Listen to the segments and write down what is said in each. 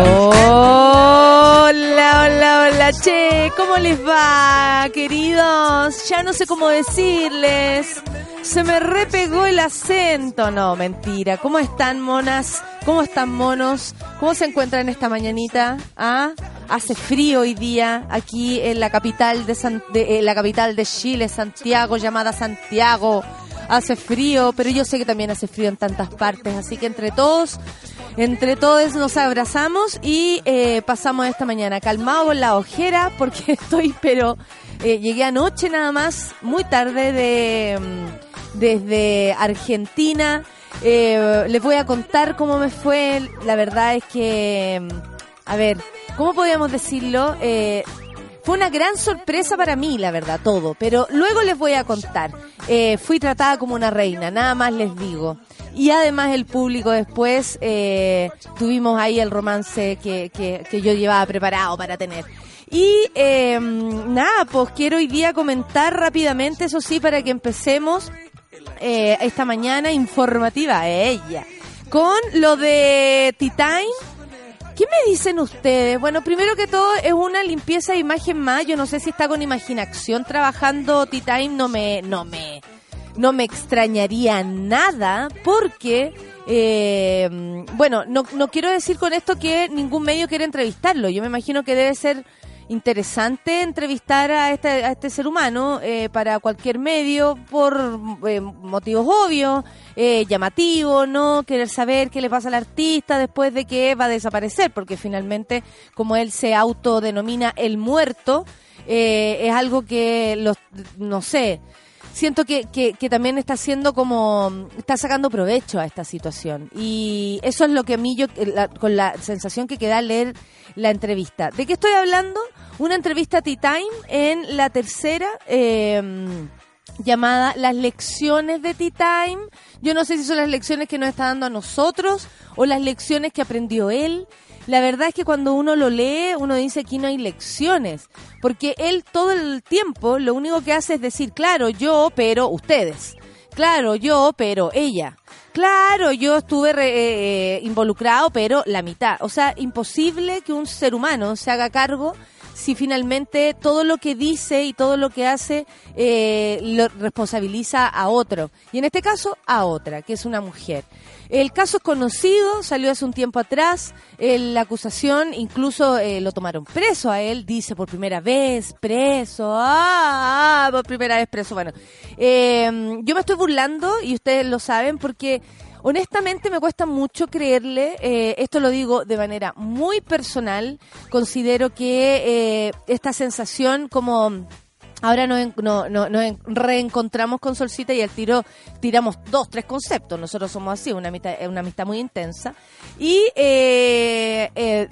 Hola, hola, hola, che, ¿cómo les va, queridos? Ya no sé cómo decirles. Se me repegó el acento. No, mentira. ¿Cómo están, monas? ¿Cómo están, monos? ¿Cómo se encuentran esta mañanita? ¿Ah? Hace frío hoy día aquí en la capital de, eh, la capital de Chile, Santiago, llamada Santiago. Hace frío, pero yo sé que también hace frío en tantas partes, así que entre todos, entre todos nos abrazamos y eh, pasamos esta mañana calmado con la ojera porque estoy, pero eh, llegué anoche nada más, muy tarde de mm, desde Argentina. Eh, les voy a contar cómo me fue. La verdad es que, mm, a ver, ¿cómo podríamos decirlo? Eh, fue una gran sorpresa para mí, la verdad, todo. Pero luego les voy a contar. Eh, fui tratada como una reina, nada más les digo. Y además el público después eh, tuvimos ahí el romance que, que, yo llevaba preparado para tener. Y eh, nada, pues quiero hoy día comentar rápidamente, eso sí, para que empecemos eh, esta mañana informativa, ella, con lo de T-Time. ¿Qué me dicen ustedes? Bueno, primero que todo es una limpieza de imagen más. Yo no sé si está con imaginación trabajando T-Time, no me, no me, no me extrañaría nada porque, eh, bueno, no, no quiero decir con esto que ningún medio quiere entrevistarlo. Yo me imagino que debe ser interesante entrevistar a este, a este ser humano eh, para cualquier medio por eh, motivos obvios, eh, llamativos, ¿no? Querer saber qué le pasa al artista después de que va a desaparecer, porque finalmente, como él se autodenomina el muerto, eh, es algo que, los, no sé, siento que, que, también está haciendo como está sacando provecho a esta situación. Y eso es lo que a mí yo la- con la sensación que queda al leer la entrevista. De qué estoy hablando una entrevista a T-Time en la tercera eh, llamada las lecciones de T-Time yo no sé si son las lecciones que nos está dando a nosotros o las lecciones que aprendió él la verdad es que cuando uno lo lee, uno dice aquí no hay lecciones, porque él todo el tiempo lo único que hace es decir, claro, yo, pero ustedes, claro, yo, pero ella, claro, yo estuve re- eh, eh, involucrado, pero la mitad. O sea, imposible que un ser humano se haga cargo si finalmente todo lo que dice y todo lo que hace eh, lo responsabiliza a otro. Y en este caso, a otra, que es una mujer. El caso es conocido, salió hace un tiempo atrás, eh, la acusación, incluso eh, lo tomaron preso a él, dice por primera vez, preso, ah, ah, por primera vez preso. Bueno, eh, yo me estoy burlando y ustedes lo saben porque honestamente me cuesta mucho creerle, eh, esto lo digo de manera muy personal, considero que eh, esta sensación como... Ahora nos, no- no- nos en- reencontramos con Solcita y al tiro tiramos dos, tres conceptos. Nosotros somos así, una amistad, una amistad muy intensa. Y eh, eh,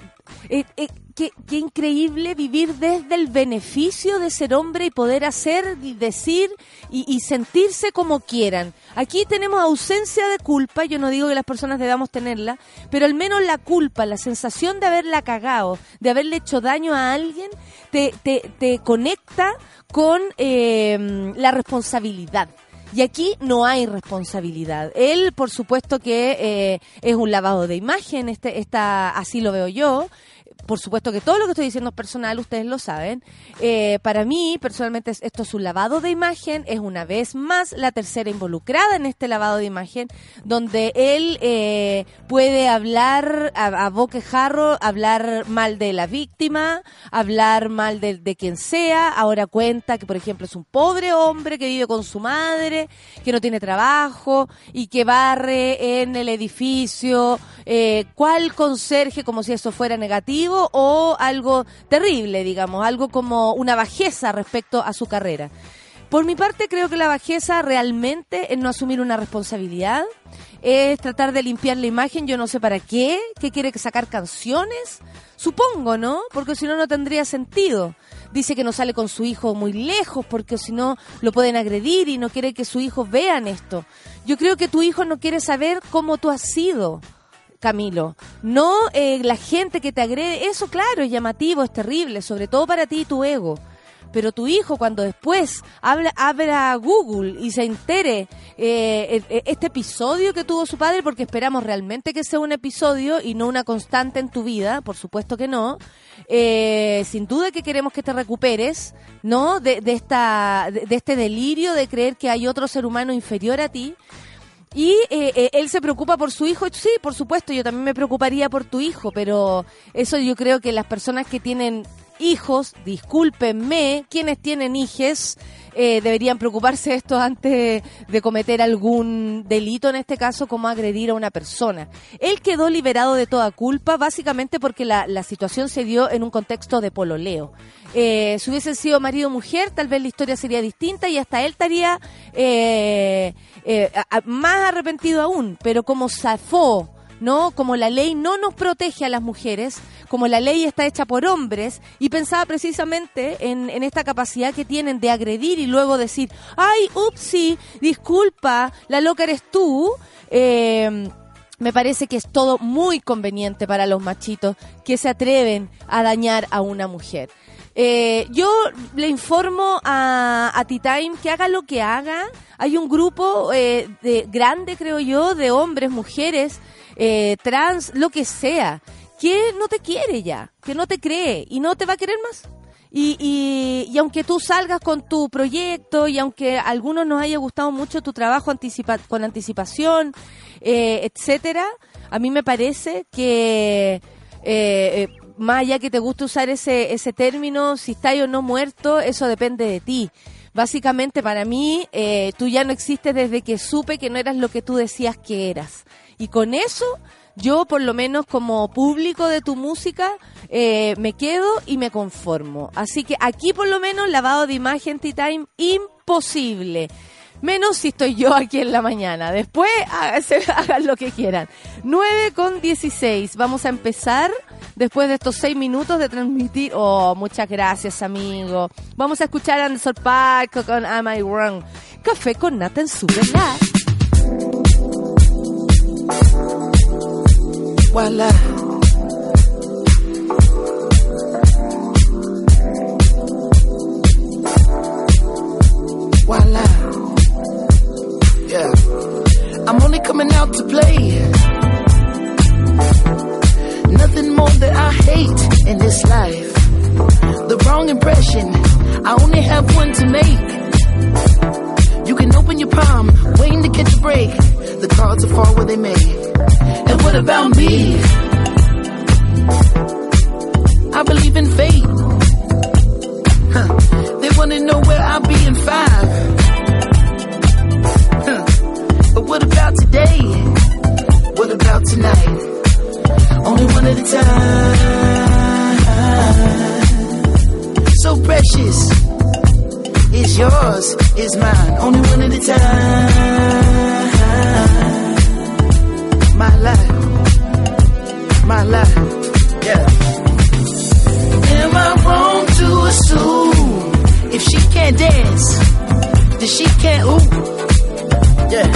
qué, increíble vivir desde el beneficio de ser hombre y poder hacer, y decir y, y sentirse como quieran. Aquí tenemos ausencia de culpa, yo no digo que las personas debamos tenerla, pero al menos la culpa, la sensación de haberla cagado, de haberle hecho daño a alguien, te, te, te conecta con eh, la responsabilidad. Y aquí no hay responsabilidad. Él, por supuesto que eh, es un lavado de imagen, este, esta, así lo veo yo. Por supuesto que todo lo que estoy diciendo es personal, ustedes lo saben. Eh, para mí, personalmente, esto es un lavado de imagen, es una vez más la tercera involucrada en este lavado de imagen, donde él eh, puede hablar a, a boquejarro, hablar mal de la víctima, hablar mal de, de quien sea. Ahora cuenta que, por ejemplo, es un pobre hombre que vive con su madre, que no tiene trabajo y que barre en el edificio. Eh, ¿Cuál conserje, como si eso fuera negativo o algo terrible, digamos, algo como una bajeza respecto a su carrera? Por mi parte, creo que la bajeza realmente es no asumir una responsabilidad, es tratar de limpiar la imagen, yo no sé para qué, que quiere que sacar canciones, supongo, ¿no? Porque si no, no tendría sentido. Dice que no sale con su hijo muy lejos porque si no lo pueden agredir y no quiere que su hijo vean esto. Yo creo que tu hijo no quiere saber cómo tú has sido. Camilo, no eh, la gente que te agrede, eso claro es llamativo, es terrible, sobre todo para ti y tu ego pero tu hijo cuando después habla, abra Google y se entere eh, este episodio que tuvo su padre, porque esperamos realmente que sea un episodio y no una constante en tu vida, por supuesto que no, eh, sin duda que queremos que te recuperes, ¿no? De, de esta, de, de este delirio de creer que hay otro ser humano inferior a ti. Y eh, eh, él se preocupa por su hijo. Sí, por supuesto, yo también me preocuparía por tu hijo, pero eso yo creo que las personas que tienen hijos, discúlpenme, quienes tienen hijes, eh, deberían preocuparse esto antes de cometer algún delito, en este caso como agredir a una persona. Él quedó liberado de toda culpa, básicamente porque la, la situación se dio en un contexto de pololeo. Eh, si hubiesen sido marido o mujer, tal vez la historia sería distinta y hasta él estaría eh, más arrepentido aún, pero como zafó ¿no? Como la ley no nos protege a las mujeres, como la ley está hecha por hombres, y pensaba precisamente en, en esta capacidad que tienen de agredir y luego decir, ay, upsi, disculpa, la loca eres tú, eh, me parece que es todo muy conveniente para los machitos que se atreven a dañar a una mujer. Eh, yo le informo a, a T-Time que haga lo que haga. Hay un grupo eh, de, grande, creo yo, de hombres, mujeres, eh, trans, lo que sea, que no te quiere ya, que no te cree y no te va a querer más. Y, y, y aunque tú salgas con tu proyecto y aunque a algunos nos haya gustado mucho tu trabajo anticipa con anticipación, eh, etcétera, a mí me parece que eh, eh, más allá que te guste usar ese, ese término, si está o no muerto, eso depende de ti. Básicamente para mí, eh, tú ya no existes desde que supe que no eras lo que tú decías que eras. Y con eso, yo por lo menos como público de tu música, eh, me quedo y me conformo. Así que aquí por lo menos lavado de imagen, T-Time, imposible. Menos si estoy yo aquí en la mañana. Después hagan lo que quieran. 9 con 16. Vamos a empezar después de estos 6 minutos de transmitir. Oh, muchas gracias, amigo. Vamos a escuchar a Anderson Park con Am I Wrong. Café con nata en. Voila. I'm coming out to play. Nothing more that I hate in this life. The wrong impression. I only have one to make. You can open your palm, waiting to catch a break. The cards are far where they may. And what about me? I believe in fate. Huh. They wanna know where I'll be in five. But what about today? What about tonight? Only one at a time. So precious. Is yours, is mine. Only one at a time. My life. My life. Yeah. Am I wrong to assume if she can't dance, then she can't ooh? Yeah.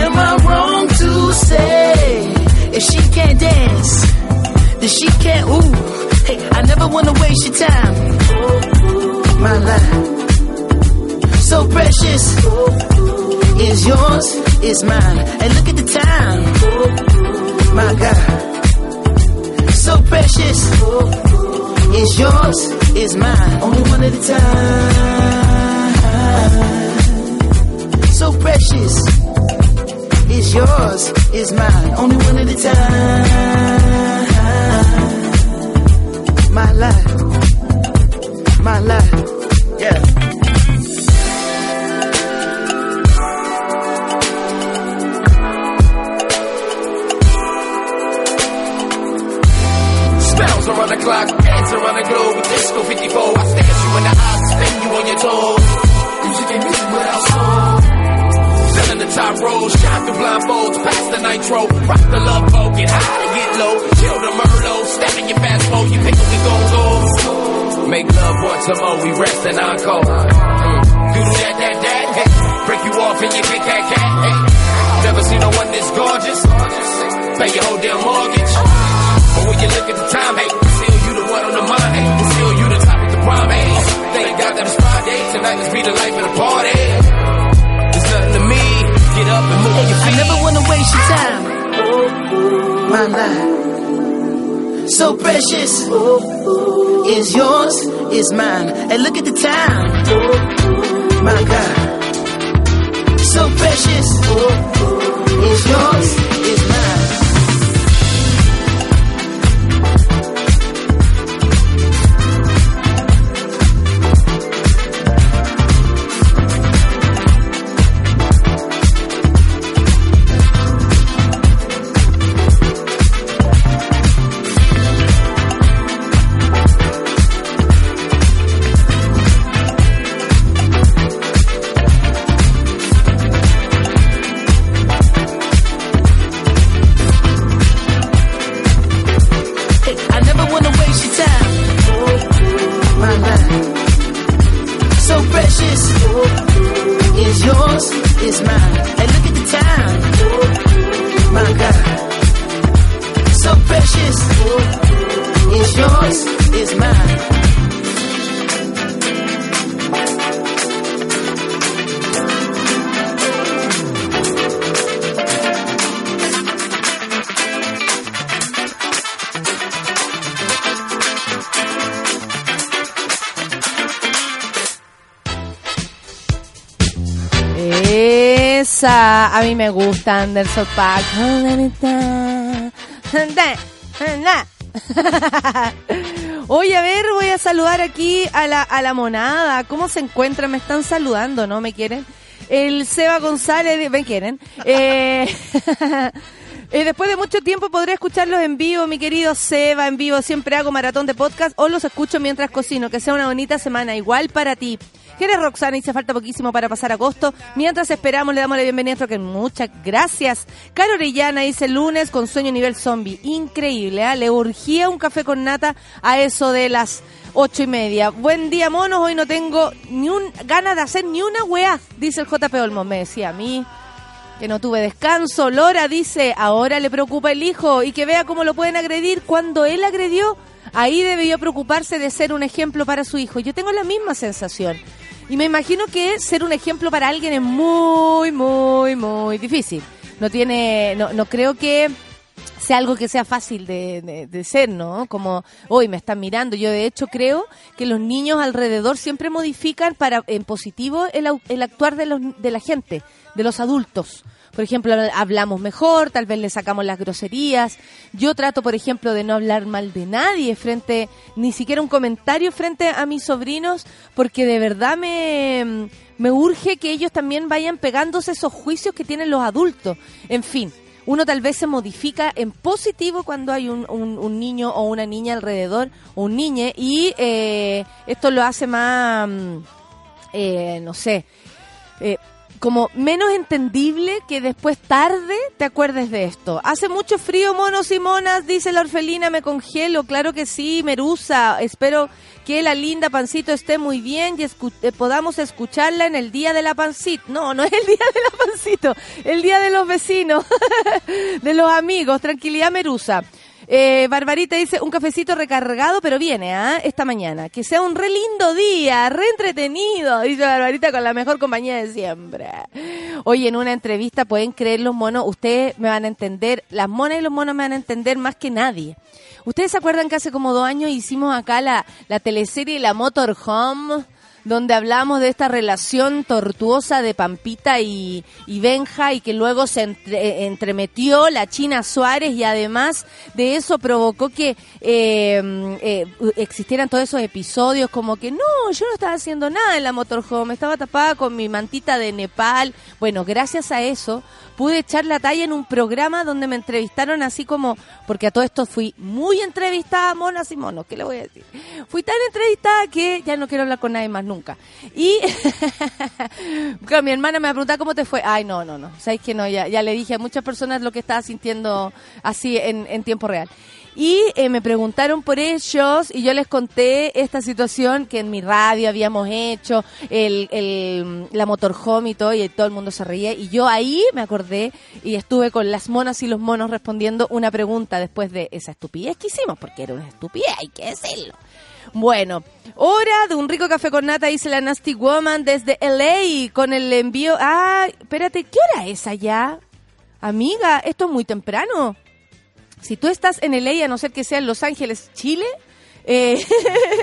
Am I wrong to say if she can't dance, then she can't ooh? Hey, I never wanna waste your time. My life. So precious is yours, is mine. And look at the time. My God. So precious. Is yours, is mine. Only one at a time. So precious. Is yours, is mine. Only one at a time. My life. My life. Yeah. Smells around the clock, dance around the globe. Disco 54, I stare you in the eyes, spin you on your toes. Music and music without soul. The top road, shine through blindfolds, past the nitro. Rock the love boat, get high get low. Chill the Merlot, step in your fast mode, you pick up, gon' go. Make love once a more, we rest and encore. Do that, that, that, hey. Break you off and you get that cat, hey. Never seen no one this gorgeous. Pay your whole damn mortgage. But when you look at the time, hey, still you the one on the mind, hey, still you the top of the prime, hey. Thank God that it's Friday, tonight let's be the life of the party. Wanna time. My life. So precious. Is yours, is mine. And look at the time. My God. So precious. Is yours, is mine. A mí me gusta Anderson Paak. Oye, a ver, voy a saludar aquí a la, a la monada. ¿Cómo se encuentran? Me están saludando, ¿no? ¿Me quieren? El Seba González, ¿me quieren? Eh, eh, después de mucho tiempo podré escucharlos en vivo, mi querido Seba, en vivo. Siempre hago maratón de podcast o los escucho mientras cocino. Que sea una bonita semana, igual para ti. Eres Roxana se falta poquísimo para pasar agosto. Mientras esperamos, le damos la bienvenida a que Muchas gracias. Caro Orellana dice lunes con sueño nivel zombie. Increíble, ¿ah? Le urgía un café con nata a eso de las ocho y media. Buen día, monos. Hoy no tengo ni un ganas de hacer ni una weá, dice el JP Olmo. Me decía a mí que no tuve descanso. Lora dice, ahora le preocupa el hijo y que vea cómo lo pueden agredir cuando él agredió. Ahí debió preocuparse de ser un ejemplo para su hijo. Yo tengo la misma sensación. Y me imagino que ser un ejemplo para alguien es muy, muy, muy difícil. No tiene, no, no creo que sea algo que sea fácil de, ser, ¿no? Como, hoy me están mirando. Yo de hecho creo que los niños alrededor siempre modifican para en positivo el, el actuar de, los, de la gente, de los adultos. Por ejemplo, hablamos mejor, tal vez le sacamos las groserías. Yo trato, por ejemplo, de no hablar mal de nadie frente, ni siquiera un comentario frente a mis sobrinos, porque de verdad me, me urge que ellos también vayan pegándose esos juicios que tienen los adultos. En fin, uno tal vez se modifica en positivo cuando hay un, niño o una niña alrededor, o un niñe, y eh, esto lo hace más, mm, eh, no sé, eh, como menos entendible que después tarde te acuerdes de esto. Hace mucho frío, monos y monas, dice la orfelina, me congelo. Claro que sí, Merusa. Espero que la linda pancito esté muy bien y eh, podamos escucharla en el día de la pancito. No, no es el día de la pancito, el día de los vecinos, de los amigos. Tranquilidad, Merusa. Eh, Barbarita dice, un cafecito recargado, pero viene, ¿ah? Esta mañana. Que sea un re lindo día, re entretenido, dice Barbarita con la mejor compañía de siempre. Oye, en una entrevista pueden creer los monos, ustedes me van a entender, las monas y los monos me van a entender más que nadie. ¿Ustedes se acuerdan que hace como dos años hicimos acá la, la teleserie La Motorhome? Donde hablamos de esta relación tortuosa de Pampita y, y Benja y que luego se entre- entremetió la China Suárez y además de eso provocó que eh, eh, existieran todos esos episodios como que no, yo no estaba haciendo nada en la motorhome, estaba tapada con mi mantita de Nepal. Bueno, gracias a eso pude echar la talla en un programa donde me entrevistaron así como, porque a todo esto fui muy entrevistada, monas y monos, ¿qué le voy a decir? Fui tan entrevistada que ya no quiero hablar con nadie más nunca. Y claro, mi hermana me preguntaba cómo te fue. Ay, no, no, no, sabes que no, ya, ya le dije a muchas personas lo que estaba sintiendo así en, en tiempo real. Y eh, me preguntaron por ellos y yo les conté esta situación que en mi radio habíamos hecho, el, el, la motorhome y todo, y todo el mundo se reía. Y yo ahí me acordé y estuve con las monas y los monos respondiendo una pregunta después de esa estupidez que hicimos, porque era una estupidez, hay que decirlo. Bueno, hora de un rico café con nata, dice la Nasty Woman desde LA con el envío. Ah, espérate, ¿qué hora es allá? Amiga, esto es muy temprano. Si tú estás en LA, a no ser que sea en Los Ángeles, Chile, eh,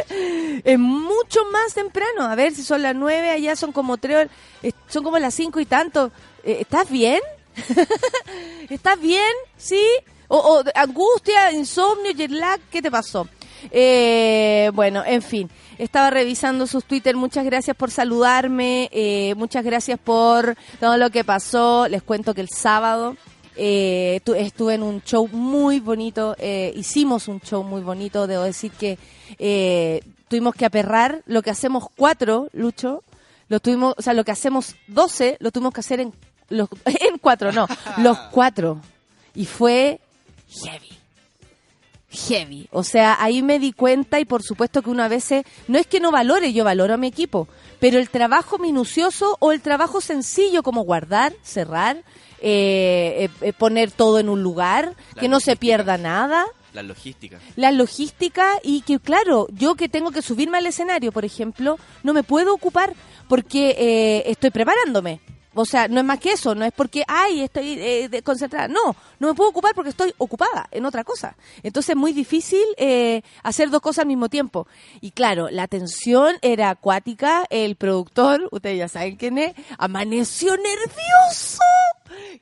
es mucho más temprano. A ver si son las nueve, allá son como tres, eh, son como las cinco y tanto. Eh, ¿Estás bien? ¿Estás bien? ¿Sí? O, o angustia, insomnio, jet lag, ¿qué te pasó? Eh, bueno, en fin, estaba revisando sus Twitter. Muchas gracias por saludarme, eh, muchas gracias por todo lo que pasó. Les cuento que el sábado eh, tu- estuve en un show muy bonito, eh, hicimos un show muy bonito. Debo decir que eh, tuvimos que aperrar lo que hacemos cuatro, Lucho. Lo tuvimos, o sea, lo que hacemos doce, lo tuvimos que hacer en los, en cuatro, no, los cuatro. Y fue heavy heavy. O sea, ahí me di cuenta y por supuesto que uno a veces, no es que no valore, yo valoro a mi equipo, pero el trabajo minucioso o el trabajo sencillo como guardar, cerrar, eh, eh, eh, poner todo en un lugar, La que no se pierda nada. La logística. La logística y que, claro, yo que tengo que subirme al escenario, por ejemplo, no me puedo ocupar porque eh, estoy preparándome. O sea, no es más que eso, no es porque, ay, estoy eh, concentrada. No, no me puedo ocupar porque estoy ocupada en otra cosa. Entonces es muy difícil eh, hacer dos cosas al mismo tiempo. Y claro, la tensión era acuática, el productor, ustedes ya saben quién es, amaneció nervioso.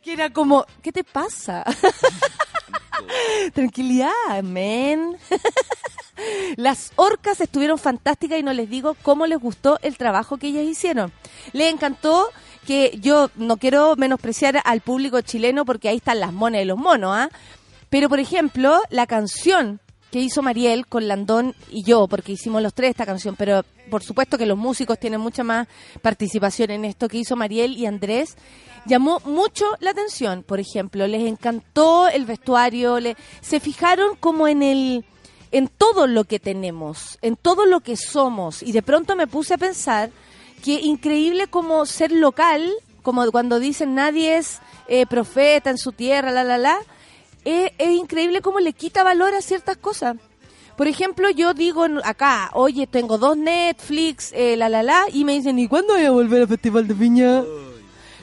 Que era como, ¿qué te pasa? Tranquilidad, men. Las orcas estuvieron fantásticas y no les digo cómo les gustó el trabajo que ellas hicieron. Les encantó que yo no quiero menospreciar al público chileno porque ahí están las monas y los monos, ¿ah? Pero, por ejemplo, la canción que hizo Mariel con Landón y yo, porque hicimos los tres esta canción, pero por supuesto que los músicos tienen mucha más participación en esto que hizo Mariel y Andrés, llamó mucho la atención. Por ejemplo, les encantó el vestuario, le, se fijaron como en el en todo lo que tenemos, en todo lo que somos. Y de pronto me puse a pensar que increíble como ser local, como cuando dicen nadie es eh, profeta en su tierra, la, la, la, es, es increíble cómo le quita valor a ciertas cosas. Por ejemplo, yo digo acá, oye, tengo dos Netflix, eh, la, la, la, y me dicen, ¿y cuándo voy a volver al Festival de Viña?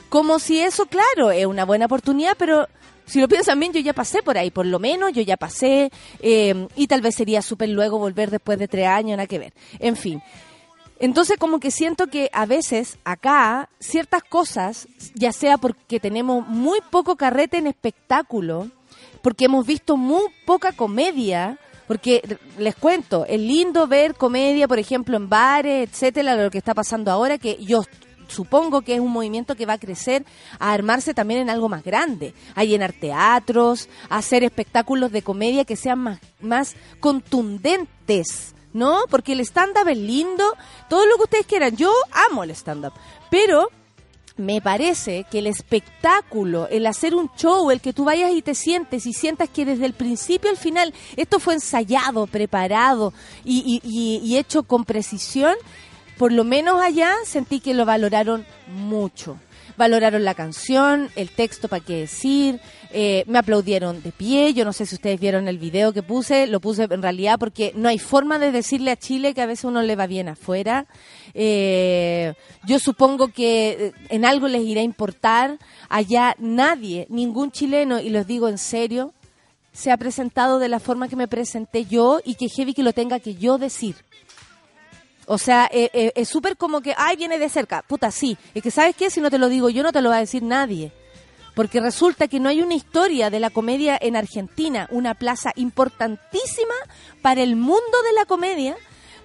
Como si eso, claro, es una buena oportunidad, pero si lo piensan bien, yo ya pasé por ahí, por lo menos yo ya pasé, eh, y tal vez sería súper luego volver después de tres años, nada que ver. En fin. Entonces como que siento que a veces acá ciertas cosas, ya sea porque tenemos muy poco carrete en espectáculo, porque hemos visto muy poca comedia, porque les cuento, es lindo ver comedia, por ejemplo, en bares, etcétera, lo que está pasando ahora, que yo supongo que es un movimiento que va a crecer a armarse también en algo más grande, a llenar teatros, a hacer espectáculos de comedia que sean más, más contundentes, ¿no? Porque el stand-up es lindo, todo lo que ustedes quieran, yo amo el stand-up, pero me parece que el espectáculo, el hacer un show, el que tú vayas y te sientes y sientas que desde el principio al final esto fue ensayado, preparado y, y- y- y hecho con precisión, por lo menos allá sentí que lo valoraron mucho. Valoraron la canción, el texto para qué decir, Eh, me aplaudieron de pie, yo no sé si ustedes vieron el video que puse, lo puse en realidad porque no hay forma de decirle a Chile que a veces uno le va bien afuera. Eh, yo supongo que eh, en algo les irá a importar. Allá nadie, ningún chileno, y los digo en serio, se ha presentado de la forma que me presenté yo y que heavy que lo tenga que yo decir. O sea, eh, eh, es súper como que, ay, viene de cerca. Puta, sí. Es que, ¿sabes qué? Si no te lo digo yo, no te lo va a decir nadie. Porque resulta que no hay una historia de la comedia en Argentina, una plaza importantísima para el mundo de la comedia.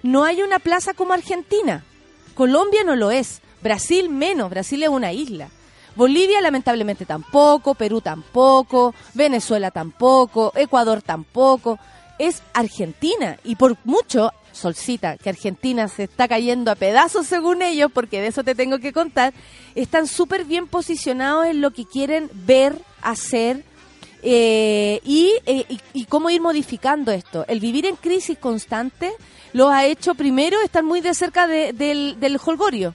No hay una plaza como Argentina. Colombia no lo es. Brasil menos. Brasil es una isla. Bolivia lamentablemente tampoco, Perú tampoco, Venezuela tampoco, Ecuador tampoco. Es Argentina y por mucho, Solcita, que Argentina se está cayendo a pedazos según ellos, porque de eso te tengo que contar, están súper bien posicionados en lo que quieren ver, hacer eh, y, eh, y, cómo ir modificando esto. El vivir en crisis constante lo ha hecho primero estar muy de cerca de- del, del holgorio.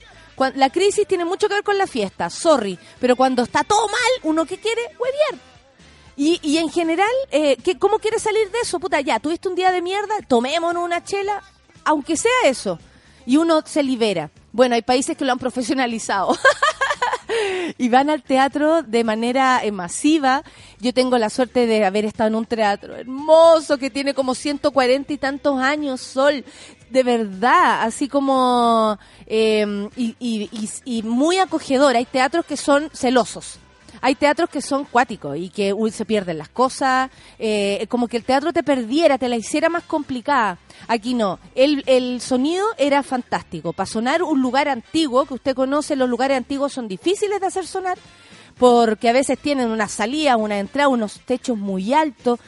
La crisis tiene mucho que ver con la fiesta, sorry, pero cuando está todo mal, uno que quiere huevear. Y, y en general, eh, ¿qué, ¿cómo quieres salir de eso? Puta, ya, tuviste un día de mierda, tomémonos una chela, aunque sea eso. Y uno se libera. Bueno, hay países que lo han profesionalizado. y van al teatro de manera eh, masiva. Yo tengo la suerte de haber estado en un teatro hermoso que tiene como 140 y tantos años, Sol. De verdad, así como... eh, y, y- y- y muy acogedor. Hay teatros que son celosos. Hay teatros que son cuáticos y que se pierden las cosas, eh, como que el teatro te perdiera, te la hiciera más complicada. Aquí no, el, el sonido era fantástico. Para sonar un lugar antiguo, que usted conoce, los lugares antiguos son difíciles de hacer sonar, porque a veces tienen una salida, una entrada, unos techos muy altos.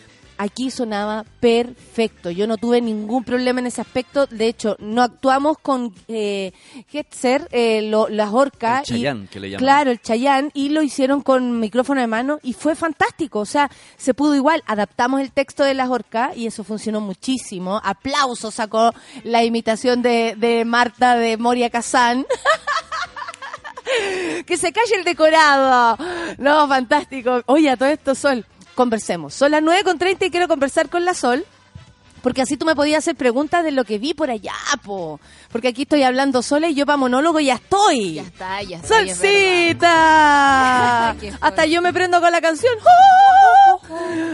Aquí sonaba perfecto. Yo no tuve ningún problema en ese aspecto. De hecho, no actuamos con eh, Hetzer, eh, lo- las orcas. El Chayán, que le llaman. Claro, el Chayán, y lo hicieron con micrófono de mano y fue fantástico. O sea, se pudo igual. Adaptamos el texto de las orcas y eso funcionó muchísimo. Aplausos sacó la imitación de, de Marta de Moria Kazán. que se calle el decorado. No, fantástico. Oye, a todo esto, Sol, conversemos. Son las 9 con 30 y quiero conversar con la Sol. Porque así tú me podías hacer preguntas de lo que vi por allá, po. Porque aquí estoy hablando sola y yo para monólogo ya estoy. Ya está, ya está. es. ¡Solcita! Hasta yo me prendo con la canción. ¡Oh!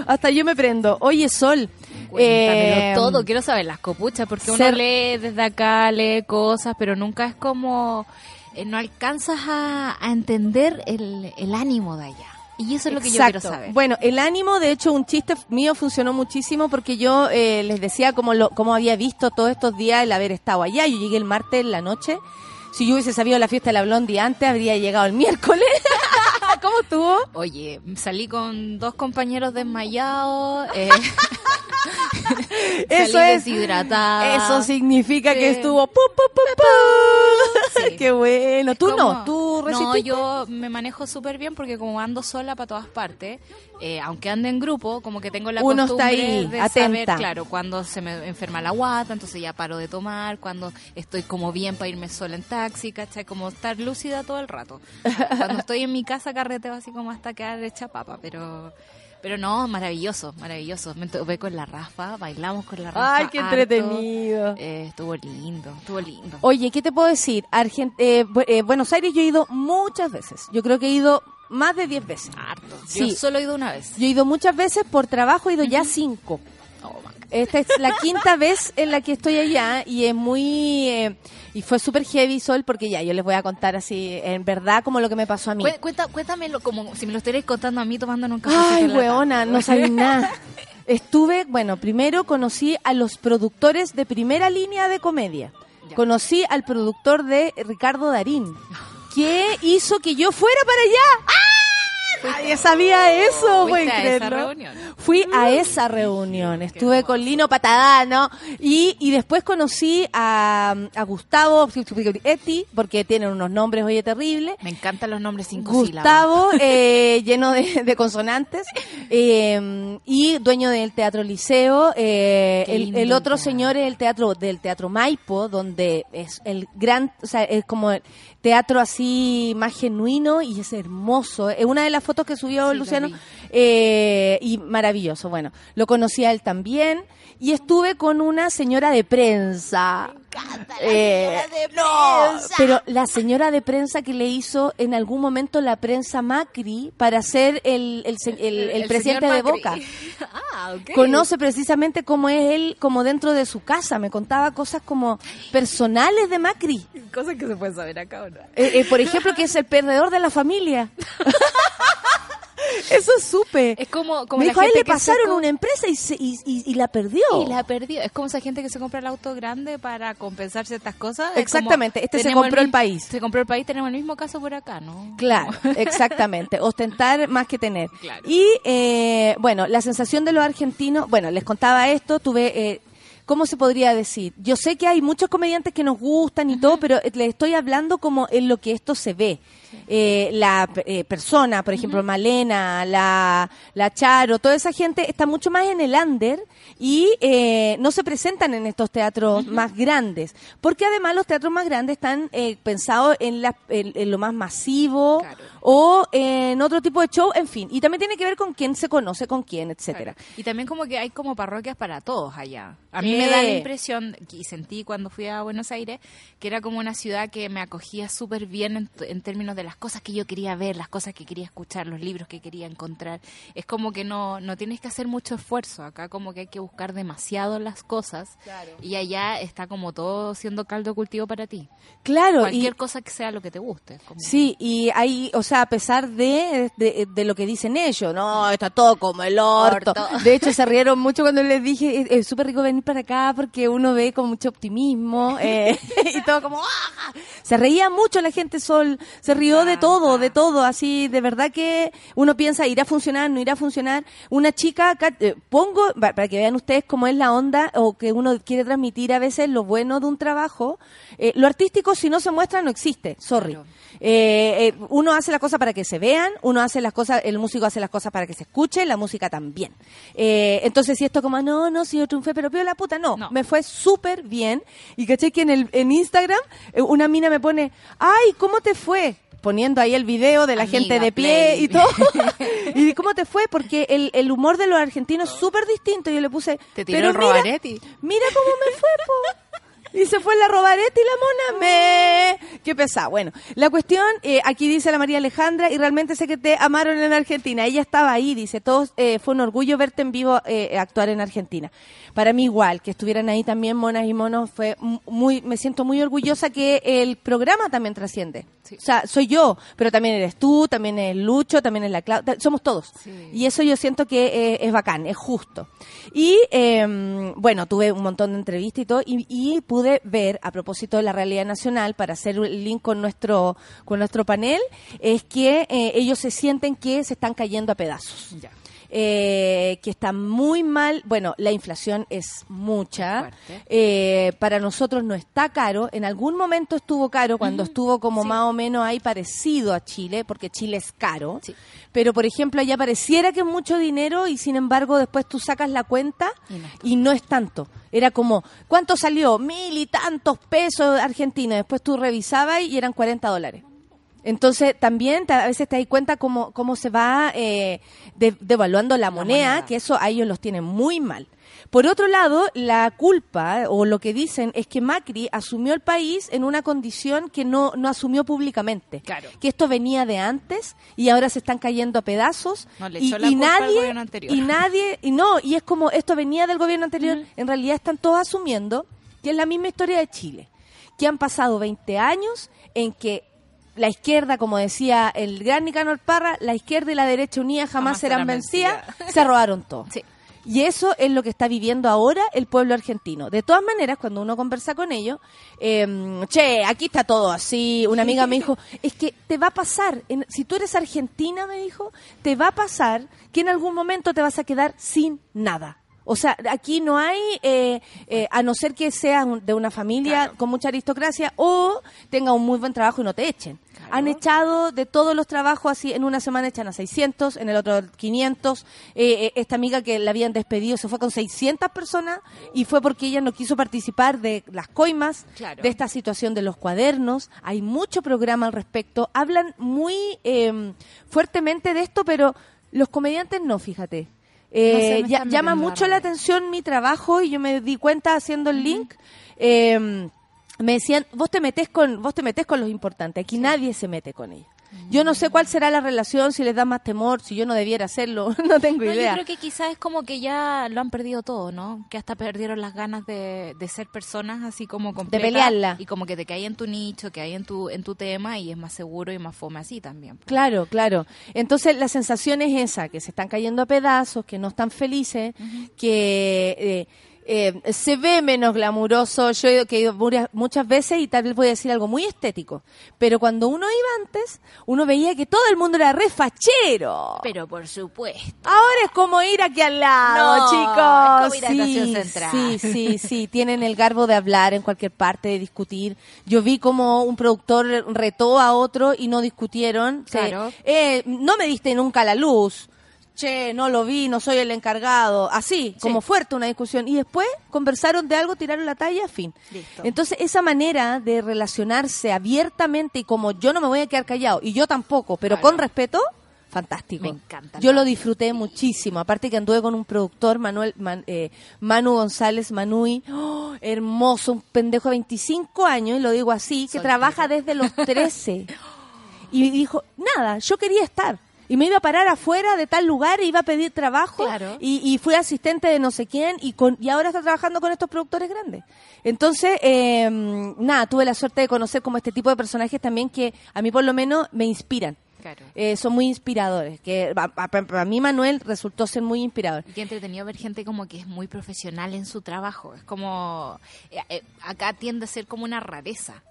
Hasta yo me prendo. Oye, Sol. Cuéntamelo eh, todo, quiero saber las copuchas, porque uno ser- lee desde acá, lee cosas, pero nunca es como, eh, no alcanzas a, a entender el, el ánimo de allá. Y eso es lo que yo quiero saber. Bueno, el ánimo, de hecho, un chiste mío funcionó muchísimo porque yo eh, les decía cómo, lo, cómo había visto todos estos días el haber estado allá. Yo llegué el martes en la noche. Si yo hubiese sabido la fiesta de la Blondie antes, habría llegado el miércoles. ¿Cómo estuvo? Oye, salí con dos compañeros desmayados, eh, Eso salí es. deshidratada. Eso significa que estuvo pu, pu, pu. Sí. Qué bueno. Tú ¿Cómo? no, tú No, resististe. yo me manejo súper bien porque como ando sola para todas partes, eh, aunque ande en grupo, como que tengo la Uno está costumbre ahí, de atenta. saber, claro, cuando se me enferma la guata, entonces ya paro de tomar, cuando estoy como bien para irme sola en taxi, ¿cachai? Como estar lúcida todo el rato. Cuando estoy en mi casa carreteo así como hasta quedar hecha papa, pero... Pero no, maravilloso, maravilloso. Me topé con la Rafa, bailamos con la Rafa. Ay, qué harto. entretenido. Eh, estuvo lindo, estuvo lindo. Oye, ¿qué te puedo decir? Argent eh, eh, Buenos Aires yo he ido muchas veces. Yo creo que he ido más de 10 veces. Harto. Sí. Yo solo he ido una vez. Yo he ido muchas veces por trabajo, he ido ya cinco. Esta es la quinta vez en la que estoy allá y es muy... eh, y fue súper heavy, Sol, porque ya, yo les voy a contar así, en verdad, como lo que me pasó a mí. Cuenta, cuéntamelo como si me lo estuvierais contando a mí tomando un café. Ay, weona, no sabía nada. Estuve, bueno, primero conocí a los productores de primera línea de comedia. Ya. Conocí al productor de Ricardo Darín, que hizo que yo fuera para allá. ¡Ah! Nadie sabía eso, reunión. Fui a esa reunión, estuve con Lino Patadano y, y después conocí a, a Gustavo Eti, porque tienen unos nombres, oye, terribles. Me encantan los nombres cinco sílabas. Gustavo, eh, lleno de, de consonantes, eh, y dueño del Teatro Liceo. eh, el, el otro señor es el teatro del Teatro Maipo, donde es el gran, o sea, es como el teatro así más genuino y es hermoso. Es una de las fotos que subió Sí, Luciano. Eh, y maravilloso, bueno, lo conocí a él también y estuve con una señora de prensa. Eh, no, pero la señora de prensa que le hizo en algún momento la prensa Macri para ser el, el, el- presidente de. Boca. ah, ok. Conoce precisamente cómo es él, como dentro de su casa. Me contaba cosas como personales de Macri. Cosas que se pueden saber acá no. Eh, eh, por ejemplo, que es el perdedor de la familia. Eso supe. Es como, como Me la dijo, a él gente le pasaron una empresa y, se- y, y- y la perdió. Y la perdió. Es como esa gente que se compra el auto grande para compensar ciertas cosas. Exactamente. como, Este se compró el país. Se compró el país, tenemos el mismo caso por acá, ¿no? Claro, exactamente. Ostentar más que tener. Claro. Y eh, bueno, la sensación de los argentinos, bueno, les contaba esto, tuve, eh, ¿cómo se podría decir? Yo sé que hay muchos comediantes que nos gustan y todo, pero eh, les estoy hablando como en lo que esto se ve. Eh, la eh, persona, por ejemplo, Malena, la, la Charo, toda esa gente está mucho más en el under y eh, no se presentan en estos teatros más grandes, porque además los teatros más grandes están eh, pensados en, la- en- en lo más masivo Claro. o en otro tipo de show, en fin, y también tiene que ver con quién se conoce con quién, etcétera. Claro. Y también como que hay como parroquias para todos allá. A mí me da la impresión, y sentí cuando fui a Buenos Aires, que era como una ciudad que me acogía súper bien en, en términos de las cosas que yo quería ver, las cosas que quería escuchar, los libros que quería encontrar. Es como que no, no tienes que hacer mucho esfuerzo. Acá como que hay que buscar demasiado las cosas. Y allá está como todo siendo caldo de cultivo para ti. Claro, Cualquier y, cosa que sea lo que te guste. como- Sí, y hay, o sea, a pesar de, de, de lo que dicen ellos, no, está todo como el orto. Orto. De hecho, se rieron mucho cuando les dije, es, es súper rico venir para acá porque uno ve con mucho optimismo eh, y todo como, ¡ah! Se reía mucho la gente Sol, se rió de todo, de todo, así, de verdad que uno piensa, irá a funcionar, no irá a funcionar. Una chica, acá, eh, pongo, pa- para que vean ustedes cómo es la onda o que uno quiere transmitir a veces lo bueno de un trabajo, eh, lo artístico si no se muestra no existe, sorry. Claro. Uno hace las cosas para que se vean, uno hace las cosas, el músico hace las cosas para que se escuche, la música también. Entonces, si esto como, no, no, si yo triunfé, pero pío la puta, no, No. me fue súper bien. Y caché que en, el, en Instagram eh, una mina me pone, ay, ¿cómo te fue? Poniendo ahí el video de la Amiga, gente de pie play. y todo. y ¿cómo te fue? Porque el, el humor de los argentinos es súper distinto. Yo le puse, Te tiró pero mira. Mira cómo me fue, po. Y se fue la robareta y la mona. Me. Qué pesada. Bueno, la cuestión, eh, aquí dice la María Alejandra, y realmente sé que te amaron en Argentina. Ella estaba ahí, dice, todos, eh, fue un orgullo verte en vivo eh, actuar en Argentina. Para mí igual, que estuvieran ahí también monas y monos, fue muy, me siento muy orgullosa que el programa también trasciende. Sí. O sea, soy yo, pero también eres tú, también es Lucho, también es la Claudia, somos todos. Sí. Y eso yo siento que eh, es bacán, es justo. Y eh, bueno, tuve un montón de entrevistas y todo, y, y pude ver, a propósito de la realidad nacional, para hacer el link con nuestro, con nuestro panel, es que eh, ellos se sienten que se están cayendo a pedazos. Ya. Eh, que está muy mal. Bueno, la inflación es mucha. Eh, para nosotros no está caro. En algún momento estuvo caro, cuando estuvo como más o menos ahí parecido a Chile, porque Chile es caro. Sí. Pero, por ejemplo, allá pareciera que es mucho dinero y sin embargo después tú sacas la cuenta Y no es y no es tanto. Era como, ¿cuánto salió? Mil y tantos pesos Argentina. Después tú revisabas y eran 40 dólares. Entonces también te- a veces te das cuenta cómo, cómo se va eh, de- devaluando la, moneda, moneda. que eso a ellos los tienen muy mal. Por otro lado, la culpa o lo que dicen es que Macri asumió el país en una condición que no, no asumió públicamente. Claro. Que esto venía de antes y ahora se están cayendo a pedazos. No, le y, echó la y culpa al nadie, gobierno anterior. y nadie, y no, y es como esto venía del gobierno anterior. En realidad están todos asumiendo que es la misma historia de Chile. Que han pasado 20 años en que la izquierda, como decía el gran Nicanor Parra, la izquierda y la derecha unidas jamás, Jamás serán vencidas, se robaron todo. Sí. Y eso es lo que está viviendo ahora el pueblo argentino. De todas maneras, cuando uno conversa con ellos, eh, che, aquí está todo así. Una amiga me dijo, es que te va a pasar, en- si tú eres argentina, me dijo, te va a pasar que en algún momento te vas a quedar sin nada. O sea, aquí no hay, eh, eh, a no ser que seas de una familia con mucha aristocracia o tenga un muy buen trabajo y no te echen. Han echado de todos los trabajos así, en una semana echan a 600, en el otro 500. Eh, eh, esta amiga que la habían despedido se fue con 600 personas y fue porque ella no quiso participar de las coimas, Claro. de esta situación de los cuadernos. Hay mucho programa al respecto. Hablan muy eh, fuertemente de esto, pero Los comediantes no, fíjate. Eh, No sé, me ya- están llama mucho la atención mi trabajo y yo me di cuenta haciendo el link. eh, me decían, vos te metés con, vos te metés con los importantes. Aquí nadie se mete con ellos. Yo no sé cuál será la relación, si les da más temor, si yo no debiera hacerlo, no tengo No, yo idea. creo que quizás es como que ya lo han perdido todo, ¿no? Que hasta perdieron las ganas de, de ser personas así como completas. pelearla. Y como que te cae en tu nicho, que hay en tu, en tu tema y es más seguro y más fome así también. Claro, claro. Entonces la sensación es esa, que se están cayendo a pedazos, que no están felices, que eh, eh, se ve menos glamuroso. Yo he ido- muchas veces y tal vez voy a decir algo muy estético, pero cuando uno iba antes, uno veía que todo el mundo era re fachero. Pero por supuesto. Ahora es como ir aquí al lado, No, chicos. es como ir a Estación Central. sí, sí, sí. Tienen el garbo de hablar en cualquier parte, de discutir. Yo vi como un productor retó a otro y no discutieron. Claro. eh, no me diste nunca la luz. Che, no lo vi, no soy el encargado. Así, como fuerte una discusión. Y después conversaron de algo, tiraron la talla, fin. Listo. Entonces, esa manera de relacionarse abiertamente y como yo no me voy a quedar callado, y yo tampoco, pero Claro. con respeto, fantástico. Me encanta. Yo lo disfruté muchísimo. Aparte que anduve con un productor, Manuel, Man- eh, Manu González Manui, ¡oh! hermoso, un pendejo de 25 años, y lo digo así, que Soltero. trabaja desde los 13. y dijo, nada, yo quería estar. Y me iba a parar afuera de tal lugar, e iba a pedir trabajo Claro. y, y fui asistente de no sé quién y, con, y ahora está trabajando con estos productores grandes. Entonces, eh, nada, tuve la suerte de conocer como este tipo de personajes también que a mí por lo menos me inspiran. Claro. Eh, son muy inspiradores. Que para mí Manuel resultó ser muy inspirador. Y qué entretenido ver gente como que es muy profesional en su trabajo. Es como. eh, eh, acá tiende a ser como una rareza.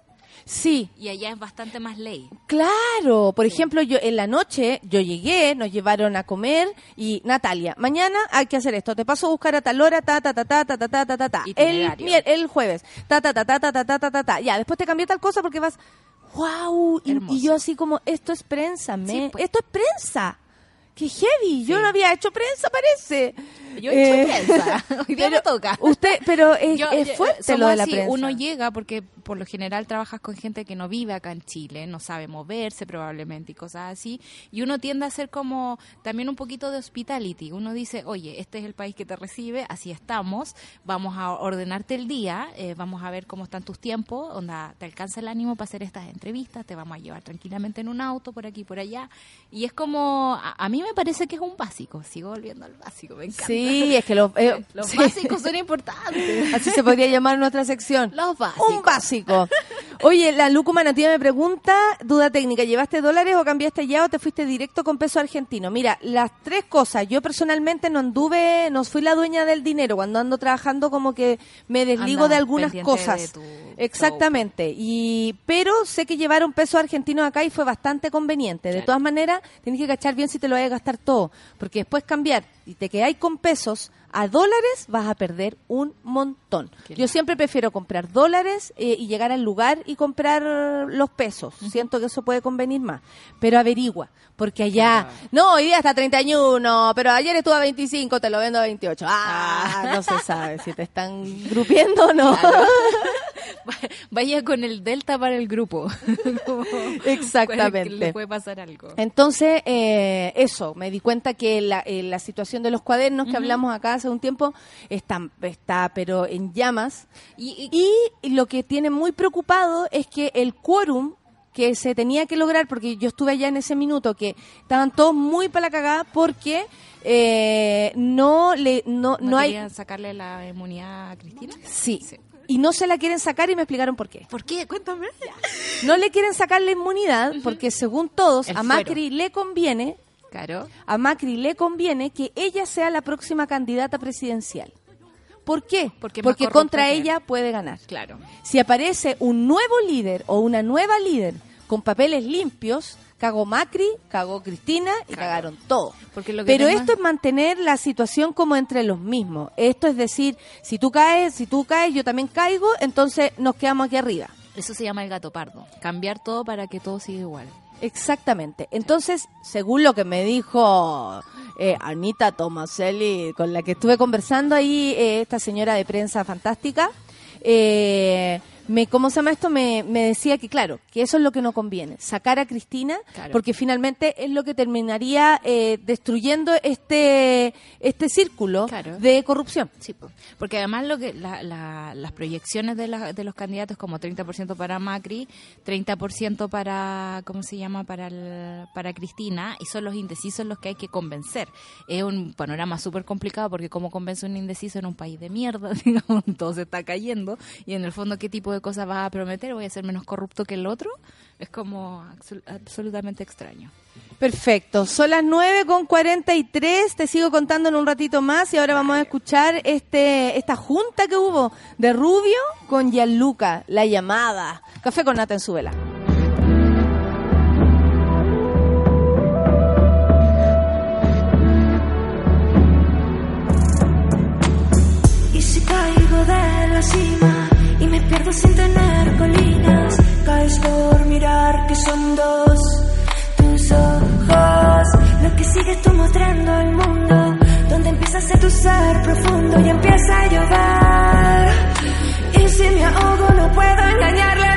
Sí, Y allá es bastante más ley. claro. Por ejemplo, yo en la noche yo llegué, nos llevaron a comer y Natalia, mañana hay que hacer esto. Te paso a buscar a tal hora, ta ta ta ta ta ta ta ta ta ta. El, el jueves, ta ta ta ta ta ta ta ta ta ta. Ya, después te cambié tal cosa porque vas, wow. Y, y yo así como esto es prensa, me, Sí, pues. esto es prensa. Qué heavy. Yo no había hecho prensa, parece. Yo he hecho Eh, prensa. Hoy día me toca. Usted, pero es, Yo- es yo- fuerte lo de la así, prensa. Uno llega porque por lo general trabajas con gente que no vive acá en Chile, no sabe moverse probablemente y cosas así. Y uno tiende a ser como también un poquito de hospitality. Uno dice, oye, este es el país que te recibe, así estamos, vamos a ordenarte el día, eh, vamos a ver cómo están tus tiempos, onda, te alcanza el ánimo para hacer estas entrevistas, te vamos a llevar tranquilamente en un auto por aquí por allá. Y es como, a, a mí me parece que es un básico, sigo volviendo al básico, me encanta. Sí, es que los, eh, Los sí. básicos son importantes. Así se podría llamar nuestra sección. Los básicos. Un básico. Oye, la Lucu Manatía me pregunta, duda técnica, ¿llevaste dólares o cambiaste ya o te fuiste directo con peso argentino? Mira, las tres cosas. Yo personalmente no anduve, no fui la dueña del dinero. Cuando ando trabajando como que me desligo de algunas cosas. de Exactamente. Y pero sé que llevar un peso argentino acá y fue bastante conveniente. De todas maneras, tienes que cachar bien si te lo vas a gastar todo, porque después cambiar y te quedáis con pesos a dólares vas a perder un montón. Yo siempre prefiero comprar dólares eh, y llegar al lugar y comprar los pesos. Siento que eso puede convenir más. Pero averigua, porque allá, no, hoy día está a 31, pero ayer estuvo a 25, te lo vendo a 28. Ah, no se sabe si te están grupiendo o no. Vaya con el delta para el grupo. Como- Exactamente. Le puede pasar algo. Entonces, eh, eso, me di cuenta que la, eh, la situación de los cuadernos que hablamos acá hace un tiempo está, está pero en llamas. Y, Y lo que tiene muy preocupado es que el quórum que se tenía que lograr, porque yo estuve allá en ese minuto, que estaban todos muy para la cagada porque eh, no le no, ¿no, no hay... sacarle la inmunidad a Cristina? Sí. Sí. Y no se la quieren sacar y me explicaron por qué. ¿Por qué? Cuéntame. No le quieren sacar la inmunidad porque según todos El a. Macri le conviene Claro. a Macri le conviene que ella sea la próxima candidata presidencial. ¿Por qué? Porque contra ella puede ganar. Claro. Si aparece un nuevo líder o una nueva líder con papeles limpios, cagó Macri, cagó Cristina y Claro. cagaron todo. Porque lo que Pero esto es mantener la situación como entre los mismos. Esto es decir, si tú caes, si tú caes, yo también caigo, entonces nos quedamos aquí arriba. Eso se llama el gato pardo. Cambiar todo para que todo siga igual. Exactamente. Entonces, según lo que me dijo eh, Anita Tomaselli, con la que estuve conversando ahí, eh, esta señora de prensa fantástica, eh, me, ¿cómo se llama esto? Me, me decía que, claro, que eso es lo que no conviene, sacar a Cristina, Claro. porque finalmente es lo que terminaría eh, destruyendo este, este círculo Claro. de corrupción. Sí, po. porque además lo que la- la- las proyecciones de, la- de los candidatos como 30% para Macri, 30% para ¿cómo se llama? para el- para Cristina y son los indecisos los que hay que convencer. Es un panorama súper complicado porque cómo convence un indeciso en un país de mierda, digamos, todo se está cayendo y en el fondo qué tipo de cosas vas a prometer, voy a ser menos corrupto que el otro, es como absol- absolutamente extraño. Perfecto, son las 9 con 43, te sigo contando en un ratito más y ahora vamos a escuchar este esta junta que hubo de Rubio con Gianluca, la llamada. Café con nata en su vela. Pierdo sin tener colinas, caes por mirar que son dos tus ojos. Lo que sigues tú mostrando al mundo, donde empieza a tu ser profundo y empieza a llover. Y si me ahogo, no puedo engañarle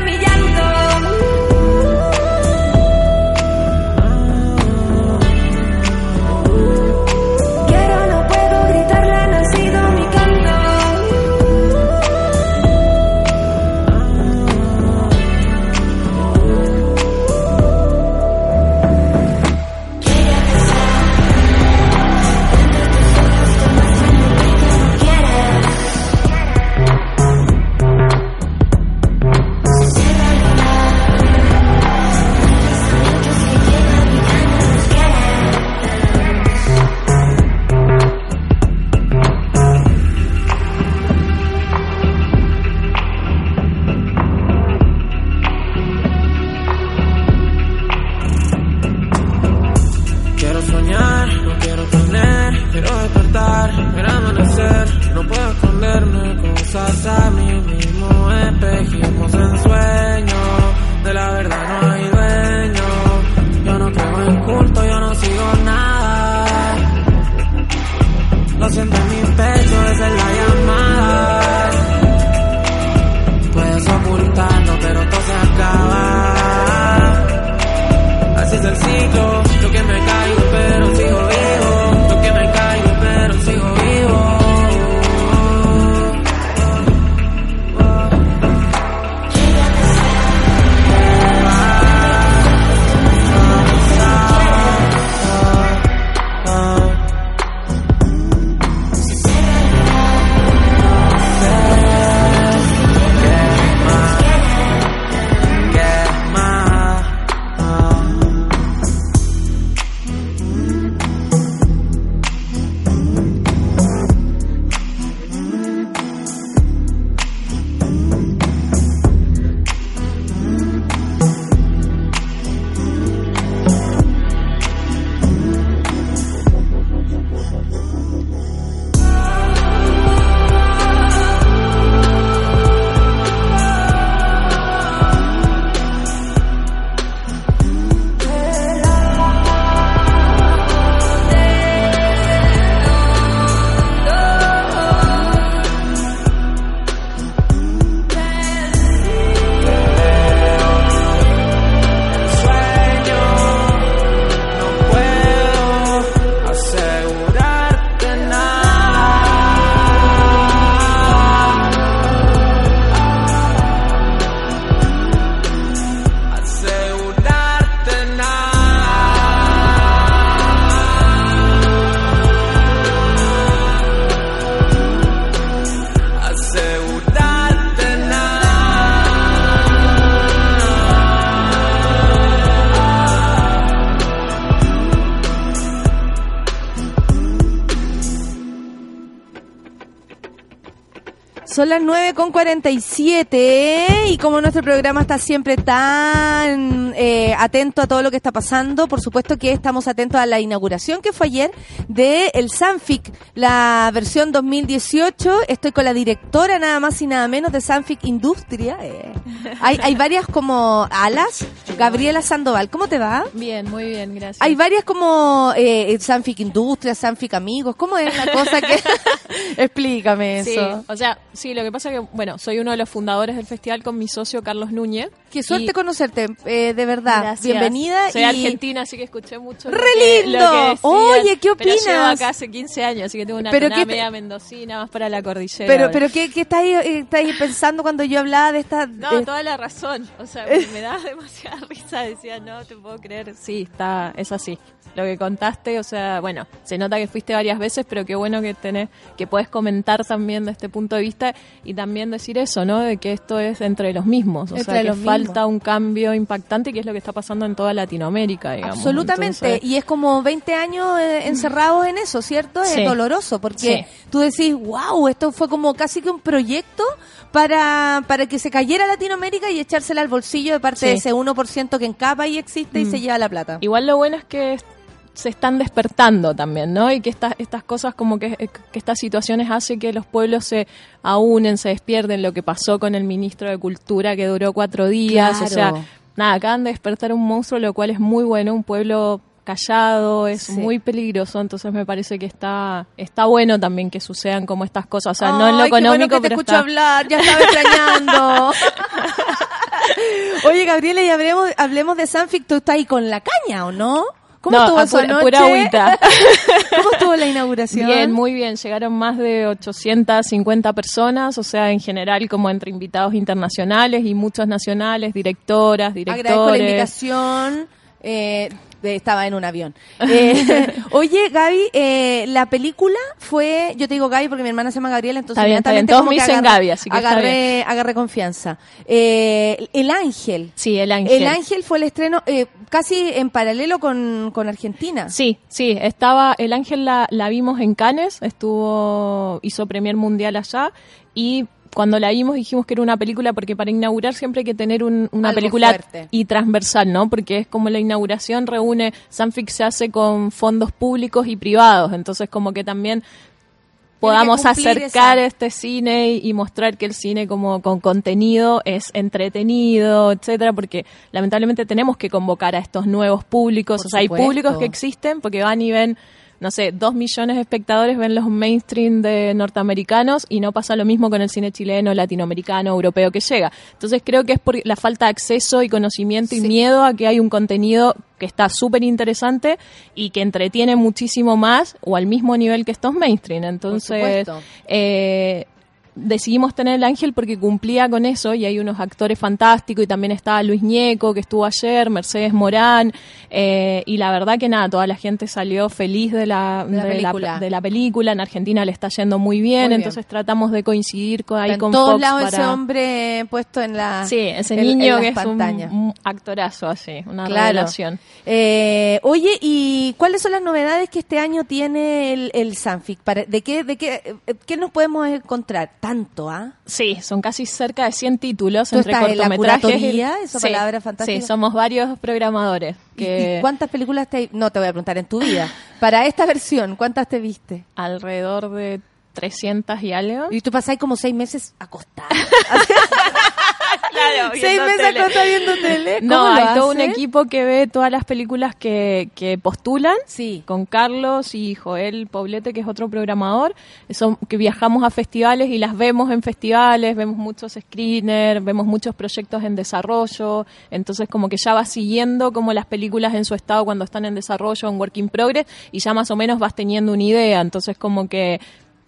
Son las 9 con 47 y como nuestro programa está siempre tan eh, atento a todo lo que está pasando, por supuesto que estamos atentos a la inauguración que fue ayer de el Sanfic, la versión 2018. Estoy con la directora nada más y nada menos de Sanfic Industria. eh. Hay, hay varias como alas Gabriela Sandoval, ¿cómo te va? Bien, muy bien, gracias. Hay varias como eh, Sanfic Industria, Sanfic Amigos. ¿Cómo es la cosa que...? Explícame Sí, eso. o sea, sí, lo que pasa que, bueno, soy uno de los fundadores del festival con mi socio Carlos Núñez. Qué suerte Y- conocerte, eh, de verdad. Gracias. Bienvenida. Soy y... argentina, así que escuché mucho. lo ¡Re que- lindo! lo que. Oye, ¿qué Pero llevo opinas? acá hace 15 años, así que tengo una ¿Pero te- media mendocina, más para la cordillera. Pero, ahora. pero ¿qué, qué estáis, eh, estáis pensando cuando yo hablaba de esta... No, eh, toda la razón. O sea, me, me da demasiada risa. Decía, no te puedo creer. Sí, está, es así. Lo que contaste, o sea, bueno, se nota que fuiste varias veces, pero qué bueno que tenés, que puedes comentar también de este punto de vista y también decir eso, ¿no? De que esto es entre los mismos. O Entre sea, que falta mismos. un cambio impactante, que es lo que está pasando en toda Latinoamérica, digamos. Absolutamente, Entonces, y es como 20 años eh, encerrados en eso, ¿cierto? Sí. Es doloroso, porque Sí. tú decís, wow, esto fue como casi que un proyecto para, para que se cayera Latinoamérica y echársela al bolsillo de parte Sí. de ese 1% que en cada país existe y Mm. se lleva la plata. Igual lo bueno es que se están despertando también, ¿no? Y que estas estas cosas como que, que estas situaciones hacen que los pueblos se aúnen, se despierten. Lo que pasó con el ministro de Cultura que duró cuatro días, o sea, nada, acaban de despertar un monstruo, lo cual es muy bueno, un pueblo callado, es Sí. muy peligroso, entonces me parece que está está bueno también que sucedan como estas cosas, o sea, no en lo Ay, qué bueno económico, que te pero escucho está- hablar, ya estaba extrañando. Oye, Gabriela, y hablemos, hablemos de Sanfic, tú estás ahí con la caña, ¿o no? ¿Cómo No, estuvo pura- pura agüita. ¿Cómo estuvo la inauguración? Bien, muy bien. Llegaron más de 850 personas, o sea, en general como entre invitados internacionales y muchos nacionales, directoras, directores. Agradezco la invitación. eh, estaba en un avión. Eh, oye, Gaby, eh, la película fue, yo te digo Gaby porque mi hermana se llama Gabriela, entonces bien, bien. Todos como me que dicen agarré- Gaby, así que está agarré, agarré confianza. Eh, el Ángel. Sí, el ángel. El Ángel fue el estreno casi en paralelo con, con Argentina. Sí, sí, estaba, el ángel la, la vimos en Cannes, estuvo, hizo premier mundial allá y cuando la vimos dijimos que era una película porque para inaugurar siempre hay que tener un- una Algo película fuerte. y transversal, ¿no? Porque es como la inauguración reúne, Sanfic se hace con fondos públicos y privados, entonces como que también podamos acercar esa- este cine y, y mostrar que el cine como con contenido es entretenido, etcétera, porque lamentablemente tenemos que convocar a estos nuevos públicos, Por o sea, hay públicos que existen porque van y ven no sé, dos millones de espectadores ven los mainstream de norteamericanos y no pasa lo mismo con el cine chileno, latinoamericano, europeo que llega. Entonces creo que es por la falta de acceso y conocimiento y Sí. miedo a que hay un contenido que está súper interesante y que entretiene muchísimo más o al mismo nivel que estos mainstream. Entonces, supuesto. eh, decidimos tener el ángel porque cumplía con eso y hay unos actores fantásticos y también estaba Luis Ñeco que estuvo ayer, Mercedes Morán eh, y la verdad que nada, toda la gente salió feliz de la, De la de película. de la película, en Argentina le está yendo muy bien, Muy bien. entonces tratamos de coincidir con, ahí Está en con todos Fox lados para... ese hombre puesto en la Sí, ese niño que es un, actorazo así, una Claro. revelación. Eh, oye, ¿y cuáles son las novedades que este año tiene el, el Sanfic? Para- ¿De qué, de qué, eh, qué nos podemos encontrar? Tanto, ¿ah? Sí, son casi cerca de 100 títulos ¿Tú entre estás en la cortometrajes. Esa Sí, palabra fantástica. Sí, somos varios programadores. ¿Y- Que ¿Y cuántas películas te... No, te voy a preguntar en tu vida. Para esta versión, ¿cuántas te viste? alrededor de 300 y algo. Y tú pasáis como seis meses acostada. Claro, seis meses acostada viendo tele. No, ¿Cómo lo hay todo un equipo que ve todas las películas que, que postulan. Sí. Con Carlos y Joel Poblete, que es otro programador, son, que viajamos a festivales y las vemos en festivales, vemos muchos screeners, vemos muchos proyectos en desarrollo, entonces como que ya vas siguiendo como las películas en su estado cuando están en desarrollo, en work in progress, y ya más o menos vas teniendo una idea, entonces como que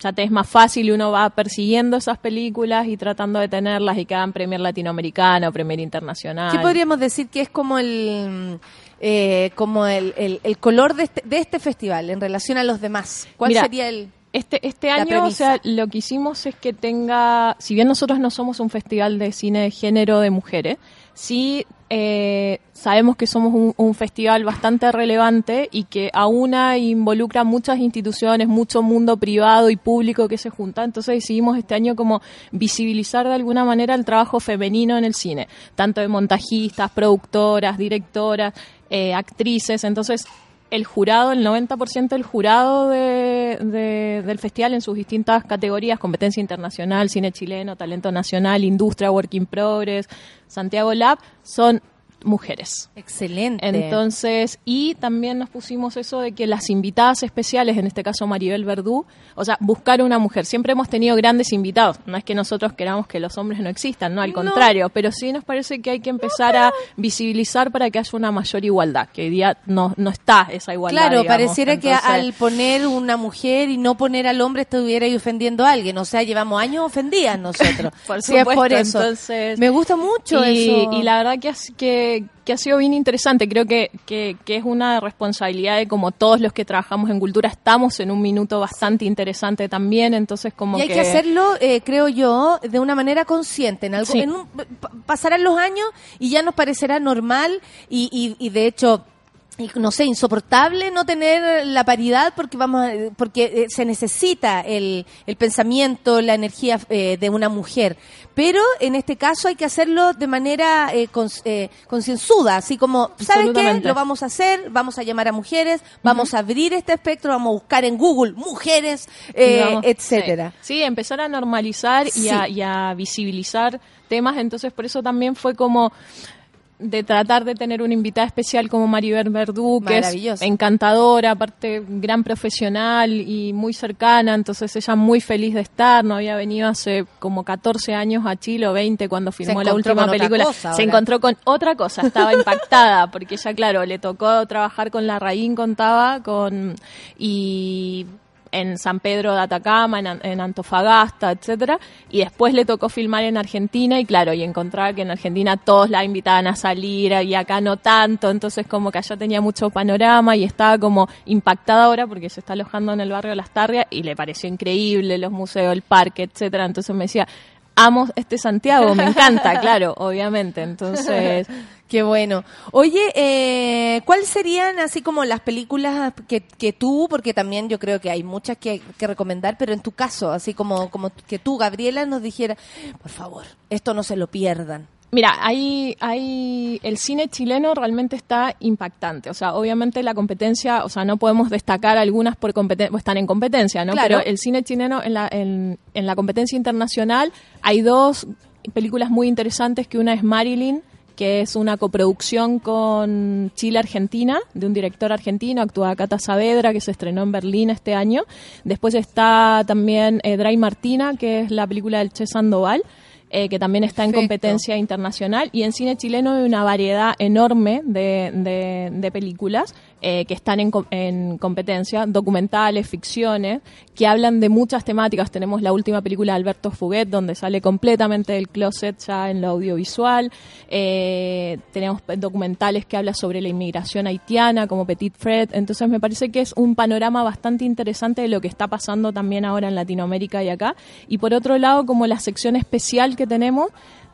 ya te es más fácil y uno va persiguiendo esas películas y tratando de tenerlas y que hagan Premier Latinoamericano, Premier Internacional. ¿Qué podríamos decir que es como el eh, como el, el- el color de este, de este festival en relación a los demás? ¿Cuál Mira, sería el...? Este, este año, o sea, lo que hicimos es que tenga, si bien nosotros no somos un festival de cine de género de mujeres, sí eh, sabemos que somos un, festival bastante relevante y que aúna e involucra muchas instituciones, mucho mundo privado y público que se junta. Entonces decidimos este año como visibilizar de alguna manera el trabajo femenino en el cine, tanto de montajistas, productoras, directoras, eh, actrices. Entonces el jurado, el 90% del jurado de, de- del festival en sus distintas categorías, competencia internacional, cine chileno, talento nacional, industria, work in progress, Santiago Lab, son mujeres. Excelente. Entonces, y también nos pusimos eso de que las invitadas especiales, en este caso Maribel Verdú, o sea, buscar una mujer. Siempre hemos tenido grandes invitados. No es que nosotros queramos que los hombres no existan, no, al contrario, pero sí nos parece que hay que empezar a visibilizar para que haya una mayor igualdad, que hoy día no, no está esa igualdad. Claro, digamos. pareciera que al poner una mujer y no poner al hombre estuviera ahí ofendiendo a alguien. O sea, llevamos años ofendidas nosotros. Por Sí, es por supuesto, eso. entonces- Me gusta mucho y, eso. y la verdad que, has- que, que ha sido bien interesante. Creo que, que, que es una responsabilidad de como todos los que trabajamos en cultura estamos en un minuto bastante interesante también. Entonces como y hay que, hacerlo, eh, creo yo, de una manera consciente. En algo, Sí. en un- pa- pasarán los años y ya nos parecerá normal y, y, y de hecho, no sé, insoportable no tener la paridad porque vamos, a- porque eh, se necesita el, el pensamiento, la energía eh, de una mujer. Pero en este caso hay que hacerlo de manera eh, eh, concienzuda, así como, ¿sabes qué? Lo vamos a hacer, vamos a llamar a mujeres, vamos a abrir este espectro, vamos a buscar en Google mujeres, eh, vamos- etcétera. Sí, Sí, empezar a normalizar y, a, y a visibilizar temas, entonces por eso también fue como de tratar de tener una invitada especial como Maribel Verdú, que es encantadora, aparte gran profesional y muy cercana, entonces ella muy feliz de estar, no había venido hace como 14 años a Chile o 20 cuando filmó la última película, cosa se encontró con otra cosa, estaba impactada, porque ella, claro, le tocó trabajar con la Raín, contaba, con y en San Pedro de Atacama, en, en Antofagasta, etcétera, y después le tocó filmar en Argentina y claro, y encontraba que en Argentina todos la invitaban a salir y acá no tanto, entonces como que allá tenía mucho panorama y estaba como impactada ahora porque se está alojando en el barrio Las Tarrias y le pareció increíble los museos, el parque, etcétera, entonces me decía, amo este Santiago, me encanta, claro, obviamente, entonces Qué bueno. Oye, eh, ¿cuáles serían así como las películas que, que tú, porque también yo creo que hay muchas que, que recomendar, pero en tu caso, así como, como que tú, Gabriela, nos dijera, por favor, esto no se lo pierdan. Mira, hay, hay, el cine chileno realmente está impactante. O sea, obviamente la competencia, o sea, no podemos destacar algunas por competencia, están en competencia, ¿no? Claro. Pero el cine chileno en la, en, en la competencia internacional hay dos películas muy interesantes, que una es Marilyn, que es una coproducción con Chile-Argentina, de un director argentino, actúa Cata Saavedra, que se estrenó en Berlín este año. Después está también eh, Dray Martina, que es la película del Che Sandoval, eh, que también está en competencia internacional. Y en cine chileno hay una variedad enorme de, de- de películas eh, que están en, en competencia, documentales, ficciones, que hablan de muchas temáticas. Tenemos la última película de Alberto Fuguet, donde sale completamente del closet ya en lo audiovisual. Eh, tenemos documentales que hablan sobre la inmigración haitiana, como Petit Fred. Entonces me parece que es un panorama bastante interesante de lo que está pasando también ahora en Latinoamérica y acá. Y por otro lado, como la sección especial que tenemos,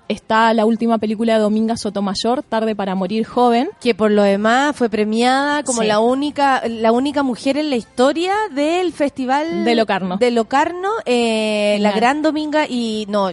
está la última película de Dominga Sotomayor, Tarde para morir joven. Que por lo demás fue premiada como Sí. la única la única mujer en la historia del festival De Locarno. de Locarno, eh, la. Gran Dominga y no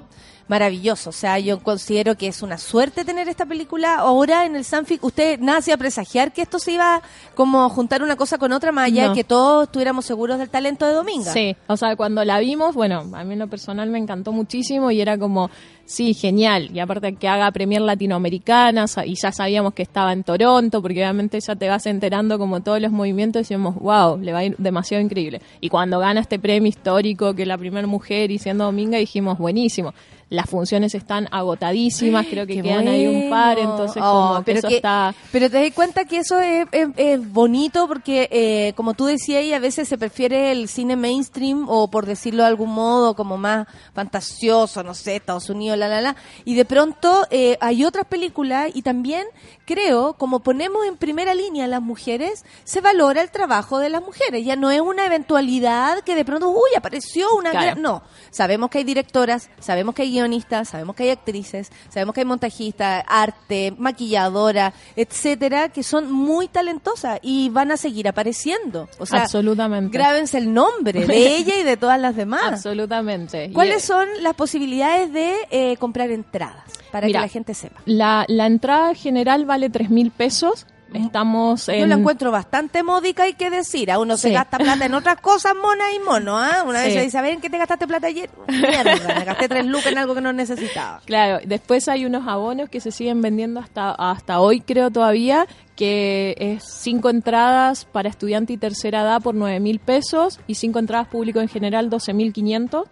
maravilloso, o sea, yo considero que es una suerte tener esta película ahora en el Sanfic. Usted nada hacía presagiar que esto se iba como a juntar una cosa con otra, más allá No. de que todos estuviéramos seguros del talento de Dominga. Sí, o sea, cuando la vimos, bueno, a mí en lo personal me encantó muchísimo y era como, sí, genial. Y aparte que haga premier latinoamericana y ya sabíamos que estaba en Toronto, porque obviamente ya te vas enterando como todos los movimientos y decíamos, wow, le va a ir demasiado increíble. Y cuando gana este premio histórico, que la primera mujer y siendo Dominga, dijimos, buenísimo. Las funciones están agotadísimas, creo que Qué quedan ahí un par, bueno. entonces Oh, como que pero eso que- está... Pero te das cuenta que eso es, es- es bonito porque, eh, como tú decías, y a veces se prefiere el cine mainstream o, por decirlo de algún modo, como más fantasioso, no sé, Estados Unidos, la, la, la. Y de pronto eh, hay otras películas y también creo, como ponemos en primera línea a las mujeres, se valora el trabajo de las mujeres. Ya no es una eventualidad que de pronto, uy, apareció una Claro. gran... No, sabemos que hay directoras, sabemos que hay guionistas, sabemos que hay actrices, sabemos que hay montajistas, arte, maquilladora, etcétera, que son muy talentosas y van a seguir apareciendo. O sea, Absolutamente. grábense el nombre de ella y de todas las demás. Absolutamente. ¿Cuáles son las posibilidades de eh, comprar entradas? Para Mira, que la gente sepa. La, la entrada general vale tres mil pesos. Estamos en... Yo la encuentro bastante módica, hay que decir. A uno se gasta plata en otras cosas, mona y mono, ¿ah? Una vez se dice, a ver, ¿en qué te gastaste plata ayer? Mierda, me gasté tres lucas en algo que no necesitaba. Claro, después hay unos abonos que se siguen vendiendo hasta, hasta hoy, creo todavía, que es cinco entradas para estudiante y tercera edad por 9 mil pesos y cinco entradas público en general 12 mil 500,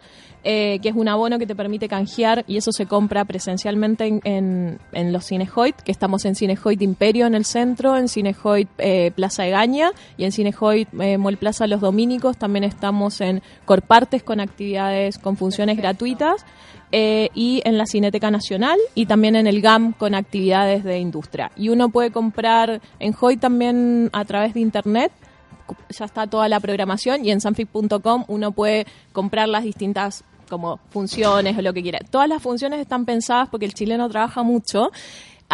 eh, que es un abono que te permite canjear y eso se compra presencialmente en, en, en los Cinehoid, que estamos en Cinehoid Imperio en el centro, en Cinehoid eh, Plaza Egaña y en Cinehoid eh, Mall Plaza Los Dominicos. También estamos en Corpartes con actividades, con funciones gratuitas eh, y en la Cineteca Nacional y también en el GAM con actividades de industria. Y uno puede comprar en Hoy también a través de internet, ya está toda la programación y en sanfic.com uno puede comprar las distintas como funciones o lo que quiera. Todas las funciones están pensadas porque el chileno trabaja mucho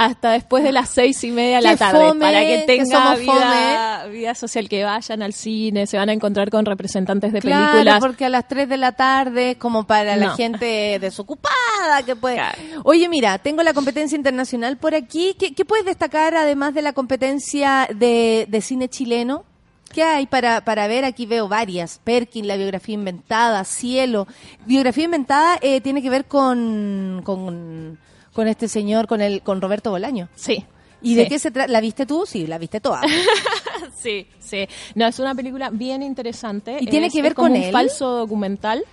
hasta después de las seis y media de la tarde fome, para que que tenga somos vida, vida social, que vayan al cine, se van a encontrar con representantes de Claro, películas. porque a las 3 de la tarde, como para la gente desocupada que puede... Claro. Oye, mira, tengo la competencia internacional por aquí. ¿Qué, qué puedes destacar además de la competencia de, de cine chileno? ¿Qué hay para, para ver? Aquí veo varias. Perkin, la biografía inventada, Cielo. Biografía inventada eh, tiene que ver con, con, con este señor, con el con Roberto Bolaño. Sí. ¿Y de qué se trata? ¿La viste tú? Sí, la viste toda. Sí, sí. No, es una película bien interesante. ¿Y tiene que ver es como con un él? falso documental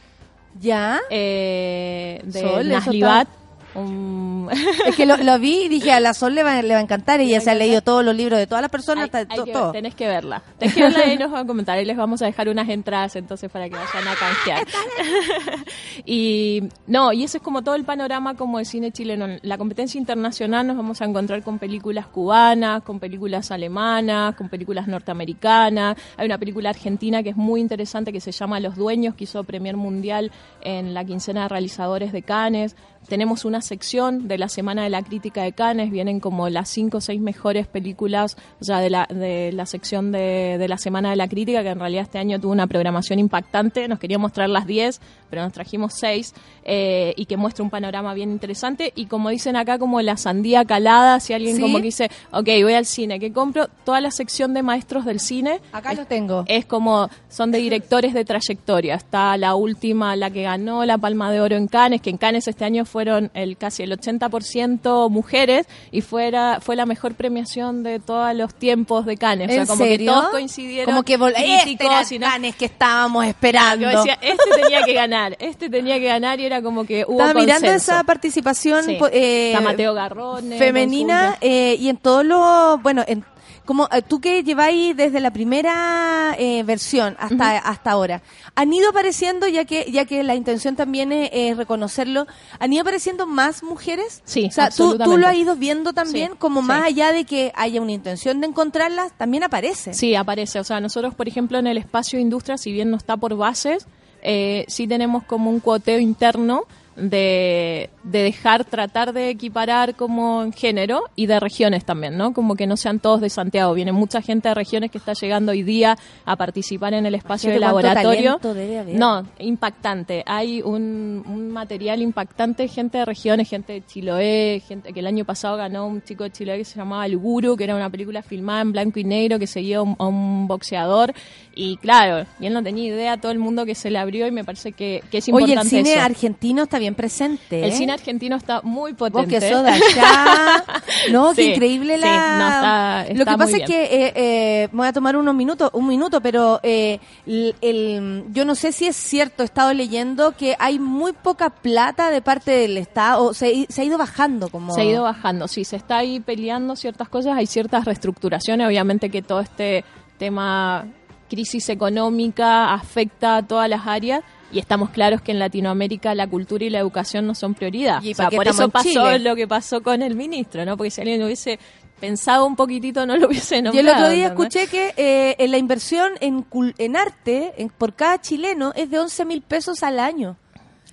¿Ya? eh, de Sol, Naslibat. Un- Es que lo, lo vi y dije, a la Sol le va, le va a encantar. Ella se ha leído todos los libros de todas las personas, Hay- hasta hay to- que todo. ver, tenés que verla. Tenés que verla y nos va a comentar. Y les vamos a dejar unas entradas entonces para que vayan a canjear. y no, y ese es como todo el panorama como de cine chileno. En la competencia internacional nos vamos a encontrar con películas cubanas, con películas alemanas, con películas norteamericanas. Hay una película argentina que es muy interesante que se llama Los Dueños, que hizo Premier Mundial en la quincena de realizadores de Cannes. Tenemos una sección de la Semana de la Crítica de Cannes, vienen como las cinco o seis mejores películas, sea, de la, de la sección de, de la Semana de la Crítica, que en realidad este año tuvo una programación impactante, nos quería mostrar las 10, pero nos trajimos seis, eh, y que muestra un panorama bien interesante, y como dicen acá, como la sandía calada, si alguien ¿Sí? como que dice, ok, voy al cine, ¿qué compro? Toda la sección de maestros del cine, Acá lo tengo. es como son de directores de trayectoria. Está la última, la que ganó la Palma de Oro en Cannes, que en Cannes este año fueron el casi el 80% mujeres y fuera fue la mejor premiación de todos los tiempos de Cannes. O sea, ¿En como serio? que todos coincidieron. Como que vol- este críticos era Cannes que estábamos esperando. decía, este tenía que ganar, este tenía que ganar y era como que hubo Estaba mirando esa participación Sí. eh, Está Mateo Garrone, femenina eh, y en todo lo bueno en como eh, tú que lleváis desde la primera eh, versión hasta hasta ahora han ido apareciendo ya que ya que la intención también es, es reconocerlo han ido apareciendo más mujeres Sí, o sea tú, lo has ido viendo también Sí, como sí. más allá de que haya una intención de encontrarlas también aparece Sí, aparece. O sea, nosotros, por ejemplo, en el espacio de industria, si bien no está por bases, eh, sí tenemos como un cuoteo interno de, de dejar, tratar de equiparar como en género y de regiones también, ¿no? Como que no sean todos de Santiago. Viene mucha gente de regiones que está llegando hoy día a participar en el espacio de laboratorio. debe haber. No, impactante. Hay un, un material impactante, gente de regiones, gente de Chiloé, gente que el año pasado ganó un chico de Chiloé que se llamaba El Guru, que era una película filmada en blanco y negro que seguía a un, a un boxeador. Y claro, y él no tenía idea todo el mundo que se le abrió y me parece que, que es oye importante el cine eso. argentino está bien presente El ¿eh? cine argentino está muy Vos potente. que sos de allá. No, qué Sí, increíble sí, la. no, está- Lo está que pasa es que eh, eh, voy a tomar unos minutos, un minuto, pero eh, el, el- yo no sé si es cierto. He estado leyendo que hay muy poca plata de parte del Estado. O se, se ha ido bajando como. Se ha ido bajando, sí, se está ahí peleando ciertas cosas, hay ciertas reestructuraciones, obviamente que todo este tema crisis económica afecta a todas las áreas y estamos claros que en Latinoamérica la cultura y la educación no son prioridad. ¿Y O sea, por eso pasó lo que pasó con el ministro, ¿no? Porque si alguien hubiese pensado un poquitito no lo hubiese Y nombrado. el otro día escuché que eh, en la inversión en, cul- en arte en- por cada chileno es de 11 mil pesos al año.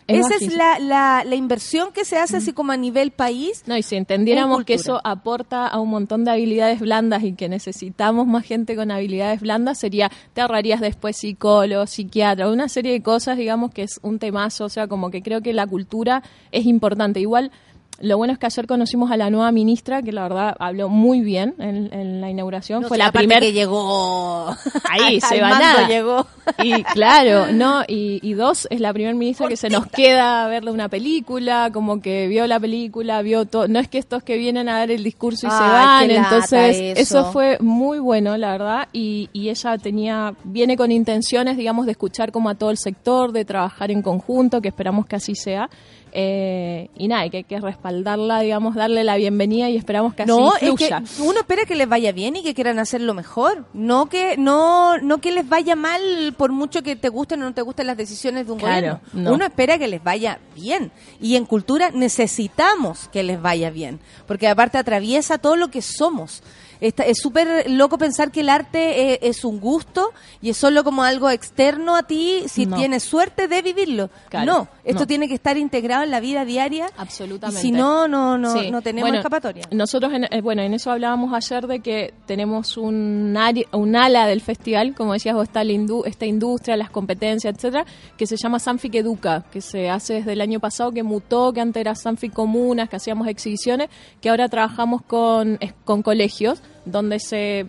Es Esa es la, la, la inversión que se hace así como a nivel país. No, y si entendiéramos En que eso aporta a un montón de habilidades blandas y que necesitamos más gente con habilidades blandas, sería, te ahorrarías después psicólogo, psiquiatra, una serie de cosas, digamos, que es un temazo, o sea, como que creo que la cultura es importante. Igual, Lo bueno es que ayer conocimos a la nueva ministra, que la verdad habló muy bien en, en la inauguración. No, Fue si la primera. que llegó. Ahí se va nada. llegó. Y claro, no, y, y dos, es la primera ministra que se nos queda a verle una película, como que vio la película, vio todo. No es que estos que vienen a dar el discurso y se van, entonces eso. eso fue muy bueno, la verdad, y, y ella tenía, viene con intenciones, digamos, de escuchar como a todo el sector, de trabajar en conjunto, que esperamos que así sea. Eh, y nada, que hay que respaldarla, digamos, darle la bienvenida y esperamos que así No, es que fluya. uno espera que les vaya bien y que quieran hacerlo mejor. No que no no que les vaya mal por mucho que te gusten o no te gusten las decisiones de un Claro, gobierno. no. Uno espera que les vaya bien. Y en cultura necesitamos que les vaya bien. Porque aparte atraviesa todo lo que somos. Es súper loco pensar que el arte eh, es, un gusto y es solo como algo externo a ti si No. tienes suerte de vivirlo. Claro, no, esto no. tiene que estar integrado en la vida diaria. Absolutamente. Y si no, no, no, Sí. no tenemos Bueno, escapatoria. Nosotros, en, eh, bueno, en eso hablábamos ayer de que tenemos un, área- un ala del festival, como decías vos, está la indu- esta industria, las competencias, etcétera, que se llama Sanfic Educa, que se hace desde el año pasado, que mutó, que antes era Sanfic Comunas, que hacíamos exhibiciones, que ahora trabajamos con, con colegios, donde se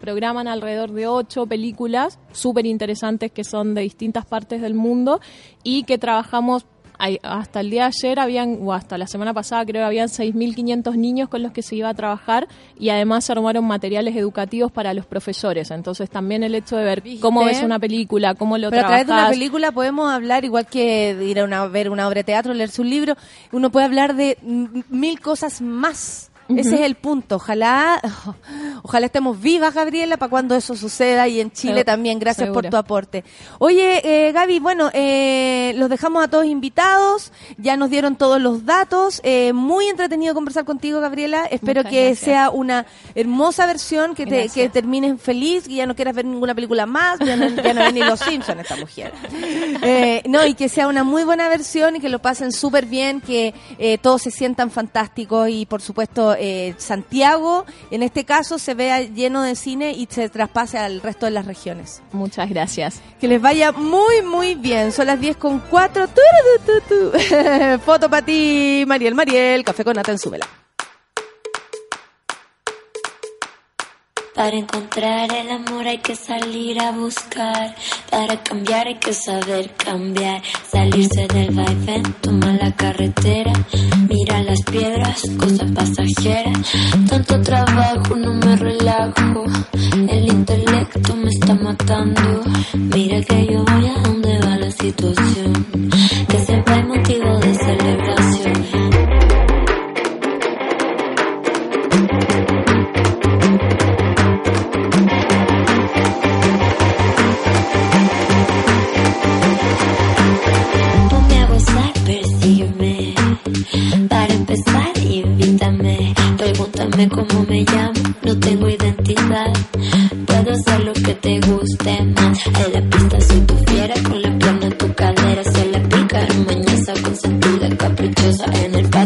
programan alrededor de ocho películas súper interesantes que son de distintas partes del mundo y que trabajamos hasta el día de ayer habían, o hasta la semana pasada creo que habían 6.500 niños con los que se iba a trabajar y además se armaron materiales educativos para los profesores. Entonces también el hecho de ver cómo ves una película, cómo lo Pero a través de una película podemos hablar, igual que ir a una, ver una obra de teatro, leerse un libro, uno puede hablar de mil cosas más. Ese es el punto. Ojalá, ojalá estemos vivas, Gabriela, para cuando eso suceda y en Chile también. Gracias por tu aporte. Oye, eh, Gaby, bueno, eh, los dejamos a todos invitados. Ya nos dieron todos los datos. Eh, muy entretenido conversar contigo, Gabriela. Espero Muchas que gracias. sea una hermosa versión, que, te, que termines feliz, que ya no quieras ver ninguna película más, ya no, ya no ve ni Los Simpsons esta mujer. Eh, no, y que sea una muy buena versión y que lo pasen súper bien, que eh, todos se sientan fantásticos y por supuesto eh, Santiago, en este caso, se vea lleno de cine y se traspase al resto de las regiones. Muchas gracias. Que les vaya muy, muy bien. Son las 10 con 4. Foto para ti, Mariel. Mariel, café con nata en súbela. Para encontrar el amor hay que salir a buscar. Para cambiar hay que saber cambiar. Salirse del vaivén, toma la carretera. Mira las piedras, cosa pasajera. Tanto trabajo, no me relajo. El intelecto me está matando. Mira que yo voy a donde va la situación. Que siempre hay motivo de celebración. Pregúntame cómo me llamo, no tengo identidad. Puedo hacer lo que te guste más. En la pista soy tu fiera, con la pierna en tu cadera. Se le pica mañosa, consentida, caprichosa. En el patio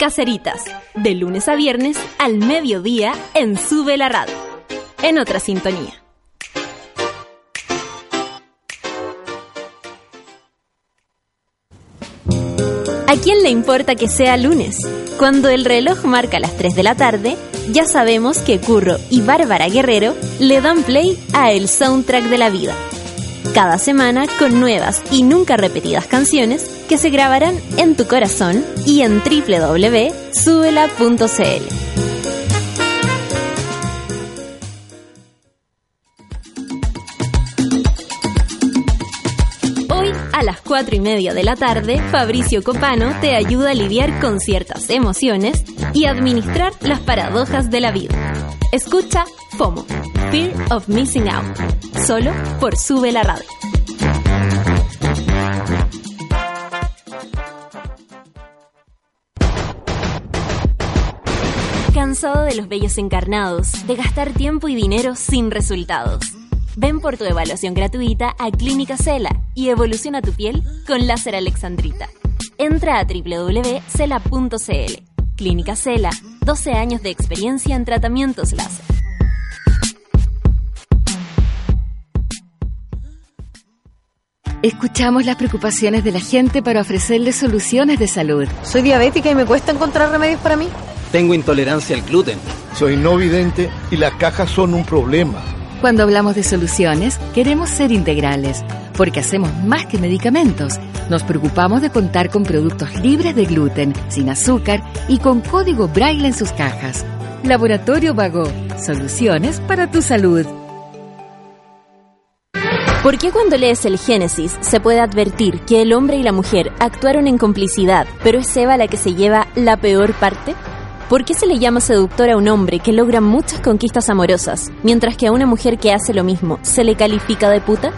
Caceritas, de lunes a viernes al mediodía en Sube la Radio. En otra sintonía. ¿A quién le importa que sea lunes? Cuando el reloj marca las 3 de la tarde, ya sabemos que Curro y Bárbara Guerrero le dan play a el soundtrack de la vida. Cada semana con nuevas y nunca repetidas canciones que se grabarán en tu corazón y en www.subela.cl. Hoy, a las 4 y media de la tarde, Fabricio Copano te ayuda a lidiar con ciertas emociones y administrar las paradojas de la vida. Escucha FOMO, Fear of Missing Out, solo por Sube la Radio. ¿Cansado de los bellos encarnados, de gastar tiempo y dinero sin resultados? Ven por tu evaluación gratuita a Clínica Cela y evoluciona tu piel con láser alexandrita. Entra a www.cela.cl. Clínica Cela, 12 años de experiencia en tratamientos láser. Escuchamos las preocupaciones de la gente para ofrecerles soluciones de salud. Soy diabética y me cuesta encontrar remedios para mí. Tengo intolerancia al gluten. Soy no vidente y las cajas son un problema. Cuando hablamos de soluciones, queremos ser integrales, porque hacemos más que medicamentos. Nos preocupamos de contar con productos libres de gluten, sin azúcar y con código braille en sus cajas. Laboratorio Vago, soluciones para tu salud. ¿Por qué cuando lees el Génesis se puede advertir que el hombre y la mujer actuaron en complicidad, pero es Eva la que se lleva la peor parte? ¿Por qué se le llama seductor a un hombre que logra muchas conquistas amorosas, mientras que a una mujer que hace lo mismo se le califica de puta?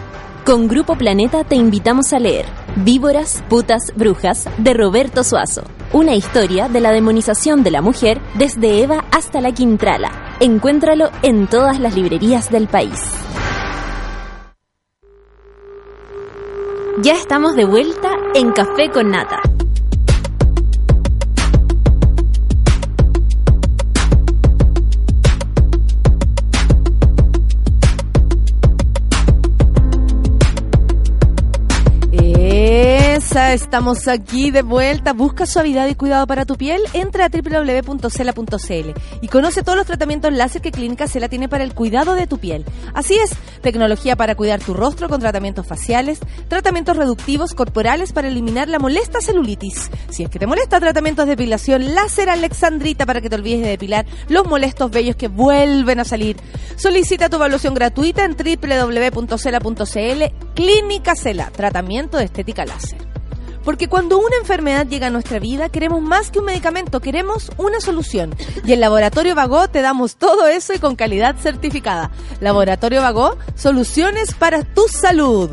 Con Grupo Planeta te invitamos a leer Víboras, Putas, Brujas de Roberto Suazo. Una historia de la demonización de la mujer desde Eva hasta la Quintrala. Encuéntralo en todas las librerías del país. Ya estamos de vuelta en Café con Nata. Estamos aquí de vuelta. Busca suavidad y cuidado para tu piel. Entra a www.cela.cl y conoce todos los tratamientos láser que Clínica Cela tiene para el cuidado de tu piel. Así es, tecnología para cuidar tu rostro con tratamientos faciales, tratamientos reductivos corporales para eliminar la molesta celulitis. Si es que te molesta, tratamientos de depilación láser alexandrita para que te olvides de depilar los molestos vellos que vuelven a salir. Solicita tu evaluación gratuita en www.cela.cl. Clínica Cela, tratamiento de estética láser. Porque cuando una enfermedad llega a nuestra vida, queremos más que un medicamento, queremos una solución. Y en Laboratorio Vago te damos todo eso y con calidad certificada. Laboratorio Vago, soluciones para tu salud.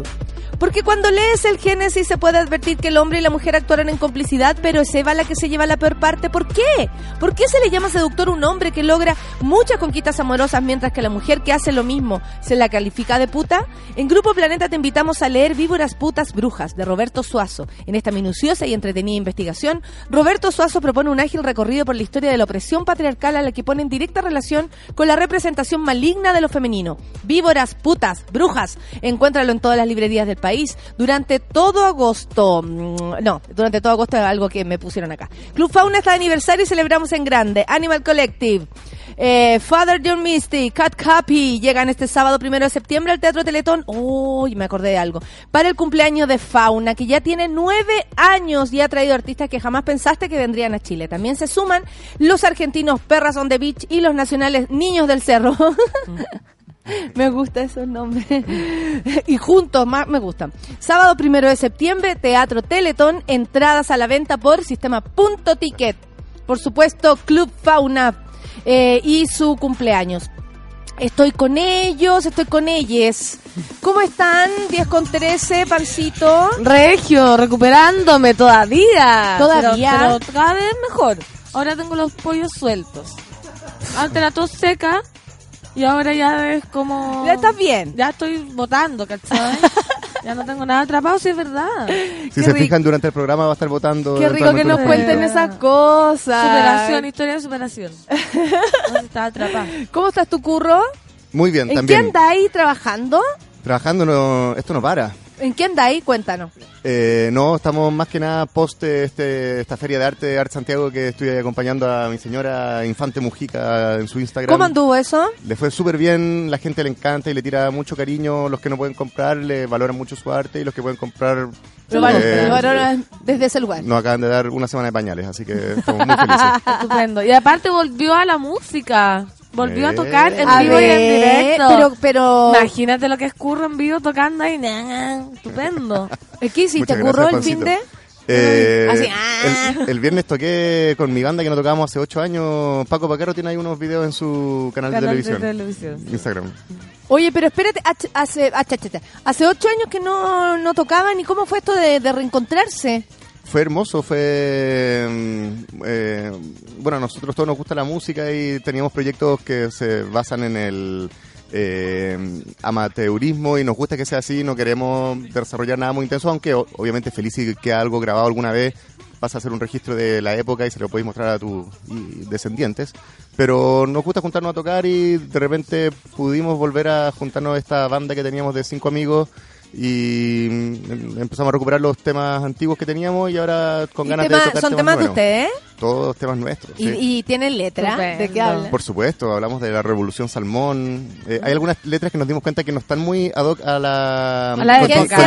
Porque cuando lees el Génesis se puede advertir que el hombre y la mujer actuaron en complicidad, pero es Eva la que se lleva la peor parte. ¿Por qué? ¿Por qué se le llama seductor a un hombre que logra muchas conquistas amorosas mientras que la mujer que hace lo mismo se la califica de puta? En Grupo Planeta te invitamos a leer Víboras Putas Brujas de Roberto Suazo. En esta minuciosa y entretenida investigación, Roberto Suazo propone un ágil recorrido por la historia de la opresión patriarcal a la que pone en directa relación con la representación maligna de lo femenino. Víboras Putas Brujas. Encuéntralo en todas las librerías del país durante todo agosto. Mm, No, durante todo agosto es algo que me pusieron acá. Club Fauna está de aniversario y celebramos en grande. Animal Collective. Eh, Father John Misty, Cat Cappy llegan este sábado primero de septiembre al Teatro Teletón. Uy, me acordé de algo. Para el cumpleaños de Fauna, que ya tiene nueve años y ha traído artistas que jamás pensaste que vendrían a Chile. También se suman los argentinos Perras on the Beach y los nacionales Niños del Cerro. Me gusta esos nombres. y juntos más me gustan. Sábado primero de septiembre, Teatro Teletón, entradas a la venta por sistema punto ticket. Por supuesto, Club Fauna eh, y su cumpleaños. Estoy con ellos, estoy con ellas. ¿Cómo están? 10 con 13, pancito. Regio, recuperándome todavía. Todavía. Pero, pero cada vez mejor. Ahora tengo los pollos sueltos. Antes la tos seca y ahora ya es como... Ya estás bien. Ya estoy votando, ¿cachai? ya no tengo nada atrapado, si es verdad. Si se fijan, durante el programa va a estar votando. Qué rico que nos cuenten esas cosas. Superación, historia de superación. no se estaba atrapada. ¿Cómo estás tu curro? Muy bien, ¿En también. qué andáis trabajando? Trabajando, no, esto no para. ¿En qué andáis? Cuéntanos. Eh, no, estamos más que nada post este, esta feria de arte de Arte Santiago que estoy acompañando a mi señora Infante Mujica en su Instagram. ¿Cómo anduvo eso? Le fue súper bien, la gente le encanta y le tira mucho cariño. Los que no pueden comprar le valoran mucho su arte y los que pueden comprar Lo eh, lo valoro desde ese lugar. nos acaban de dar una semana de pañales, así que estamos muy felices. Estupendo. Y aparte volvió a la música. Volvió a tocar en A vivo y en directo. pero- pero- Imagínate lo que es Curro en vivo tocando ahí. Estupendo. ¿Qué hiciste, Muchas curro, el fin de? Eh, Así, ah. el, el viernes toqué con mi banda que no tocábamos hace ocho años. Paco Paquero tiene ahí unos videos en su canal, Canal de de televisión. televisión, sí. Instagram. Oye, pero espérate, hace, ach- hace ocho años que no, no tocaban, ¿y cómo fue esto de, de reencontrarse? Fue hermoso, fue... mm, eh, bueno, a nosotros todos nos gusta la música y teníamos proyectos que se basan en el eh, amateurismo y nos gusta que sea así, no queremos desarrollar nada muy intenso, aunque obviamente feliz y que algo grabado alguna vez vas a hacer un registro de la época y se lo podéis mostrar a tus descendientes. Pero nos gusta juntarnos a tocar y de repente pudimos volver a juntarnos a esta banda que teníamos de cinco amigos y mm, empezamos a recuperar los temas antiguos que teníamos y ahora con ¿Y ganas tema- de tocar son temas de nuevos. ustedes? ¿eh? Todos temas nuestros. ¿Y, sí. y tienen letra? ¿De qué hablan? Por supuesto, hablamos de la revolución salmón. Eh, hay algunas letras que nos dimos cuenta que no están muy ad hoc a la, ¿A la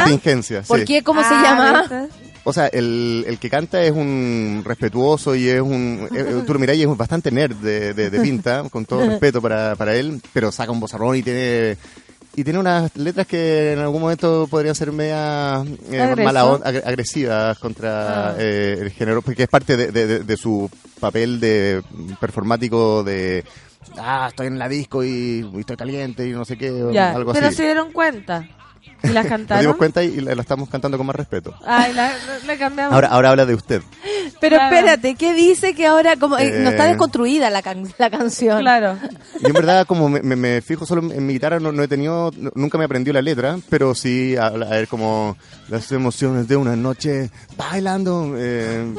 contingencia. ¿Por sí. qué? ¿Cómo se Ah, llama? ¿viste? O sea, el, el que canta es un respetuoso y es un... eh, tú lo mirás y es bastante nerd de, de- de pinta, con todo respeto para, para él, pero saca un bozarrón y tiene... Y tiene unas letras que en algún momento podrían ser media eh, mala ag- agresivas contra Ah. eh, el género, porque es parte de, de- de- de su papel de performático de ah, estoy en la disco y, y estoy caliente y no sé qué, o Ya, algo pero así. se dieron cuenta. ¿Y las Nos cantaron? dimos cuenta y la, la estamos cantando con más respeto. Ay, la, le cambiamos. Ahora, ahora habla de usted. Pero Claro. espérate, ¿qué dice que ahora como eh, no está Eh. desconstruida la, can- la canción? Claro. Yo en verdad, como me, me- me fijo solo en mi guitarra, no, no he tenido, no- nunca me aprendió la letra, pero sí a, a ver como las emociones de una noche bailando, eh,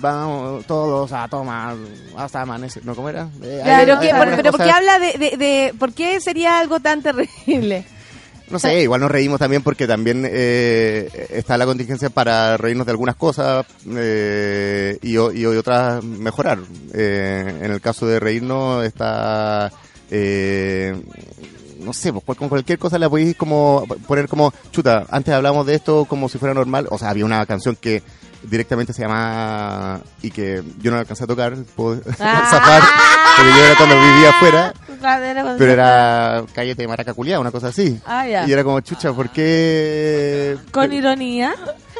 vamos todos a tomar hasta amanecer, ¿no? ¿Cómo era? Eh, Ya, hay- pero, hay ¿qué, por, pero ¿por qué habla de, de, de- ¿Por qué sería algo tan terrible? No sé, igual nos reímos también porque también eh, está la contingencia para reírnos de algunas cosas eh, y, y otras mejorar. Eh, en el caso de reírnos está... eh, no sé, pues con cualquier cosa la podéis como poner como, chuta, antes hablábamos de esto como si fuera normal, o sea, había una canción que directamente se llamaba y que yo no la alcancé a tocar, puedo Ah. zafar, porque yo era cuando vivía afuera, era pero era Cállate de Maraca Culiá, una cosa así. Ah, ya. Y era como, chucha, ¿por qué? Con ironía.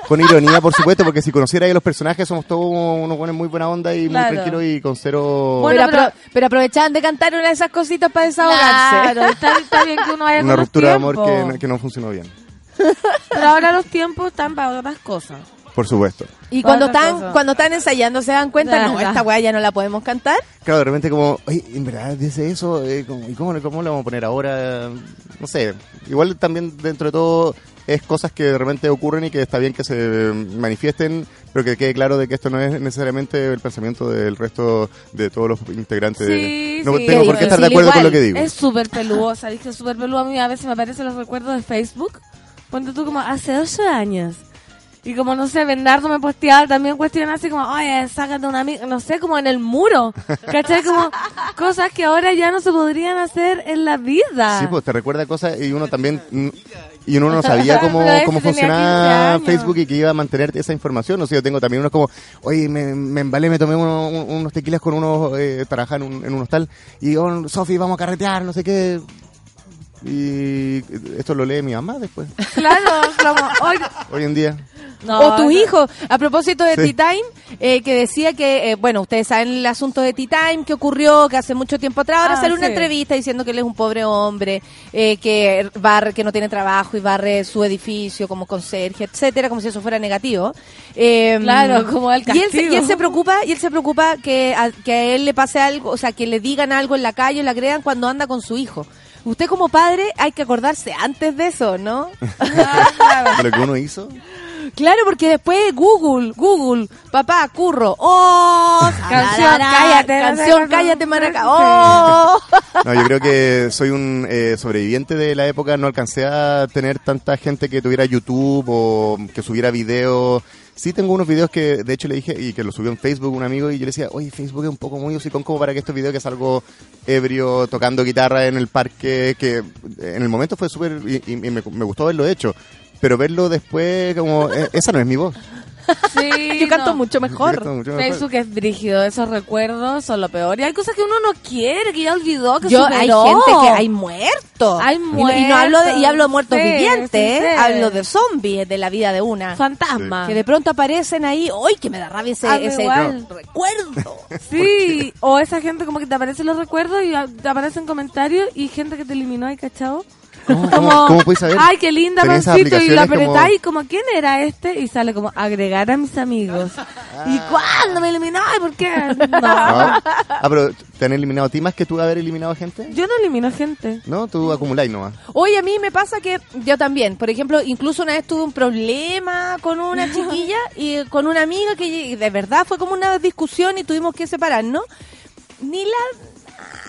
Con ironía, por supuesto, porque si conociera a los personajes, somos todos unos buenos muy buena onda y Claro. muy tranquilos y con cero... pero, apro- pero aprovechaban de cantar una de esas cositas para desahogarse. Claro, está, está bien que uno vaya una con ruptura de amor que no funcionó bien. Pero ahora los tiempos están para otras cosas. Por supuesto. Y cuando están, cuando están ensayando se dan cuenta, no, esta weá ya no la podemos cantar. Claro, de repente como, oye, en verdad dice eso, eh, ¿y cómo, cómo lo vamos a poner ahora? No sé, igual también dentro de todo es cosas que de repente ocurren y que está bien que se manifiesten, pero que quede claro de que esto no es necesariamente el pensamiento del resto de todos los integrantes. Sí, no sí. tengo por qué estar de acuerdo con lo que digo. Es súper peluosa, dije súper peluda. A mí a veces me aparecen los recuerdos de Facebook. Ponte tú como hace 8 años. Y como, no sé, Bernardo me posteaba también cuestiones así como, oye, sácate una amiga, no sé, como en el muro. ¿Cachai? Como cosas que ahora ya no se podrían hacer en la vida. Sí, pues te recuerda cosas y uno también mm, y uno no sabía cómo, cómo tenía 15 funcionaba. Facebook y que iba a mantener esa información. O sea, yo tengo también unos como, oye, me, me embalé, me tomé uno- un- unos tequilas con unos, eh, en un, en un hostal y oh, Sofi, vamos a carretear, no sé qué. Y esto lo lee mi mamá después. Claro, como, hoy, Hoy en día. No, o tu no. hijo, a propósito de Sí. Tea Time, eh, que decía que, eh, bueno, ustedes saben el asunto de Tea Time que ocurrió, que hace mucho tiempo atrás, ahora Ah, sale una sí. entrevista diciendo que él es un pobre hombre, eh, que barre, que no tiene trabajo y barre su edificio como conserje, etcétera, como si eso fuera negativo. Eh, Claro, como el y él, se, castigo. y él se preocupa, y él se preocupa que a, que a él le pase algo, o sea, que le digan algo en la calle, le agredan cuando anda con su hijo. Usted como padre hay que acordarse antes de eso, ¿no? De lo que uno hizo. Claro, porque después Google, Google, papá, curro, oh, Canción, cállate, canción, sé, cállate, maraca, oh. No, yo creo que soy un eh, sobreviviente de la época. No alcancé a tener tanta gente que tuviera YouTube o que subiera videos. Sí tengo unos videos que, de hecho, le dije, y que lo subió en Facebook un amigo, y yo le decía, oye, Facebook es un poco muy hocicón como para que estos videos que salgo ebrio, tocando guitarra en el parque, que en el momento fue súper, y, y me, me gustó haberlo hecho. Pero verlo después, como, eh, esa no es mi voz. Sí, Yo canto no. mucho mejor. Mejor. Facebook es brígido, esos recuerdos son lo peor. Y hay cosas que uno no quiere, que ya olvidó, que Yo, hay superó. gente que hay muertos. Hay Y no- Y, no hablo de, y hablo de muertos Sí, vivientes, sí, sí. hablo de zombies de la vida de una. Fantasma. Que de pronto aparecen ahí, ¡ay, que me da rabia ese, A mí ese igual. recuerdo! Sí, o esa gente como que te aparecen los recuerdos y te aparecen comentarios y gente que te eliminó ahí, ¿cachado? ¿Cómo, Como, cómo- cómo puedes saber? ay, qué linda, pancito, y lo aplicaciones como- apretáis como... ¿quién era este? Y sale como, agregar a mis amigos. ¿Y cuándo me eliminó? ¿Y por qué? No. No. Ah, pero ¿te han eliminado a ti más que tú haber eliminado a gente? Yo no elimino gente. No, tú acumuláis nomás. Hoy a mí me pasa que yo también, por ejemplo, incluso una vez tuve un problema con una chiquilla y con una amiga que de verdad fue como una discusión y tuvimos que separarnos. Ni la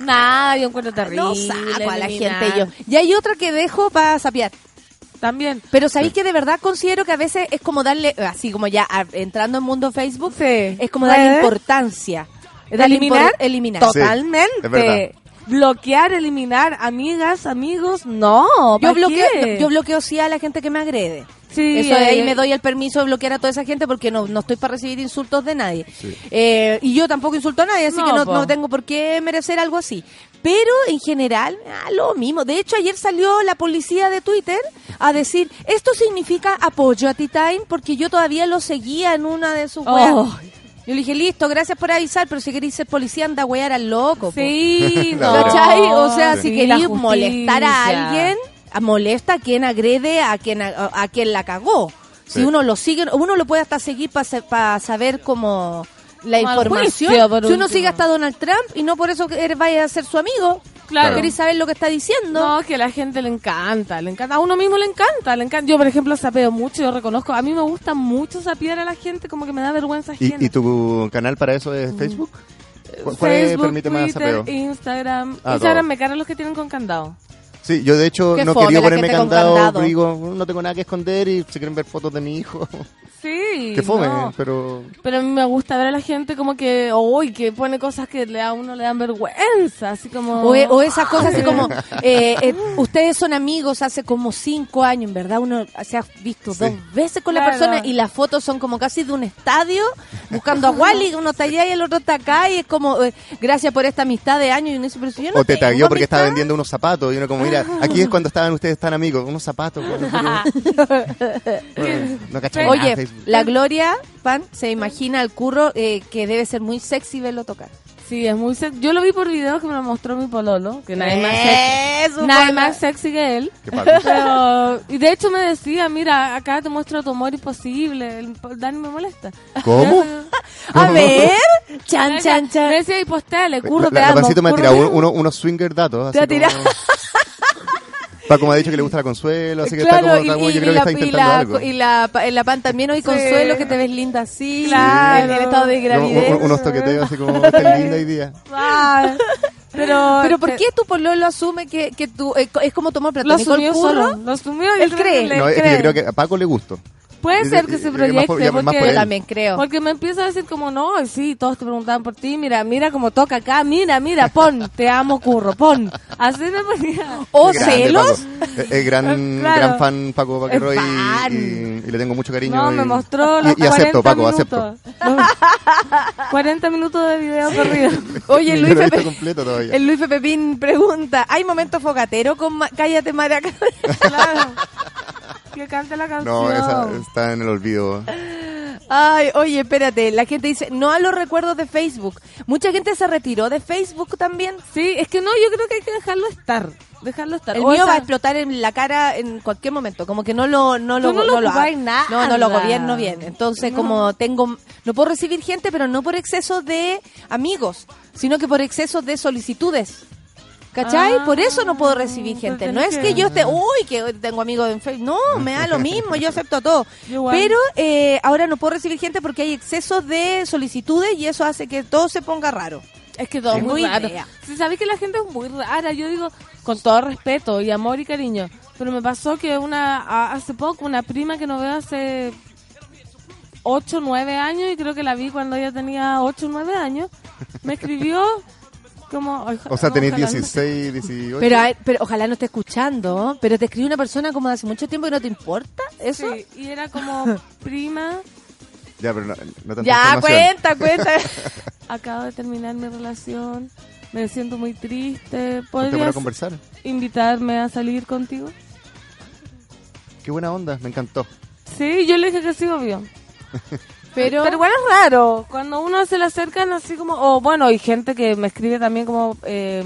Nada, yo encuentro terrible. no saco a la gente yo. Y hay otra que dejo para sapear. También. Pero sabéis que de verdad considero que a veces es como darle, así como ya a- entrando en mundo Facebook, es como darle ¿Puede? importancia. ¿De Darle eliminar? impor- eliminar. Sí, es verdad. Totalmente. Bloquear, eliminar, amigas, amigos, no. Yo ¿pa' bloqueo, qué? yo bloqueo sí a la gente que me agrede. Sí, Eso de ahí eh, me doy el permiso de bloquear a toda esa gente porque no, no estoy para recibir insultos de nadie. Eh, y yo tampoco insulto a nadie, así No, que no, no tengo por qué merecer algo así. Pero en general, ah, lo mismo. De hecho, ayer salió la policía de Twitter a decir, esto significa apoyo a T-Time porque yo todavía lo seguía en una de sus. Oh. Yo le dije, listo, gracias por avisar, pero si queréis ser policía, anda a wear al loco. po". Sí, no. O sea, Sí, si queréis molestar a alguien, molesta a quien agrede, a quien a, a quien la cagó. Si uno lo sigue, uno lo puede hasta seguir para saber como la información. juicio, si uno sigue hasta Donald Trump y no por eso que eres- vaya a ser su amigo, Claro. queréis saber lo que está diciendo. No, que a la gente le encanta, le encanta. A uno mismo le encanta, le encanta. Yo, por ejemplo, sapeo mucho, yo reconozco. A mí me gusta mucho sapear a la gente, como que me da vergüenza ¿Y, ajena. y tu canal para eso es Facebook? ¿Cu- ¿Cuál es- Facebook, permite más Twitter, sapeo? Instagram. Ah, Instagram todo. me cargan los que tienen con candado. Sí, yo de hecho no quería ponerme candado, candado. digo, no tengo nada que esconder y si quieren ver fotos de mi hijo, Sí. que fome, no. pero... Pero a mí me gusta ver a la gente como que, uy, que pone cosas que le a uno le dan vergüenza, así como... O, e- o esas cosas así como, eh, eh, ustedes son amigos hace como cinco años, en verdad uno se ha visto dos veces con la persona y las fotos son como casi de un estadio, buscando a Wally, uno está allá y el otro está acá y es como, eh, gracias por esta amistad de años y uno dice, pero si yo no o te tagueó porque amistad". estaba vendiendo unos zapatos y uno como, mira, aquí es cuando estaban ustedes tan amigos, unos zapatos. bueno, no Oye, la Gloria Pan se imagina al curro eh, que debe ser muy sexy verlo tocar. Sí, es muy sexy. Yo lo vi por videos que me lo mostró mi pololo, que nadie más sexy, nadie más sexy que él. Qué. Pero, y de hecho me decía, mira, acá te muestro tu amor imposible. El Dani me molesta. ¿Cómo? A ver, chan, chan, chan. Me decía, y postale, curro, La, te la amo. Me ha tirado te un- amo. uno- unos swinger datos. Te ha tirado. como... Paco me ha dicho que le gusta la consuelo, así que Claro, está como, está como- yo creo que la, está y, intentando la, algo. y la, en la pan también hoy Sí. consuelo que te ves linda así, Claro. en el estado de gravidez. un- unos toqueteos así como, está linda hoy día. Ah, pero, Pero ¿por qué tu pololo asume que, que tú, eh, es como tomar platónico el asumió curro? solo. Lo asumió y Él cree. No, es que yo creo que a Paco le gustó. Puede Y- ser y- que se y- por- proyecte, porque, por también creo. porque me empieza a decir como, no, sí, todos te preguntaban por ti, mira, mira cómo toca acá, mira, mira, pon, te amo, curro, pon. Así me ponía. ¿O grande, celos? Es, es gran, Claro. gran fan Paco Paquerroy y, y- y le tengo mucho cariño. No, y, me mostró y- los y, acepto, 40 Paco, acepto. minutos. Los 40 minutos de video corrido. Oye, Luis lo he visto Pepe, completo todavía. el Luis Pepín pregunta, ¿hay momento fogatero con Ma- Cállate Maraca? Claro. Que cante la canción. No, esa está en el olvido. Ay, oye, espérate, la gente dice, no a los recuerdos de Facebook. Mucha gente se retiró de Facebook también. Sí, es que no, yo creo que hay que dejarlo estar. Dejarlo estar. El O mío esa- va a explotar en la cara en cualquier momento, como que no lo no lo Tú no lo ha- nada. No, no lo gobierno bien. Entonces, No. como tengo no puedo recibir gente, pero no por exceso de amigos, sino que por exceso de solicitudes. ¿Cachai? Ah, por eso no puedo recibir gente. No es que- yo esté, uy, que tengo amigos en Facebook. No, me da lo mismo, yo acepto todo. Igual. Pero eh, ahora no puedo recibir gente porque hay exceso de solicitudes y eso hace que todo se ponga raro. Es que todo es muy raro. idea. Si sabéis que la gente es muy rara, yo digo con todo respeto y amor y cariño, pero me pasó que una a- hace poco una prima que no veo hace 8, 9 años y creo que la vi cuando ella tenía 8, 9 años, me escribió como O sea, no, no. 16, 18. Pero, a- pero ojalá no esté escuchando, pero te escribe una persona como de hace mucho tiempo y no te importa eso. Sí, y era como prima, Ya, pero no, no Ya, cuenta, cuenta. acabo de terminar mi relación, me siento muy triste, Ponte para ¿podrías conversar. invitarme a salir contigo? Qué buena onda, me encantó. Sí, yo le dije que sí, obvio. Pero, Pero igual es raro, cuando uno se le acercan así como, o bueno, hay gente que me escribe también como, eh,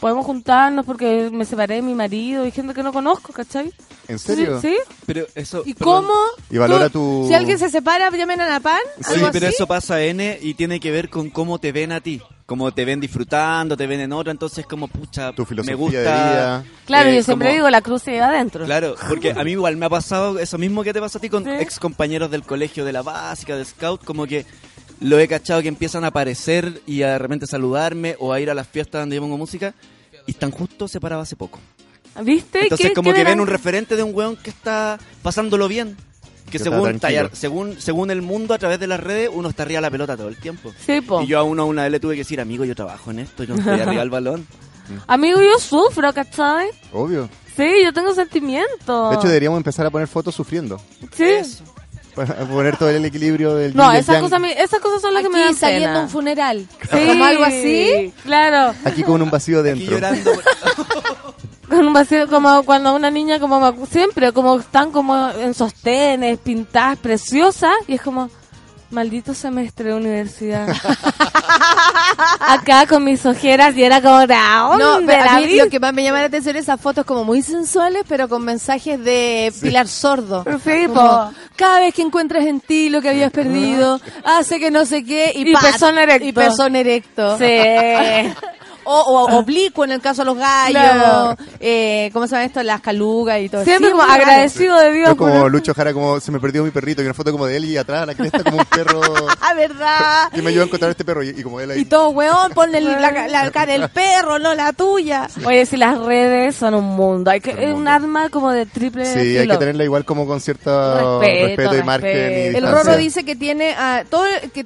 podemos juntarnos porque me separé de mi marido, y gente que no conozco, ¿cachai? ¿En serio? Sí, Pero eso. ¿y perdón. cómo? Y valora Tú- tu... Si alguien se separa, llamen a la pan. Sí, algo pero así. eso pasa N y tiene que ver con cómo te ven a ti. Cómo te ven disfrutando, te ven en otra, entonces como pucha, Tu filosofía me gusta. de vida. claro, eh, yo siempre como- digo, la cruz se lleva adentro. Claro, porque a mí igual me ha pasado eso mismo que te pasa a ti con Sí. ex compañeros del colegio, de la básica, de scout, como que lo he cachado que empiezan a aparecer y a de repente saludarme o a ir a las fiestas donde yo pongo música y están justo separados hace poco. ¿Viste? Entonces ¿Qué- como qué que ven un referente de un weón que está pasándolo bien. Que según, tallar- según según el mundo a través de las redes uno está arriba de la pelota todo el tiempo. Sí, po. Y yo a uno una vez le tuve que decir, amigo, yo trabajo en esto, yo no estoy arriba del balón. Amigo, yo sufro, ¿cachai? Obvio. Sí, yo tengo sentimientos. De hecho, deberíamos empezar a poner fotos sufriendo. Sí. Para poner todo el equilibrio del No, esas cosas, esas cosas son las que me Aquí dan saliendo pena. un funeral. Sí, Como algo así. Claro. Aquí con un vacío Aquí dentro. llorando. Con un vacío como cuando una niña como siempre como están como en sostenes, pintadas, preciosas y es como maldito semestre de universidad. Acá con mis ojeras y era como "¿A No, pero a mí vi?". lo que más me llama la atención es esas fotos como muy sensuales, pero con mensajes de Pilar Sordo. Sí, Como, po. cada vez que encuentres en ti lo que habías perdido, hace que no sé qué, y, Y ¡pat! pezón erecto. Y pezón erecto. Sí. O, o oblicuo en el caso de los gallos, Claro. eh, ¿cómo se llama esto? Las calugas y todo. Siempre Sí, como agradecido de Dios Es por como Lucho Jara, como se me perdió mi perrito, y una foto como de él y atrás a la cresta como un perro Ah, ¿verdad? que me ayudó a encontrar este perro y, y como él ahí. Y todo, weón, ponle el- la, la cara del perro, no la tuya. Oye, si las redes son un mundo, hay que es un arma como de triple Sí, hay que tenerla igual como con cierto Respeto, respeto, y margen y respeto. El distancia. Rorro dice que tiene ah, todo que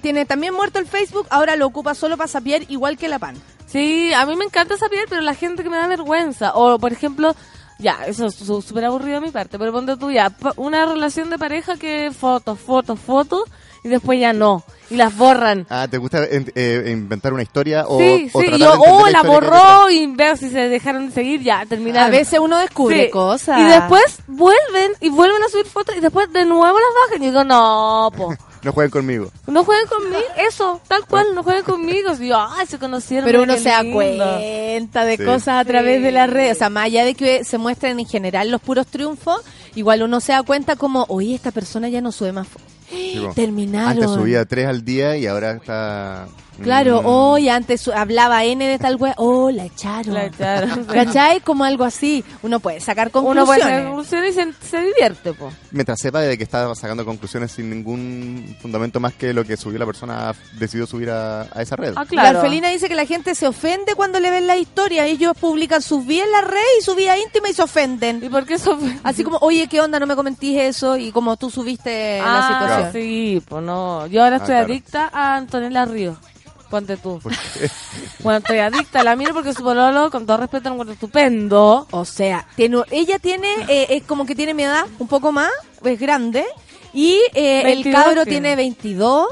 tiene también muerto el Facebook, ahora lo ocupa solo para sapiar igual que la pan. Sí, a mí me encanta esa piel, pero la gente que me da vergüenza. O, por ejemplo, ya, eso es súper aburrido de mi parte, pero ponte tú ya, una relación de pareja que fotos, fotos, fotos, y después ya no, y las borran. Ah, ¿te gusta en- eh, inventar una historia o, sí, o sí, y yo, oh, la borró y ver si se dejaron de seguir, ya, terminaron. A veces uno descubre Sí, cosas. Y después vuelven y vuelven a subir fotos y después de nuevo las bajan. Y digo, no, po. No jueguen conmigo. No jueguen conmigo, eso, tal cual, no jueguen conmigo. Y yo, ay, se conocieron. Pero uno se da cuenta de Sí. cosas a través de las redes. O sea, más allá de que se muestren en general los puros triunfos, igual uno se da cuenta como, oye, esta persona ya no sube más fotos. Terminaron. Antes subía tres al día y ahora está Claro, Mm. hoy antes hablaba N de tal wea, oh, la echaron. La echaron. ¿Cachai? Como algo así. Uno puede sacar Uno conclusiones. puede sacar conclusiones y se, se divierte, po. Mientras sepa de que está sacando conclusiones sin ningún fundamento más que lo que subió la persona, decidió subir a, a esa red. Ah, La claro. Orfelina dice que la gente se ofende cuando le ven la historia. Ellos publican sus en la red y su vida íntima y se ofenden. ¿Y por qué se ofenden? Así como, oye, ¿qué onda? No me comentís eso. Y como tú subiste la Ah, situación. sí, pues no. Yo ahora Ah, estoy claro. adicta a Antonella Ríos. Ponte tú. Bueno, estoy adicta, la miro porque su pololo, con todo respeto, lo encuentro estupendo. O sea, tiene, ella tiene, eh, es como que tiene mi edad, un poco más, es grande. Y eh, el 22 cabro tiene. tiene 22.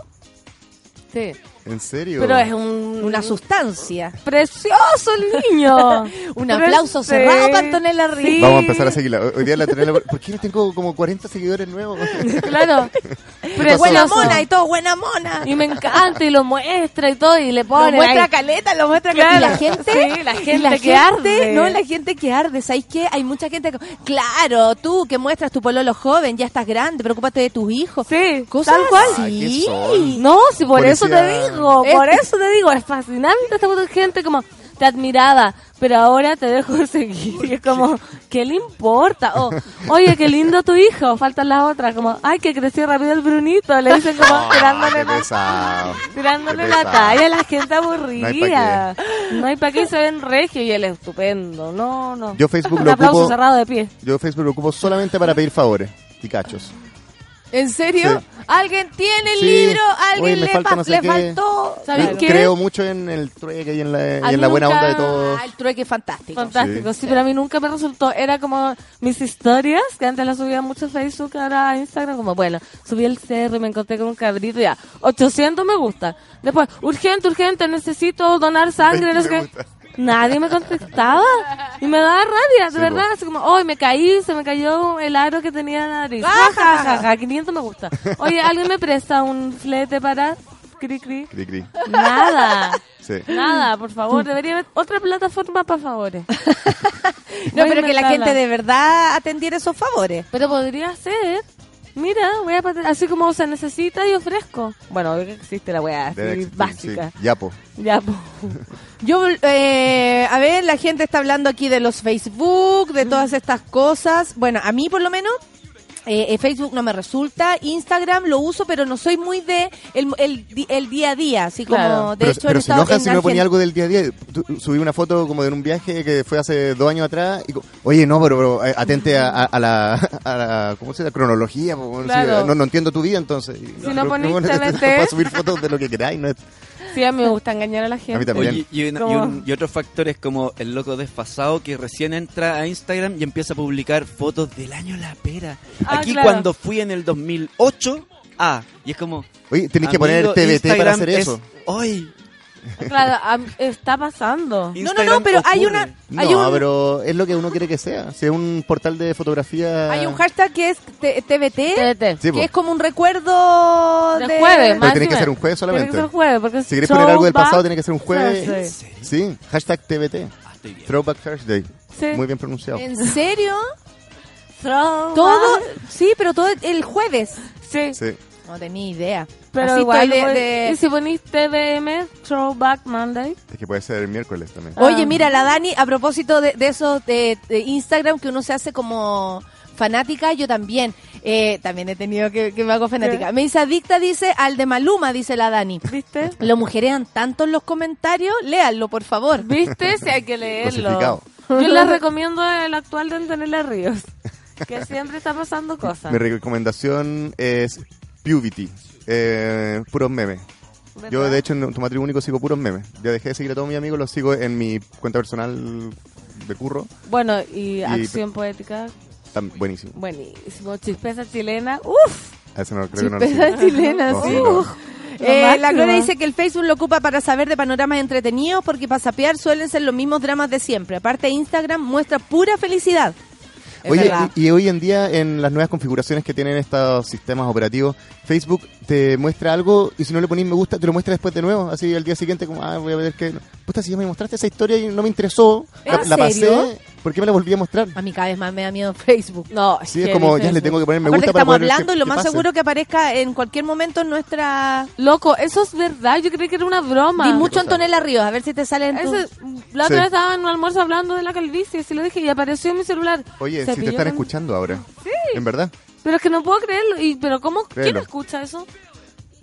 Sí. ¿En serio? Pero es un... Una sustancia. ¡Precioso el niño! Un aplauso sí. cerrado para Antonella Ríos. Sí. Vamos a empezar a seguirla. Hoy hoy día la tenemos. ¿Por qué no tengo como 40 seguidores nuevos? Claro. Pero buena mona y todo, buena mona. Y me encanta y lo muestra y todo y le Lo pone muestra ahí. caleta, lo muestra Claro. caleta. Y la gente, Sí, la gente que arde. No, la gente que arde. ¿Sabes qué? Hay mucha gente que... Claro, tú que muestras tu pololo joven, ya estás grande, preocúpate de tus hijos. Sí, Cosas tal cual. Ay, ¿qué así. son? No, si por eso te digo, Por eso te digo, es fascinante esta gente como te admiraba, pero ahora te dejo de seguir. Y es como, ¿qué le importa? O, oye, qué lindo tu hijo, faltan las otras, como, ay, que creció rápido el Brunito, le dicen como Ah, tirándole, la, tirándole la talla a la gente aburrida. No hay para qué, se ven regio y es estupendo. No, no. Yo Facebook Un lo aplauso ocupo. cerrado de pie. Yo Facebook lo ocupo solamente para pedir favores y cachos. ¿En serio? Sí. ¿Alguien tiene el Sí. libro? ¿Alguien le, falta pa- no sé le qué. faltó? ¿Sabes qué? Creo mucho en el trueque y en la, y A mí en la buena nunca- onda de todos. Ah, el trueque es fantástico. Fantástico, sí. pero a mí nunca me resultó. Era como mis historias, que antes las subía mucho a Facebook, ahora a Instagram, como bueno, subí el cerro y me encontré con un cabrito, ya, 800 me gusta. Después, urgente, urgente, necesito donar sangre, no sé Me qué. Nadie me contestaba y me daba rabia, de Sí, verdad, así como, hoy me caí, se me cayó el aro que tenía en la nariz. Ja, ja, ja, ja, 500 me gusta. Oye, ¿alguien me presta un flete para cri cri? Cri, cri. Nada. Sí. Nada, por favor, debería haber otra plataforma para favores. No, Voy pero que la gente de verdad atendiera esos favores. Pero podría ser. Mira, voy a así como se necesita y ofrezco. Bueno, existe la weá así existir, básica. sí. Yapo. Ya, po. Yo, eh, a ver, la gente está hablando aquí de los Facebook, de todas estas cosas. Bueno, a mí por lo menos eh, eh, Facebook no me resulta, Instagram lo uso, pero no soy muy de el, el, di- el día a día, así como Claro. de pero hecho pero se estado enojan en si no ponía algo del día a día. Tu- Subí una foto como de un viaje que fue hace dos años atrás. Y, Oye, no, pero, pero, eh, atente a, a- a la, a la- ¿cómo se llama? Cronología. bueno, Claro. sí, no, no entiendo tu vida, entonces. Si no ponís bueno, TNT. para subir fotos de lo que queráis. No es- Sí, a mí me gusta engañar a la gente. A mí también. Oye, y, una- y un- y otros factores como el loco desfasado que recién entra a Instagram y empieza a publicar fotos del año La Pera. Ah, Aquí claro. cuando fui en el 2008, ah, y es como... Oye, tenés que poner TBT para Instagram hacer es eso. hoy. Claro, está pasando. No, no, no, pero hay una hay no, un pero es lo que uno quiere que sea. Si es un portal de fotografía. hay un hashtag que es T- TBT, TBT. Sí, po. que es como un recuerdo De de jueves, Pero tiene que ser un jueves solamente. Tiene que ser jueves, porque Si querés poner algo del pasado, tiene que ser un jueves. Sí, hashtag TBT. Throwback Thursday. Sí. Muy bien pronunciado. ¿En serio? Throwback. Todo, sí, pero todo el jueves. Sí. Sí. No tenía idea. Pero Así igual, de- de- y si ponís TVM, Throwback Monday. Es que puede ser el miércoles también. Ah. Oye, mira, la Dani, a propósito de, de eso de, de Instagram, que uno se hace como fanática, yo también. Eh, también he tenido que, que me hago fanática. ¿Qué? Me dice adicta, dice al de Maluma, dice la Dani. ¿Viste? Lo mujerean tanto en los comentarios, léanlo, por favor. ¿Viste? Si hay que leerlo. Yo les recomiendo el actual de Antonella Ríos. Que siempre está pasando cosas. Mi recomendación es Pubity. Eh, puros memes. Yo, de hecho, en tu matrimonio único sigo puros memes. Ya dejé de seguir a todos mis amigos, los sigo en mi cuenta personal de curro. Bueno, y, acción poética, buenísimo. buenísimo. Chispeza chilena, uff. A ese no, creo que chilena, No, sí. no. Lo Eh, la. Gloria dice que el Facebook lo ocupa para saber de panoramas entretenidos porque para sapear suelen ser los mismos dramas de siempre. Aparte, Instagram muestra pura felicidad. Oye, y, y hoy en día en las nuevas configuraciones que tienen estos sistemas operativos, Facebook te muestra algo y si no le ponís me gusta, te lo muestra después de nuevo. Así al día siguiente, como, ah, voy a ver que. Puta, si ya me mostraste esa historia y no me interesó, la, pasé. ¿Por qué me la volví a mostrar? A mí cada vez más me da miedo Facebook. No, Sí, es como ya le tengo que poner me Aparte gusta para estamos poder hablando y lo más pase. seguro que aparezca en cualquier momento en nuestra... Loco, eso es verdad. Yo creí que era una broma. Di mucho Antonella Ríos, a ver si te sale en tu... Ese- la otra Sí. vez estaba en un almuerzo hablando de la calvicie, así lo dije, y apareció en mi celular. Oye, si te están escuchando ahora. Sí. ¿En verdad? Pero es que no puedo creerlo. Y, pero ¿cómo? ¿Quién escucha eso?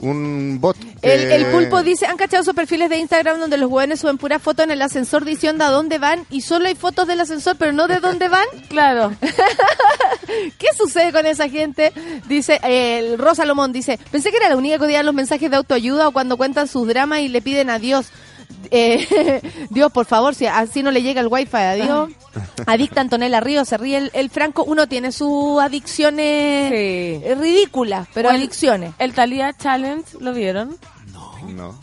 Un bot. El, que- el pulpo dice, han cachado esos perfiles de Instagram donde los hueones suben puras fotos en el ascensor diciendo a dónde van y solo hay fotos del ascensor, pero no de dónde van. Claro. ¿Qué sucede con esa gente? Dice, eh, el Rosa Lomón dice, pensé que era la única que odiaba los mensajes de autoayuda o cuando cuentan sus dramas y le piden a Dios. Eh, Dios, por favor, si así no le llega el wifi, adiós. Adicta Antonella Ríos, se ríe el, el Franco. Uno tiene sus adicciones ridículas, pero adicciones. El Thalía Challenge, ¿lo vieron? No.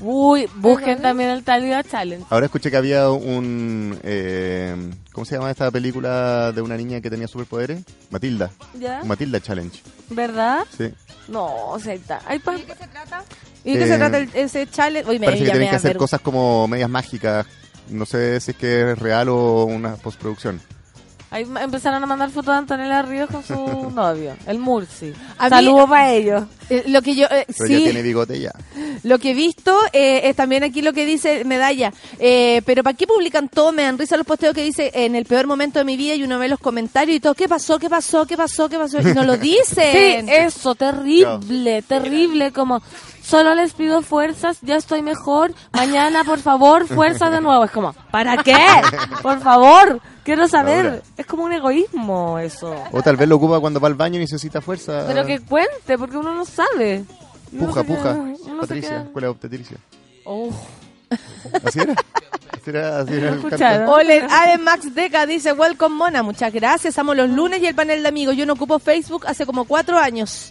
Uy, busquen también el Thalía Challenge. Ahora escuché que había un... eh, ¿Cómo se llama esta película de una niña que tenía superpoderes? Matilda. ¿Ya? Matilda Challenge. ¿Verdad? Sí. No, o sea, ahí está. Ahí pa- ¿Y de qué se Eh, trata el- ese challenge? Uy, me, Parece que tienen que hacer cosas como medias mágicas. No sé si es que es real o una postproducción. Ahí empezaron a mandar fotos de Antonella Ríos con su novio, el Murci. Saludos para ellos. Eh, lo que yo eh, Pero sí, ya tiene bigote ya. lo que he visto eh, es también aquí lo que dice medalla. Eh, pero ¿para qué publican todo? Me dan risa los posteos que dice en el peor momento de mi vida y uno ve los comentarios y todo. ¿Qué pasó? ¿Qué pasó? ¿Qué pasó? ¿Qué pasó? Y no lo Sí, dicen. eso, terrible, terrible, como solo les pido fuerzas, ya estoy mejor, mañana por favor, fuerza de nuevo. Es como, ¿para qué? Por favor, quiero saber. Ahora. Es como un egoísmo eso. O tal vez lo ocupa cuando va al baño y necesita fuerza. Pero que cuente, porque uno no sabe. Uno Puja, queda- puja. Patricia, queda- escuela de obstetricia. Oh. ¿Así era? Así era, así era el escucharon? canto. Ole, Max Deca dice, welcome Mona, muchas gracias, amo los lunes y el panel de amigos. Yo no ocupo Facebook hace como cuatro años.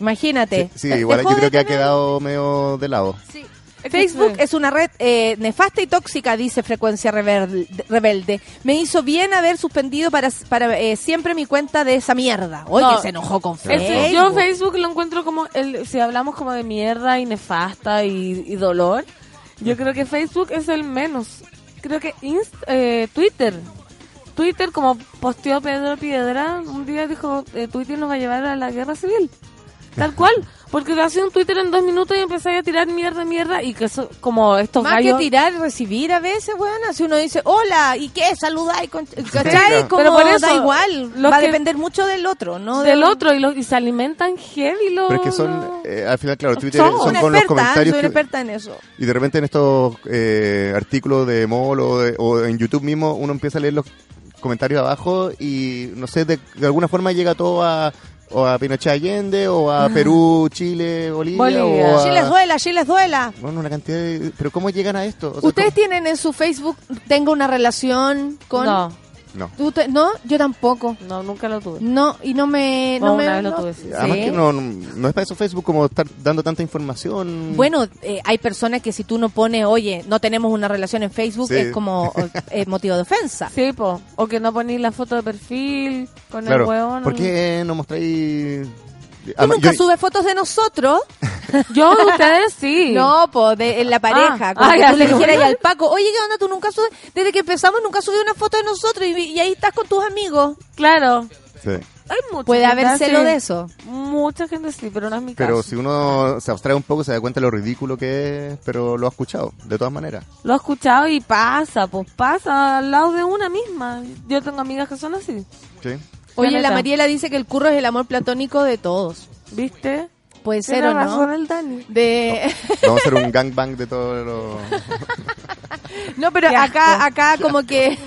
Imagínate. Sí, igual yo creo que ha quedado medio de lado. Facebook es una red eh, nefasta y tóxica, dice Frecuencia Rebelde. Me hizo bien haber suspendido para, para eh, siempre mi cuenta de esa mierda. Oye, No. se enojó con El- Facebook. yo Facebook lo encuentro como, el, si hablamos como de mierda y nefasta y, y dolor, yo creo que Facebook es el menos. Creo que Inst- eh, Twitter. Twitter, como posteó Pedro Piedra, un día dijo, eh, Twitter nos va a llevar a la guerra civil. Tal cual. Porque hacía un Twitter en dos minutos y empecé a tirar mierda, mierda, y que eso, como estos Más gallos... que tirar, recibir a veces, weón. Si uno dice, hola, ¿y qué? Saludáis. Con... ¿Cachai? Como Pero por eso, da igual. Va a que- depender mucho del otro, ¿no? del De- otro, y, lo- y se alimentan heavy los... Pero es que son, eh, al final, claro, Twitter son con los experta, comentarios. soy una que- experta en eso. y de repente en estos eh, artículos de MOL o, de- o en YouTube mismo, uno empieza a leer los comentarios abajo y no sé, de, de alguna forma llega todo a, o a Pinochet Allende o a Perú, Chile, Bolivia. Bolivia. O a, Chile duela, Chile duela. Bueno, una cantidad de... Pero ¿cómo llegan a esto? O sea, ¿Ustedes tienen en su Facebook, tengo una relación con... No. No. ¿Tú te- No, yo tampoco. No, nunca lo tuve. No, y no me... No No, me una vez lo no- tuve, sí. Además Sí. que no, no es para eso Facebook como estar dando tanta información. Bueno, eh, hay personas que si tú no pones, oye, no tenemos una relación en Facebook, Sí. es como eh, motivo de ofensa. Sí, po. O que no ponéis la foto de perfil con el claro. huevón. ¿Por qué no mostráis...? ¿Tú nunca yo- subes fotos de nosotros? Yo, ustedes sí. No, po, de en la pareja. Ah, como ah, que tú le dijeras al Paco, oye, ¿qué onda? Tú nunca subes, desde que empezamos nunca subí una foto de nosotros y, y ahí estás con tus amigos. Claro. Sí. Hay mucha Puede haber celo de eso. Mucha gente sí, pero no es mi Pero caso. si uno se abstrae un poco, se da cuenta de lo ridículo que es, pero lo ha escuchado, de todas maneras. Lo he escuchado y pasa, pues pasa al lado de una misma. Yo tengo amigas que son así. ¿Sí? Oye, la. Mariela dice que el curro es el amor platónico de todos. ¿Viste? Puede ser o no. razón el Dani. De... Vamos a hacer un gangbang de todos los... No, pero Qué acá, asco. acá como que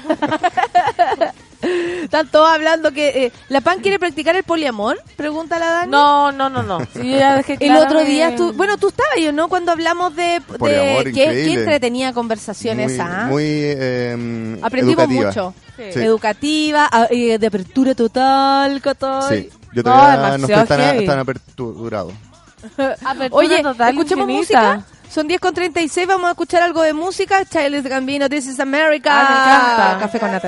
están todos hablando que eh, la Pan quiere practicar el poliamor. Pregunta la Dani. No, no, no, no. Sí, ya dejé El otro día, tú, bueno, tú estabas yo, ¿no? Cuando hablamos de, de Poliamor, qué, qué increíble. entretenida conversación muy, esa. ¿ah? muy eh, Aprendimos educativa. mucho. Sí. Educativa, de apertura total, Cotoy. Sí. Yo No, todavía no, demasiado estoy tan, tan aperturado. Apertura Oye, total escuchemos infinita. música. Son 10 con 36, vamos a escuchar algo de música. Childish Gambino, This is America. Ah, me encanta. Café con nata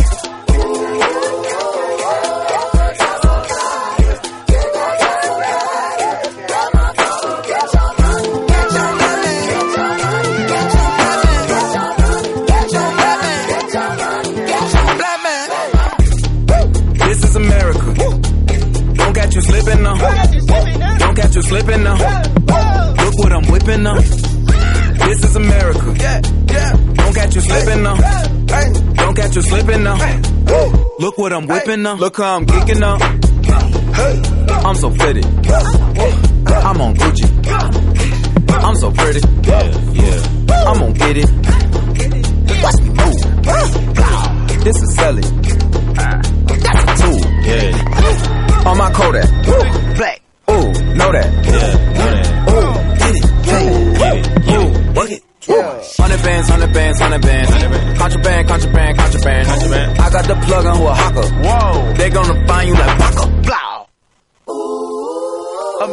I'm whipping now. Look how I'm kicking now. I'm so pretty. I'm on Gucci. I'm so pretty. Yeah, yeah. I'm gonna get it. Watch me move. This is selling. That's a tool. Yeah. On my Kodak. Black. Ooh, know that. Yeah. Hundred bands, hundred bands, hundred bands. Contraband, contraband, contraband. Contraband. I got the plug on who a hawker. Whoa. They gonna find you like Baka. Blow.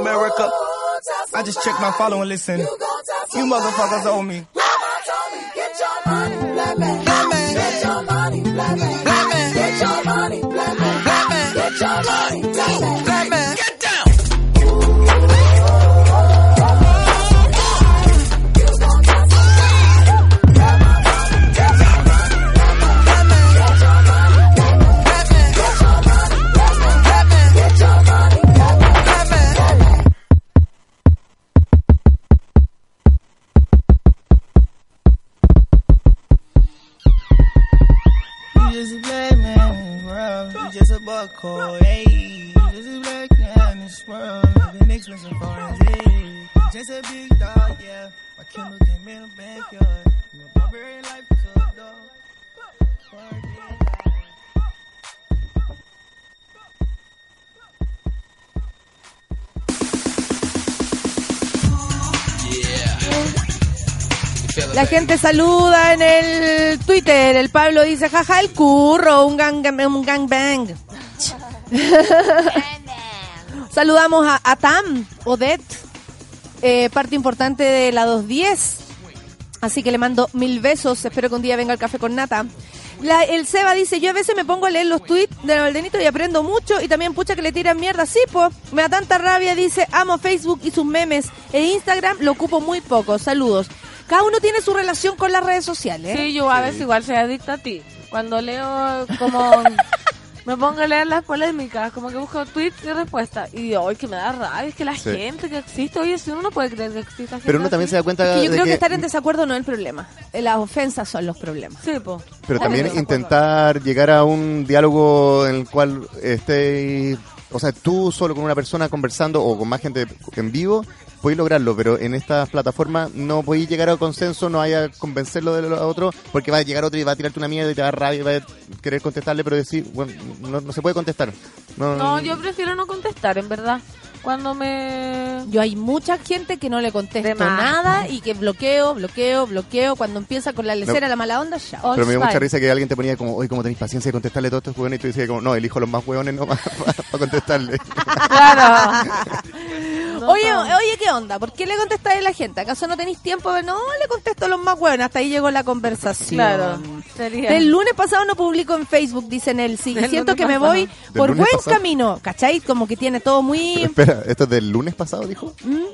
America. I just checked my follow and listen. You motherfuckers owe me. You La gente saluda en el Twitter. El Pablo dice, jaja, el curro, un gang, un gangbang. Saludamos a, a Tam, Odette, eh, parte importante de la 210. Así que le mando mil besos. Espero que un día venga el café con nata. La- el Seba dice, yo a veces me pongo a leer los tweets de Valdenito y aprendo mucho y también pucha que le tiran mierda. Sí, pues, me da tanta rabia, dice, amo Facebook y sus memes. E Instagram lo ocupo muy poco. Saludos. Cada uno tiene su relación con las redes sociales. Sí, yo a veces igual soy adicta a ti. Cuando leo como... me pongo a leer las polémicas, como que busco tweets y respuestas. Y digo, ay, que me da rabia, es que la Sí. gente que existe, oye, si uno no puede creer que exista gente Pero uno también así. se da cuenta Que yo de creo que que- estar en desacuerdo no es el problema. Eh, Las ofensas son los problemas. Sí, pues. Pero también intentar llegar a un diálogo en el cual esté, o sea, tú solo con una persona conversando o con más gente en vivo, podéis lograrlo, pero en estas plataformas no podéis llegar a consenso, no vaya a convencerlo de lo otro, porque va a llegar otro y va a tirarte una mierda y te va a rabia y va a querer contestarle, pero decir, bueno, no, no se puede contestar. No, No, yo prefiero no contestar, en verdad. Cuando me... Yo hay mucha gente que no le contesto nada y que bloqueo, bloqueo, bloqueo. Cuando empieza con la lecera, No. la mala onda, ya. Pero me dio mucha risa que alguien te ponía como, oye, ¿cómo tenéis paciencia de contestarle a todos estos hueones? Y tú decías como, no, elijo los más hueones nomás para contestarle. Claro. oye, oye, ¿qué onda? ¿Por qué le contestáis a la gente? ¿Acaso no tenéis tiempo? No, le contesto a los más buenos. Hasta ahí llegó la conversación. Claro, sería... El lunes pasado no publico en Facebook, dice Nelly. Del Siento que me voy ¿Del por buen pasado? camino. ¿Cachai? Como que tiene todo muy... Espera, ¿esto es del lunes pasado, dijo? ¿Mm?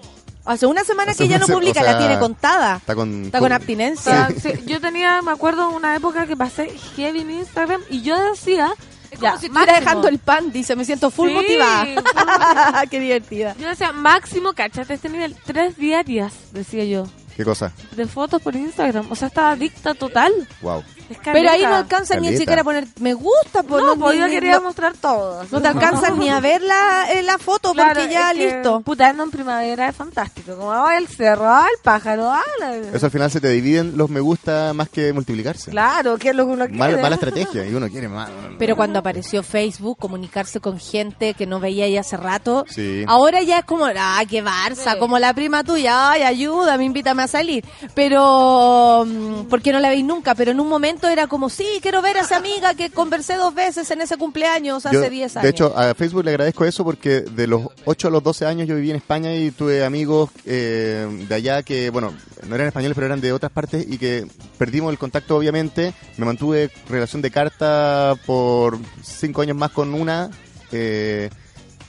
Hace una semana Hace que ya no publica, o sea, la tiene contada. Está con, Está con abstinencia. Sí, yo tenía, me acuerdo, una época que pasé heavy en Instagram y yo decía... Es ya, como si dejando el pan, dice, me siento full Sí, motivada. full Qué divertida. Yo decía, máximo, cachate este nivel, tres diarias, decía yo, ¿Qué cosa? de fotos por Instagram. O sea, estaba adicta total. Wow. Pero ahí no caleta. alcanzan ni Caleta. siquiera a poner me gusta. Pues, No, pues ni- yo ni- quería no- mostrar todo. No te alcanzan ni a ver la, eh, la foto Claro, porque ya que, listo. Puta, ando en primavera es fantástico. Como, ay, el cerro, ay, el pájaro, la- Eso al final se te dividen los me gusta más que multiplicarse. Claro, que es lo que uno quiere. Mal- mala estrategia y uno quiere más. Pero cuando apareció Facebook, comunicarse con gente que no veía ya hace rato, Sí. ahora ya es como, ah, qué Barça, como la prima tuya, ay, ayúdame, invítame a salir. Pero, mm, ¿por qué no la veis nunca? Pero en un momento era como, sí, quiero ver a esa amiga que conversé dos veces en ese cumpleaños hace Yo, 10 años. De hecho, a Facebook le agradezco eso porque de los 8 a los 12 años yo viví en España y tuve amigos eh, de allá que, bueno, no eran españoles, pero eran de otras partes y que perdimos el contacto, obviamente. Me mantuve relación de carta por 5 años más con una. eh,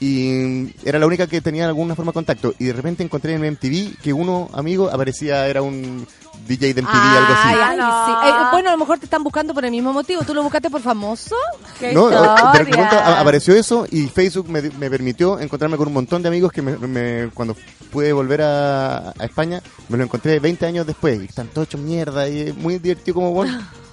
y era la única que tenía de alguna forma contacto. Y de repente encontré en MTV que uno amigo aparecía, era un DJ de MTV, algo así. Ay, ay, sí. Eh, bueno, a lo mejor te están buscando por el mismo motivo. ¿Tú lo buscaste por famoso? ¡Qué No, de repente apareció eso y Facebook me, me permitió encontrarme con un montón de amigos que me, me- cuando pude volver a, a España me lo encontré 20 años después y están todos hechos mierda y es muy divertido como bueno.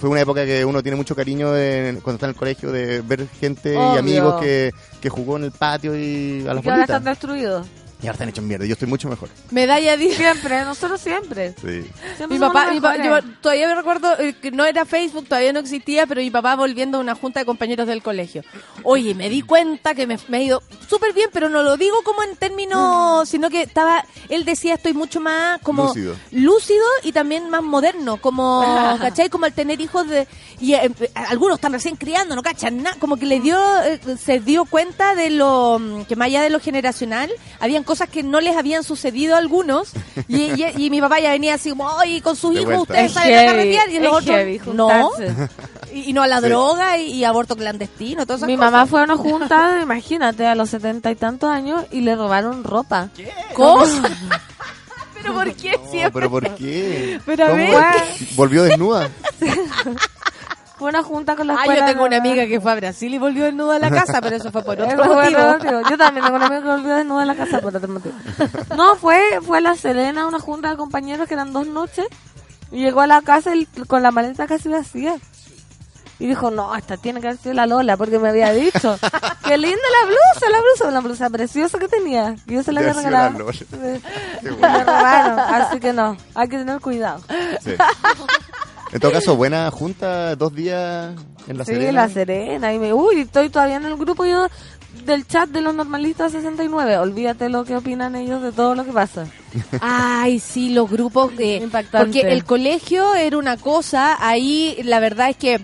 Fue una época que uno tiene mucho cariño de- cuando está en el colegio de ver gente Obvio. y amigos que, que jugó en el patio y a las ahora están destruidos. Y ahora están hechos mierda. Yo estoy mucho mejor. Medalla de... Siempre, nosotros siempre. Sí. Siempre Mi papá, mi pa- yo todavía me recuerdo eh, que no era Facebook, todavía no existía, pero mi papá volviendo a una junta de compañeros del colegio. Oye, me di cuenta que me, me ha ido súper bien, pero no lo digo como en términos, sino que estaba, él decía estoy mucho más como Lúcido. lúcido y también más moderno, como, ¿cachai? Como al tener hijos de, y eh, eh, algunos están recién criando, no cachan nada, como que le dio, eh, se dio cuenta de lo, mm, que más allá de lo generacional, habían cosas que no les habían sucedido a algunos, y, y- y mi papá ya venía así como, "Ay, con sus hijos ustedes a heavy, carretear, y es los otros, heavy no, y, y no a la Sí. droga y, y aborto clandestino, todas esas Mi cosas. mamá fue a una junta, imagínate, a los setenta y tantos años y le robaron ropa. ¿Cómo? ¿Pero por qué No, siempre? pero ¿por qué? Pero a ¿Cómo? ver. Volvió desnuda. Fue una junta con la Ah, escuela. yo tengo una amiga que fue a Brasil y volvió desnuda a la casa, pero eso fue por otro motivo. Yo también tengo una amiga que volvió desnuda en la casa por otro motivo. No, fue, fue a La Serena, una junta de compañeros que eran dos noches. Y llegó a la casa y con la maleta casi vacía. Y dijo, no, esta tiene que haber sido la Lola, porque me había dicho, qué linda la blusa, la blusa, una blusa preciosa que tenía. Y yo se la había sido la regalado. Lola. Sí. Qué Me bueno. así que no, hay que tener cuidado. Sí. En todo caso, buena junta, dos días en la sí, Serena. La Serena. Y me, uy, estoy todavía en el grupo yo del chat de los normalistas 69. Olvídate lo que opinan ellos de todo lo que pasa. Ay, sí, los grupos que... Impactante. Porque el colegio era una cosa, ahí la verdad es que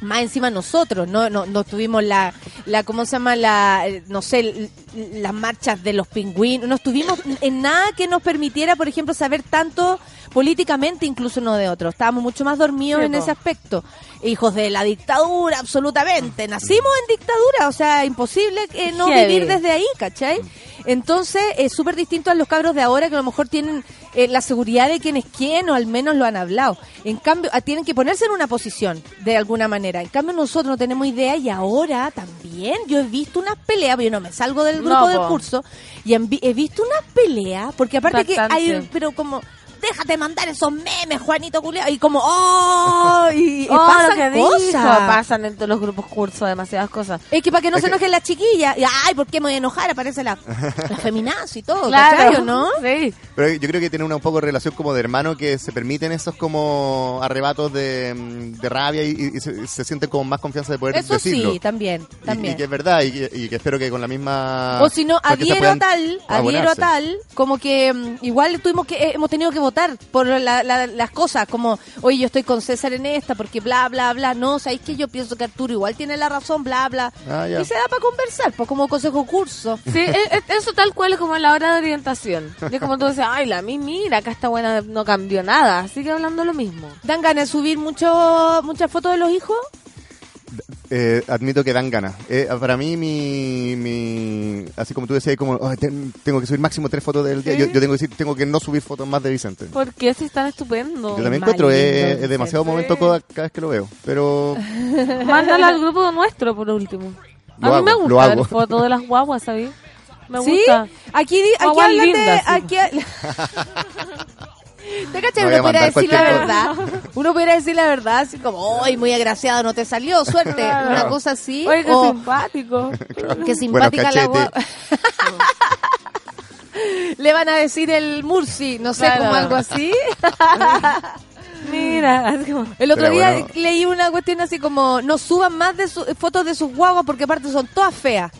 más encima nosotros, ¿no? No, no tuvimos la, la, ¿cómo se llama? La, no sé, las marchas de los pingüinos, no estuvimos en nada que nos permitiera, por ejemplo, saber tanto políticamente incluso uno de otros. Estábamos mucho más dormidos Sí, en po. ese aspecto. Hijos de la dictadura, absolutamente. Nacimos en dictadura, o sea, imposible eh, no Heavy. vivir desde ahí, ¿cachai? Entonces, es súper distinto a los cabros de ahora que a lo mejor tienen eh, la seguridad de quién es quién o al menos lo han hablado. En cambio, ah, tienen que ponerse en una posición de alguna manera. En cambio, nosotros no tenemos idea y ahora también yo he visto unas peleas, yo no me salgo del grupo No, del curso y he visto unas peleas, porque aparte que hay, pero como... Déjate mandar esos memes, Juanito Culeado. Y como, ¡oh! Y, y Oh, pasan lo que cosas. dijo, pasan en todos los grupos cursos demasiadas cosas. Es que para que no Es se que- enojen las chiquillas. Y, ay, ¿por qué me voy a enojar? Aparece la, la feminazi y todo, Claro. ¿cachai, o no? Sí. Pero yo creo que tiene una un poco relación como de hermano que se permiten esos como arrebatos de, mm, de rabia y, y se, se sienten con más confianza de poder Eso decirlo. sí, también, Y- también. Y, que es verdad y que, y que espero que con la misma... O si no, adhiero a tal, adhiero a tal, como que mm, igual tuvimos que, eh, hemos tenido que votar por la- la- las cosas, como, oye, yo estoy con César en esta, porque bla, bla, bla, no, ¿sabéis que yo pienso que Arturo igual tiene la razón, bla, bla. Ah, y se da para conversar, pues como consejo curso. Sí, e- e- eso tal cual es como en la hora de orientación. Es como tú dices, ay, la mi, mira, acá está buena, no cambió nada. Sigue hablando lo mismo. ¿Dan ganas de subir mucho, muchas fotos de los hijos? Eh, admito que dan ganas. Eh, para mí, mi, mi, así como tú decías, como "Ay, ten- tengo que subir máximo tres fotos del día. ¿Sí? Yo, yo tengo que decir, tengo que no subir fotos más de Vicente. Porque si están estupendo. Yo también encuentro, lindo, es, demasiado momento cada, cada vez que lo veo. Pero Mándala al grupo nuestro, por último. A Lo mí me hago, lo gusta ver fotos de las guaguas, ¿sabes? Me ¿Sí? gusta. Aquí, aquí de- lindas, aquí ¿Te cachai? Uno pudiera decir la verdad. Uno pudiera decir la verdad, así como, ¡ay, muy agraciado, no te salió! Suerte. Claro. Una cosa así. Oye, qué o simpático. qué simpática la cachete. guagua. Le van a decir el Murci, no sé, Claro. como algo así. Mira, así como- El otro Pero día bueno. leí una cuestión así como, no suban más de su- fotos de sus guaguas porque aparte son todas feas.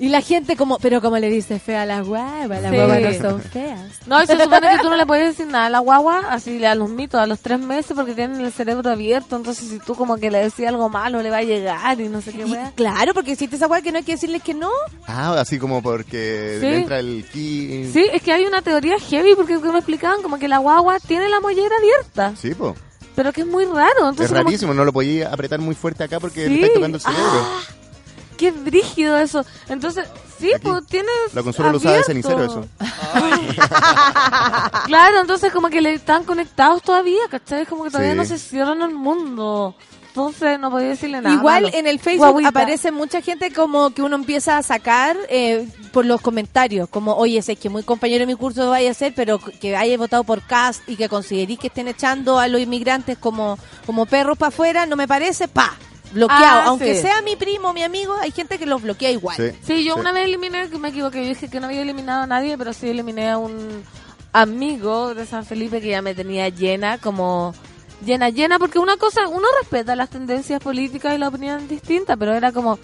Y la gente como, pero como le dice fea a las guaguas, las Sí. guaguas no son feas. No, y se supone que tú no le puedes decir nada a la guagua, así a los mitos, a los tres meses, porque tienen el cerebro abierto. Entonces, si tú como que le decías algo malo, le va a llegar y no sé qué Y wea. claro, porque existe esa guagua que no hay que decirles que no. Ah, así como porque Sí. le entra el ki. Sí, es que hay una teoría heavy, porque que me explicaban como que la guagua tiene la mollera abierta, Sí, po. pero que es muy raro. Entonces, Es como- rarísimo, no lo podía apretar muy fuerte acá porque Sí. le está tocando el cerebro. Ah, qué brígido eso. Entonces, sí, pues tienes. La consola lo usaba de cenicero eso. Claro, entonces como que le están conectados todavía, ¿cachai? Como que todavía Sí. no se cierran el mundo. Entonces no podía decirle nada. Igual malo. en el Facebook Guaguita. aparece mucha gente como que uno empieza a sacar eh, por los comentarios, como, oye, sé que muy compañero de mi curso vaya a ser, pero que haya votado por CAST y que consideréis que estén echando a los inmigrantes como, como perros para afuera, no me parece, pa, bloqueado. Ah, Aunque sí. sea mi primo, mi amigo, hay gente que los bloquea igual. Sí. Sí, yo Sí. una vez eliminé, que me equivoqué, yo dije que no había eliminado a nadie, pero sí eliminé a un amigo de San Felipe que ya me tenía llena, como llena, llena, porque una cosa, uno respeta las tendencias políticas y la opinión distinta, pero era como,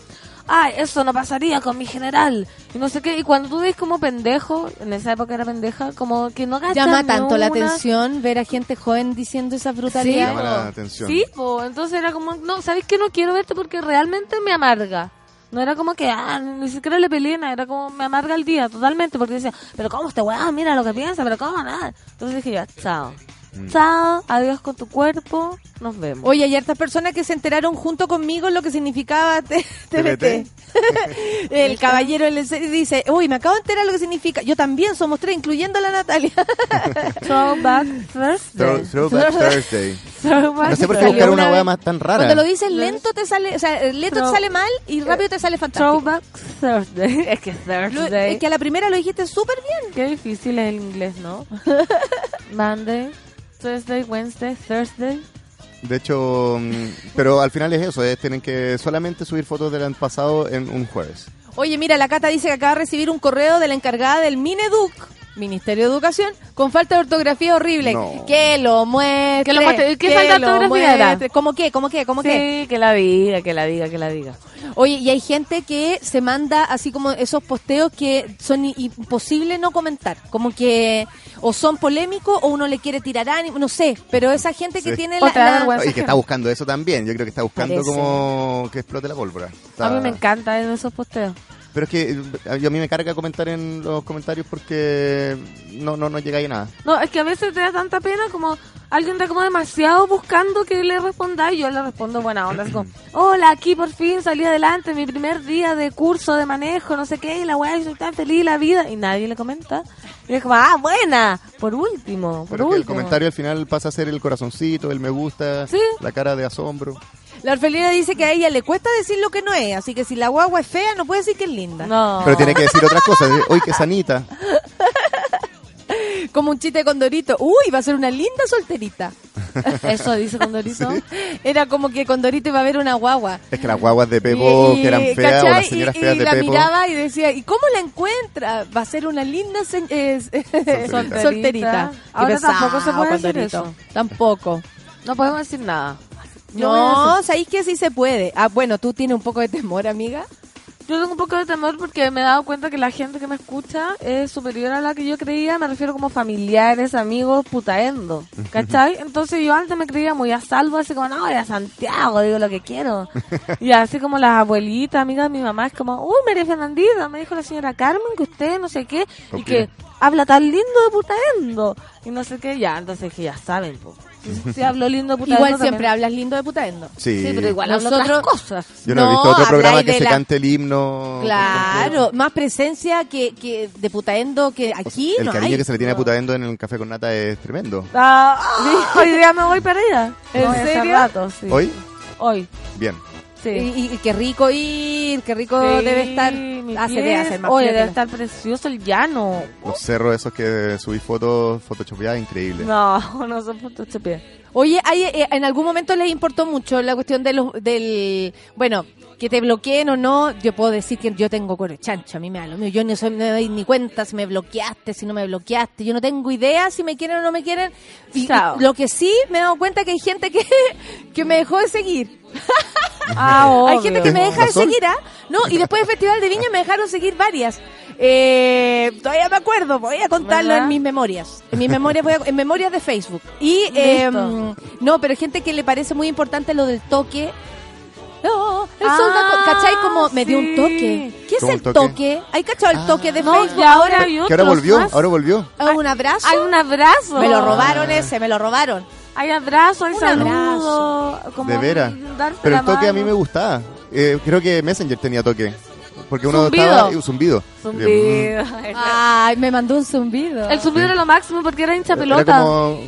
ay, eso no pasaría con mi general, y no sé qué, y cuando tú ves como pendejo, en esa época era pendeja, como que no cachan Llama tanto la atención ver a gente joven diciendo esa brutalidad. Llama la atención. Sí, po, entonces era como, no, ¿sabes qué? No quiero verte porque realmente me amarga. No era como que, ah, ni siquiera le peleé nada, era como, me amarga el día totalmente, porque decía, pero ¿cómo este weón? Mira lo que piensa, pero ¿cómo nada? Entonces dije yo, chao. Chao, adiós con tu cuerpo, nos vemos. Oye, hay hartas personas que se enteraron junto conmigo lo que significaba T- TBT. El caballero dice, uy, me acabo de enterar lo que significa. Yo también somos tres, incluyendo a la Natalia. Throwback Thursday. Throw- Throwback Thursday. No sé por qué buscar una vez. más tan rara. Cuando lo dices lento te sale, o sea, lento te sale mal y rápido te sale fantástico. Throwback Thursday. Es que Thursday. es que a la primera lo dijiste súper bien. Qué difícil es el inglés, ¿no? Monday, Tuesday, Wednesday, Thursday. De hecho, mm, pero al final es eso, es, tienen que solamente subir fotos del año pasado en un jueves. Oye, mira, la Cata dice que acaba de recibir un correo de la encargada del Mineduc, Ministerio de Educación, con falta de ortografía horrible. No. Que lo muestre. Que lo muestre. ¿Qué falta de lo ortografía era? ¿Cómo qué? ¿Cómo qué? ¿Cómo qué? Sí, que la diga, que la diga, que la diga. Oye, y hay gente que se manda así como esos posteos que son i- imposibles no comentar. Como que o son polémicos o uno le quiere tirar ánimo, no sé. Pero esa gente que Sí. tiene la... vergüenza. Y que está buscando eso también, yo creo que está buscando Parece. como que explote la pólvora. Está- A mí me encanta en esos posteos. Pero es que eh, a mí me carga comentar en los comentarios porque no, no, no llega ahí a nada. No, es que a veces te da tanta pena como alguien está como demasiado buscando que le responda y yo le respondo buena onda. como, hola, aquí por fin salí adelante, mi primer día de curso de manejo, no sé qué, y la weá, y soy tan feliz la vida. Y nadie le comenta. Y es como, ah, buena, por último, por Pero que el último. comentario al final pasa a ser el corazoncito, el me gusta, Sí. la cara de asombro. La orfelina dice que a ella le cuesta decir lo que no es. Así que si la guagua es fea, no puede decir que es linda. No. Pero tiene que decir otras cosas. Uy, qué sanita. Como un chiste con Dorito. Uy, va a ser una linda solterita. Eso dice Condorito. Era como que con Dorito iba a haber una guagua. Es que las guaguas de Pepo, Y- que eran feas, o ¿cachai? las señoras y, feas y de la Pepo. miraba y decía, ¿y cómo la encuentra? Va a ser una linda se- eh, solterita. Solterita. Ahora pesado, tampoco se puede decir Condorito. eso. Tampoco. No podemos decir nada. No, ¿sabéis que sí se puede? Ah, bueno, tú tienes un poco de temor, amiga. Yo tengo un poco de temor porque me he dado cuenta que la gente que me escucha es superior a la que yo creía. Me refiero como familiares, amigos, putaendo. ¿Cachai? Entonces yo antes me creía muy a salvo, así como, no, voy a Santiago, digo lo que quiero. Y así como las abuelitas, amigas de mi mamá, es como, uy, María Fernandita, me dijo la señora Carmen que usted no sé qué, y que habla tan lindo de putaendo. Y no sé qué, ya, entonces que ya saben, po. Si, hablo lindo de putaendo. Igual también- siempre hablas lindo de putaendo. Sí. Sí, pero igual hablo Nosotros- otras cosas. Yo no, he visto otro programa que se la- cante el himno. Claro, más presencia que, que de putaendo que aquí El no cariño hay. que se le tiene a Putaendo en el café con nata es tremendo. Ah, hoy día me voy allá. ¿En No, serio? rato, sí. ¿Hoy? Hoy, Bien. Sí. Y, y qué rico ir, qué rico Sí, debe estar. Ah, pie. debe hacer más Oye, debe estar precioso el llano. Los cerros esos que subí fotos, photoshopeadas, increíble. No, no son photoshopeadas. Oye, hay, eh, en algún momento les importó mucho la cuestión de los, del, bueno, que te bloqueen o no, yo puedo decir que yo tengo core chancho, a mí me da lo mío, yo no soy, me doy ni cuenta si me bloqueaste, si no me bloqueaste, yo no tengo idea si me quieren o no me quieren, y Chao. lo que sí me he dado cuenta que hay gente que, que me dejó de seguir. Ah, Hay gente que me deja de seguir, ¿ah? No, y después del Festival de Viña me dejaron seguir varias. Eh, todavía me acuerdo, voy a contarlo ¿Verdad? en mis memorias. En mis memorias, voy a- en memorias de Facebook. Y, eh, no, pero hay gente que le parece muy importante lo del toque. No, el sol da Ah, ¿Cachai? Como me dio un toque. ¿Qué es ¿Cómo el toque? toque? ¿Hay cachado el toque de No, Facebook? y ahora hay otros Que ahora volvió, más. ahora volvió. ¿Ah, ¿Un abrazo? Hay un abrazo. Me lo robaron ese, me lo robaron. Hay abrazo, hay Un saludo. Como De veras. darse Pero la el toque a mí mano. me gustaba. Eh, creo que Messenger tenía toque. Porque uno Zumbido. estaba... y un zumbido. Zumbido. Ay, me mandó un zumbido. El zumbido era lo máximo porque era hincha Era pelota.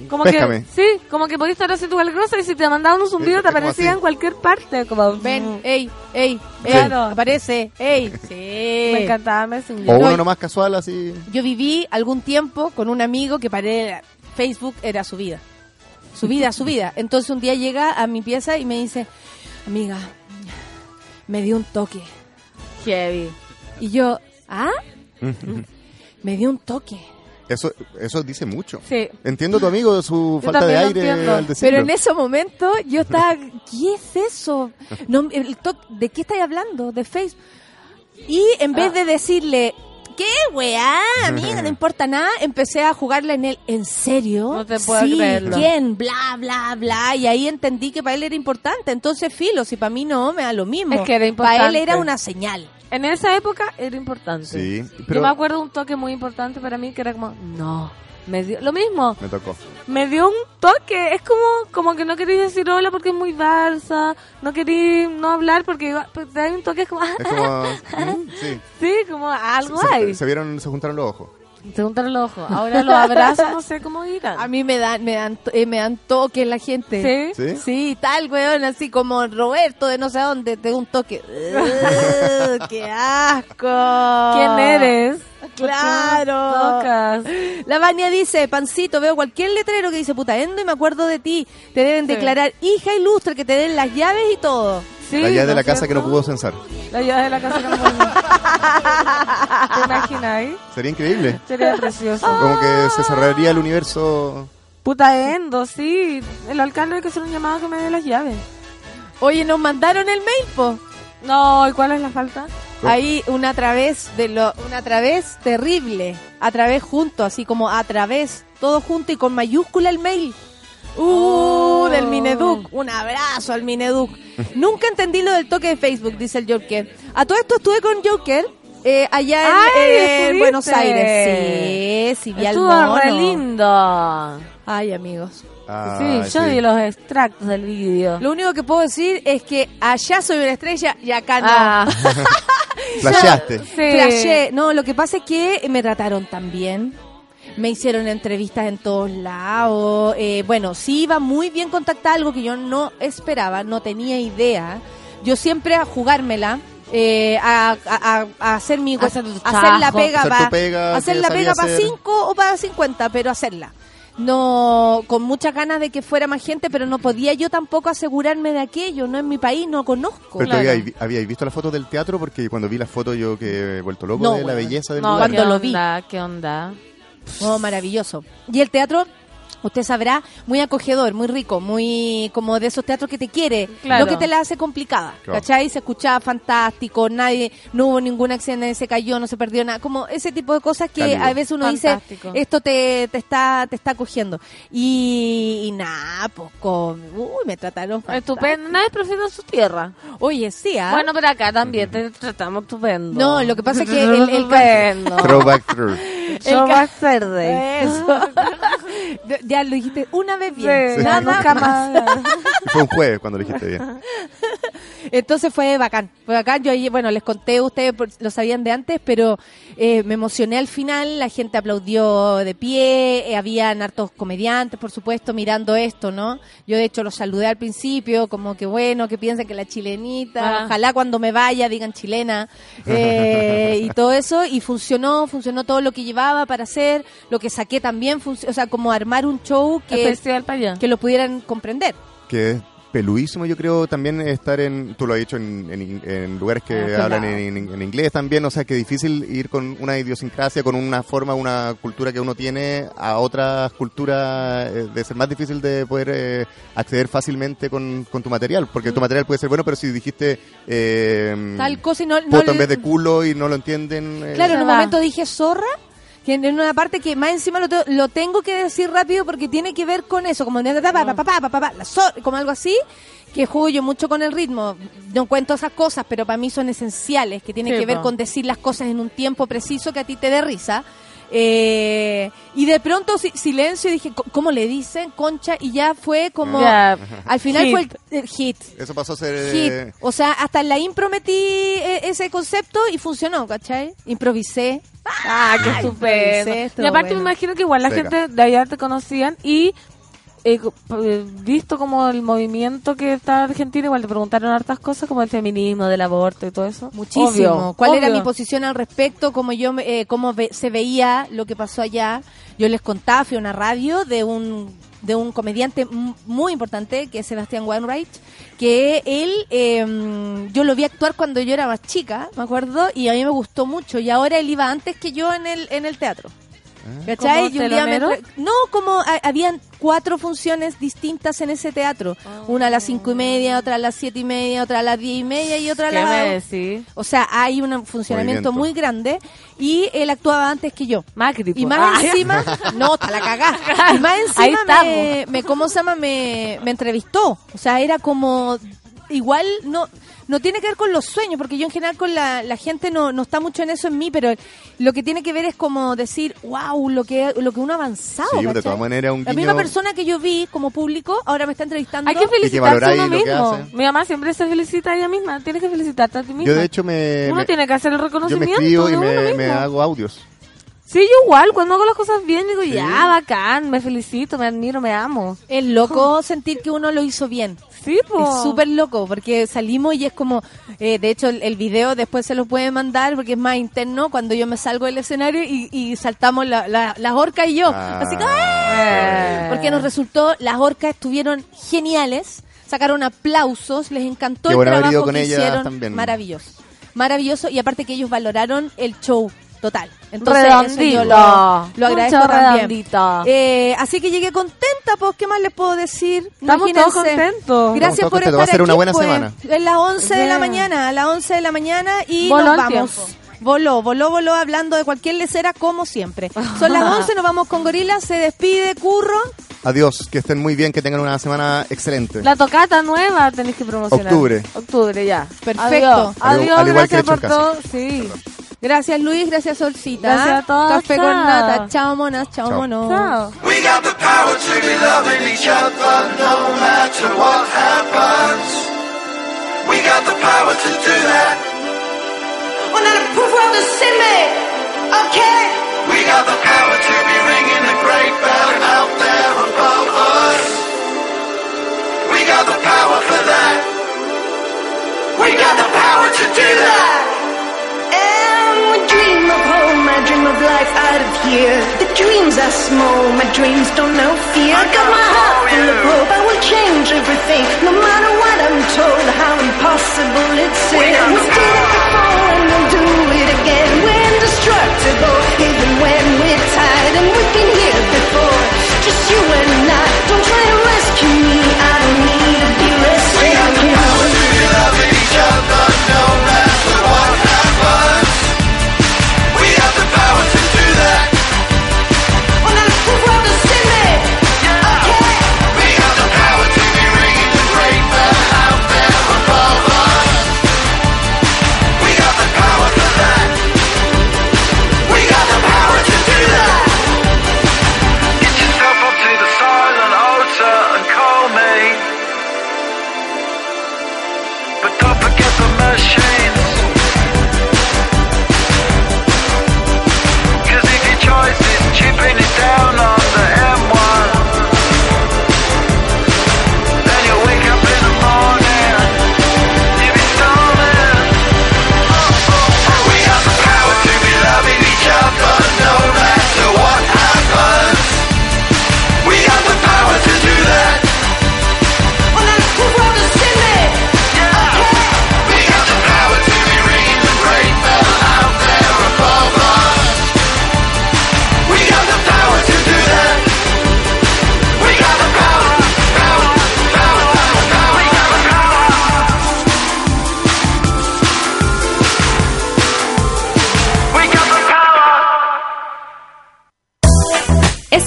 como, que, "Péscame". sí, como que podías estar haciendo cualquier cosa y si te mandaban un zumbido Sí, te como aparecía en cualquier parte. Como, Ven, ey, ey, ey, Claro. aparece, ey. Sí. Me encantaba Messenger. O No, uno nomás casual así. Yo viví algún tiempo con un amigo que para él Facebook era su vida. Su vida, su vida. Entonces un día llega a mi pieza y me dice, amiga, me dio un toque. Heavy. Y yo, ¿ah? Me dio un toque. Eso, eso dice mucho. Sí. Entiendo a tu amigo su Yo falta de aire al decirlo. Pero en ese momento yo estaba, ¿qué es eso? No, el to- ¿De qué estáis hablando? De Facebook. Y en vez de decirle, ¿qué weá? Amiga, no importa nada, empecé a jugarla en él. ¿En serio? No te puedo sí, creerlo. ¿quién? Bla, bla, bla. Y ahí entendí que para él era importante. Entonces, filo, si para mí no, me da lo mismo. Es que era Para él importante. era una señal. En esa época era importante. Sí, Yo pero me acuerdo un toque muy importante para mí que era como, no, me dio, lo mismo, me tocó. me dio un toque, es como como que no queréis decir hola porque es muy Barça, no queréis no hablar porque te da un toque es como, Es como... mm, sí. sí, como algo Se, hay. se vieron, se juntaron los ojos. Se juntaron los ojos. Ahora los abrazos no sé cómo irán. A mí me dan, me dan, eh, me dan toque la gente. ¿Sí? ¿Sí? Sí, tal, weón, así como Roberto de no sé dónde, te da un toque. ¡Qué asco! ¿Quién eres? Claro. Tocas. La Vania dice, Pancito, veo cualquier letrero que dice putaendo y me acuerdo de ti. Te deben Sí. declarar hija ilustre, que te den las llaves y todo. Sí, la llave de ¿no la casa que no pudo censar. La llave de la casa que no pudo ¿Te imaginas? Sería increíble. Sería precioso. Como que se cerraría el universo. Puta endo, sí. El alcalde hay que hacer un llamado que me dé las llaves. Oye, nos mandaron el mail, po. No, ¿y cuál es la falta? Ahí una través de lo, una través terrible, a través junto, así como a través, todo junto y con mayúscula el mail. Uh, Oh. del Mineduc. Un abrazo al Mineduc. Nunca entendí lo del toque de Facebook, dice el Joker. A todo esto estuve con Joker eh, allá en, Ay, en ¿estuviste? Buenos Aires. Sí, sí, vi al Estuvo mono. re lindo. Ay, amigos. Ah, sí, yo vi los extractos del vídeo. Lo único que puedo decir es que allá soy una estrella y acá no. Ah. Flasheaste. Sí. Flashé. No, lo que pasa es que me trataron tan bien. Me hicieron entrevistas en todos lados. Eh, bueno, sí iba muy bien contactada, algo que yo no esperaba, no tenía idea. Yo siempre a jugármela, eh, a, a- a- a hacer mi Hacer hacer la pega, Hacer pa- tu pega hacer que la pega para hacer. 5 o para 50, pero hacerla. No, con muchas ganas de que fuera más gente, pero no podía yo tampoco asegurarme de aquello, no en mi país, no conozco. Pero habí- habíais visto las fotos del teatro porque cuando vi las fotos yo que he vuelto loco No, de la belleza del No, lugar. cuando ¿qué lo vi. onda? ¿Qué onda? Oh, maravilloso. Y el teatro, usted sabrá, muy acogedor, muy rico, muy como de esos teatros que te quiere, Claro. lo que te la hace complicada. Claro. ¿Cachai? Se escuchaba fantástico, nadie, no hubo ningún accidente, nadie se cayó, no se perdió nada. Como ese tipo de cosas que a veces uno Fantástico. dice, esto te, te está te está cogiendo. Y, y nada, pues, con- uy, me trataron fantástico. Estupendo. Nadie prefiere su tierra. Oye, sí, ¿ah? Bueno, pero acá también te tratamos estupendo. No, lo que pasa es que el- el- Estupendo. Throwback through. Throwback. Eso. ya lo dijiste una vez Sí, bien. ya Nada nunca más. más. Fue un jueves cuando lo dijiste bien. Entonces fue bacán, fue bacán. Yo ahí, bueno, les conté, ustedes por- lo sabían de antes, pero eh, me emocioné al final, la gente aplaudió de pie, eh, habían hartos comediantes, por supuesto, mirando esto, ¿no? Yo de hecho los saludé al principio, como que bueno, que piensen que la chilenita, Ah. ojalá cuando me vaya digan chilena, eh, y todo eso, y funcionó, funcionó todo lo que llevaba para hacer, lo que saqué también, o sea, como armar un show que, festival para allá. que lo pudieran comprender. que es peludísimo, yo creo, también estar en, tú lo has dicho, en, en- en lugares que Ah, claro. hablan en, en- en inglés también, o sea, que difícil ir con una idiosincrasia, con una forma, una cultura que uno tiene a otras culturas, eh, de ser más difícil de poder eh, acceder fácilmente con, con tu material, porque tu material puede ser bueno, pero si dijiste eh, Tal cosa y no, no poto en vez de culo y no lo entienden... eh, Claro, en un va. momento dije zorra, en en una parte que más encima lo, te- lo tengo que decir rápido porque tiene que ver con eso, como como algo así, que juego yo mucho con el ritmo. No cuento esas cosas, pero para mí son esenciales, que tiene Sí, que ver con decir las cosas en un tiempo preciso que a ti te dé risa. Eh, y de pronto si- silencio y dije, "Co- ¿cómo le dicen? Concha, y ya fue como... Al final Hit. fue el, el hit. Eso pasó a ser... Hit. eh, O sea, hasta en la impro metí eh, ese concepto y funcionó, ¿cachai? Improvisé. Ah, qué estupendo. Y aparte me imagino que igual la Seca. gente de allá te conocían y eh, eh, visto como el movimiento que está en Argentina, igual te preguntaron hartas cosas como el feminismo, del aborto y todo eso. Muchísimo. Obvio, ¿Cuál era obvio. mi posición al respecto? Cómo yo, eh, cómo ve- se veía lo que pasó allá. Yo les contaba, fui a una radio de un de un comediante m- muy importante que es Sebastián Wainwright, que él, eh, yo lo vi actuar cuando yo era más chica, me acuerdo, y a mí me gustó mucho. Y ahora él iba antes que yo en el en el teatro. ¿Cachai? ¿Como Y un día me No, como ha- habían cuatro funciones distintas en ese teatro. Una a las cinco y media, otra a las siete y media, otra a las diez y media y otra a ¿Qué las... me decís? O sea, hay un funcionamiento Movimiento. muy grande y él actuaba antes que yo. Macri, Y más Ah, encima, no, está la cagada. Y más encima me, me, ¿cómo se llama? Me, me entrevistó. O sea, era como, igual no, no tiene que ver con los sueños, porque yo en general con la, la gente no, no está mucho en eso en mí, pero lo que tiene que ver es como decir, wow, lo que, lo que uno ha avanzado. Sí, de todas maneras, un La guiño- misma persona que yo vi como público, ahora me está entrevistando. Hay que felicitarse a uno mismo. Mi mamá siempre se felicita a ella misma. Tienes que felicitarte a ti misma. Yo de hecho me... Uno me- tiene que hacer el yo me reconocimiento escribo y me hago audios. Sí, yo igual. Cuando hago las cosas bien, digo, ya, bacán, me felicito, me admiro, me amo. Es loco sentir que uno lo hizo bien. Sí, po. Es súper loco porque salimos y es como, eh, de hecho el, el video después se lo puede mandar porque es más interno cuando yo me salgo del escenario y, y saltamos la, la, las orcas y yo. Ah. Así que, ¡ah! porque nos resultó, las orcas estuvieron geniales, sacaron aplausos, les encantó Qué el trabajo con que ellas hicieron. también. Maravilloso. Maravilloso y aparte que ellos valoraron el show total. Entonces, redondito. eso yo lo, lo agradezco Mucho también. Eh, así que llegué contenta, pues, ¿qué más les puedo decir? Estamos Imagínense. todos contentos. Gracias por contentos. estar Va a ser una aquí, buena pues, semana. En las 11 de la mañana, a las 11 de la mañana y Voló nos vamos. tiempo. Voló, voló, voló hablando de cualquier lecera como siempre. Son las 11, nos vamos con Gorila, se despide Curro. Adiós, que estén muy bien, que tengan una semana excelente. La tocata nueva tenés que promocionar. Octubre. Octubre, ya. Perfecto. Adiós, Al- Adiós, al igual que gracias por todo. Sí. Gracias Luis, gracias Solcita. Gracias a todos, Café con nata. Chao monas, chao, Chao. monos. Chao. We got the power to be loving each other no matter what happens. We got the power to do that. On a le pouvoir de s'aimer, ok We got the power to be ringing the great bell out there above us. We got the power for that. We got the power to do that. Dream of home, I dream of life out of here. The dreams are small, my dreams don't know fear. I got my heart full of hope, I will change everything. No matter what I'm told, how impossible it seems.